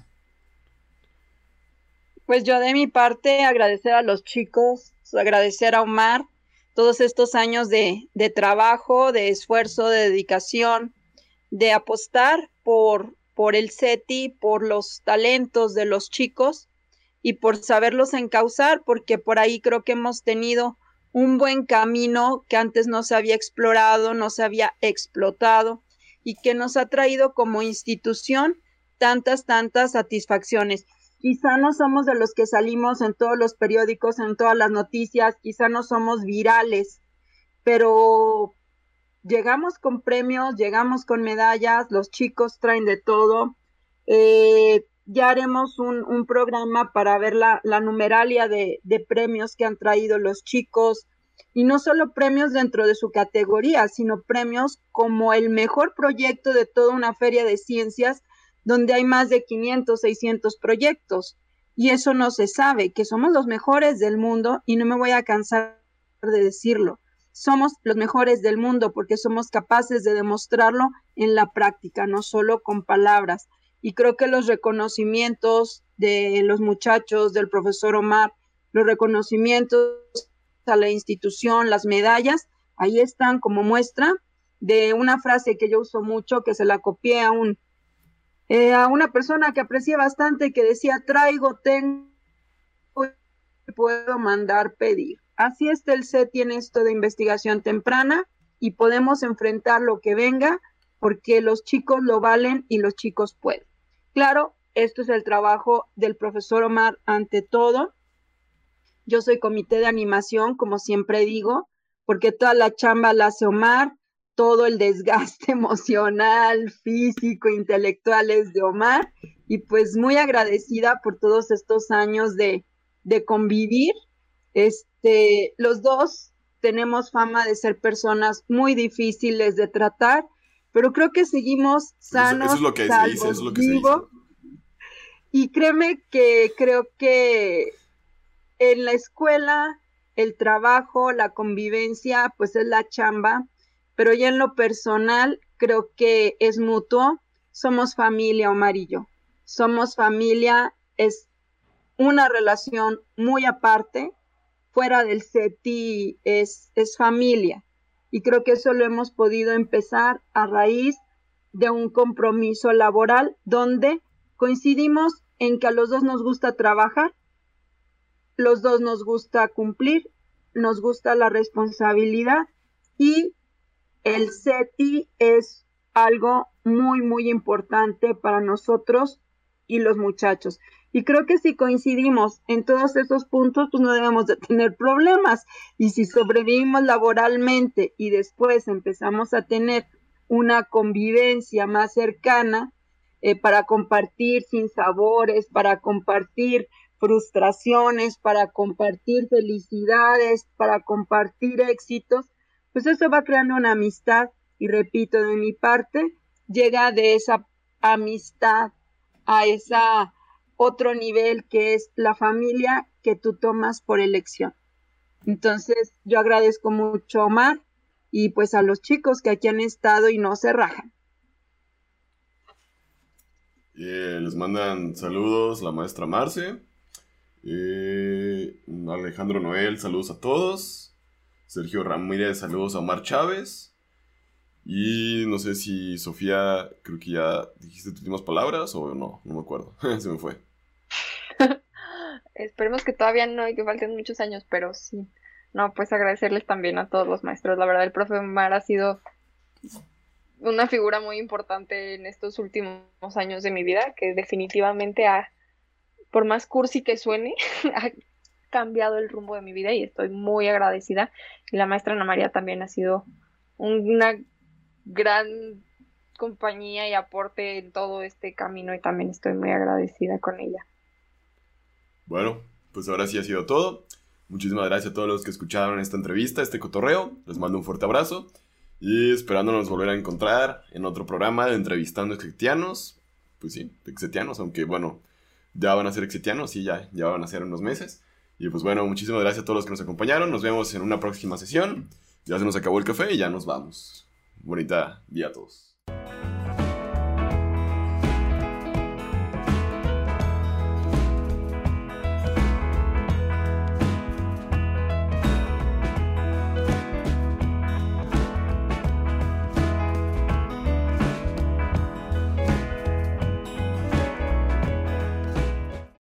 Pues yo de mi parte agradecer a los chicos, agradecer a Omar todos estos años de, de trabajo, de esfuerzo, de dedicación, de apostar por, por el SETI, por los talentos de los chicos y por saberlos encauzar, porque por ahí creo que hemos tenido un buen camino que antes no se había explorado, no se había explotado y que nos ha traído como institución tantas, tantas satisfacciones. Quizá no somos de los que salimos en todos los periódicos, en todas las noticias, quizá no somos virales, pero llegamos con premios, llegamos con medallas, los chicos traen de todo. Eh, ya haremos un, programa para ver la, numeralia de, de, premios que han traído los chicos, y no solo premios dentro de su categoría, sino premios como el mejor proyecto de toda una feria de ciencias donde hay más de 500, 600 proyectos. Y eso no se sabe, que somos los mejores del mundo y no me voy a cansar de decirlo. Somos los mejores del mundo porque somos capaces de demostrarlo en la práctica, no solo con palabras. Y creo que los reconocimientos de los muchachos, del profesor Omar, los reconocimientos a la institución, las medallas, ahí están como muestra de una frase que yo uso mucho, que se la copié a un eh, a una persona que aprecié bastante que decía traigo, tengo puedo mandar pedir. Así está el set tiene esto de investigación temprana y podemos enfrentar lo que venga porque los chicos lo valen y los chicos pueden. Claro, esto es el trabajo del profesor Omar ante todo, yo soy comité de animación, como siempre digo, porque toda la chamba la hace Omar, todo el desgaste emocional, físico, intelectual es de Omar. Y pues muy agradecida por todos estos años de, de convivir. Este, los dos tenemos fama de ser personas muy difíciles de tratar, pero creo que seguimos sanos. Eso, es lo que se dice, eso es lo que se dice. Y créeme que creo que en la escuela, el trabajo, la convivencia, pues es la chamba, pero ya en lo personal creo que es mutuo. Somos familia, Omar y yo. Somos familia, es una relación muy aparte. Fuera del CETI es, es familia. Y creo que eso lo hemos podido empezar a raíz de un compromiso laboral donde coincidimos en que a los dos nos gusta trabajar, los dos nos gusta cumplir, nos gusta la responsabilidad y el CETI es algo muy, muy importante para nosotros y los muchachos. Y creo que si coincidimos en todos esos puntos, pues no debemos de tener problemas. Y si sobrevivimos laboralmente y después empezamos a tener una convivencia más cercana eh, para compartir sin sabores, para compartir frustraciones, para compartir felicidades, para compartir éxitos, pues eso va creando una amistad y repito, de mi parte, llega de esa amistad a esa otro nivel que es la familia que tú tomas por elección. Entonces, yo agradezco mucho a Omar y pues a los chicos que aquí han estado y no se rajan. les mandan saludos la maestra Marce. Alejandro Noel, saludos a todos. Sergio Ramírez, saludos a Omar Chávez. Y no sé si Sofía, creo que ya dijiste tus últimas palabras o no, no me acuerdo. Se me fue. Esperemos que todavía no y que falten muchos años, pero sí. No, pues agradecerles también a todos los maestros. La verdad, el profe Omar ha sido una figura muy importante en estos últimos años de mi vida, que definitivamente ha, por más cursi que suene, ha cambiado el rumbo de mi vida y estoy muy agradecida. Y la maestra Ana María también ha sido una gran compañía y aporte en todo este camino y también estoy muy agradecida con ella. Bueno, pues ahora sí ha sido todo. Muchísimas gracias a todos los que escucharon esta entrevista, este cotorreo. Les mando un fuerte abrazo y esperándonos volver a encontrar en otro programa de entrevistando exetianos. Pues sí, exetianos, aunque bueno, ya van a ser exetianos y ya, ya van a ser unos meses. Y pues bueno, muchísimas gracias a todos los que nos acompañaron. Nos vemos en una próxima sesión. Ya se nos acabó el café y ya nos vamos. Bonita día a todos.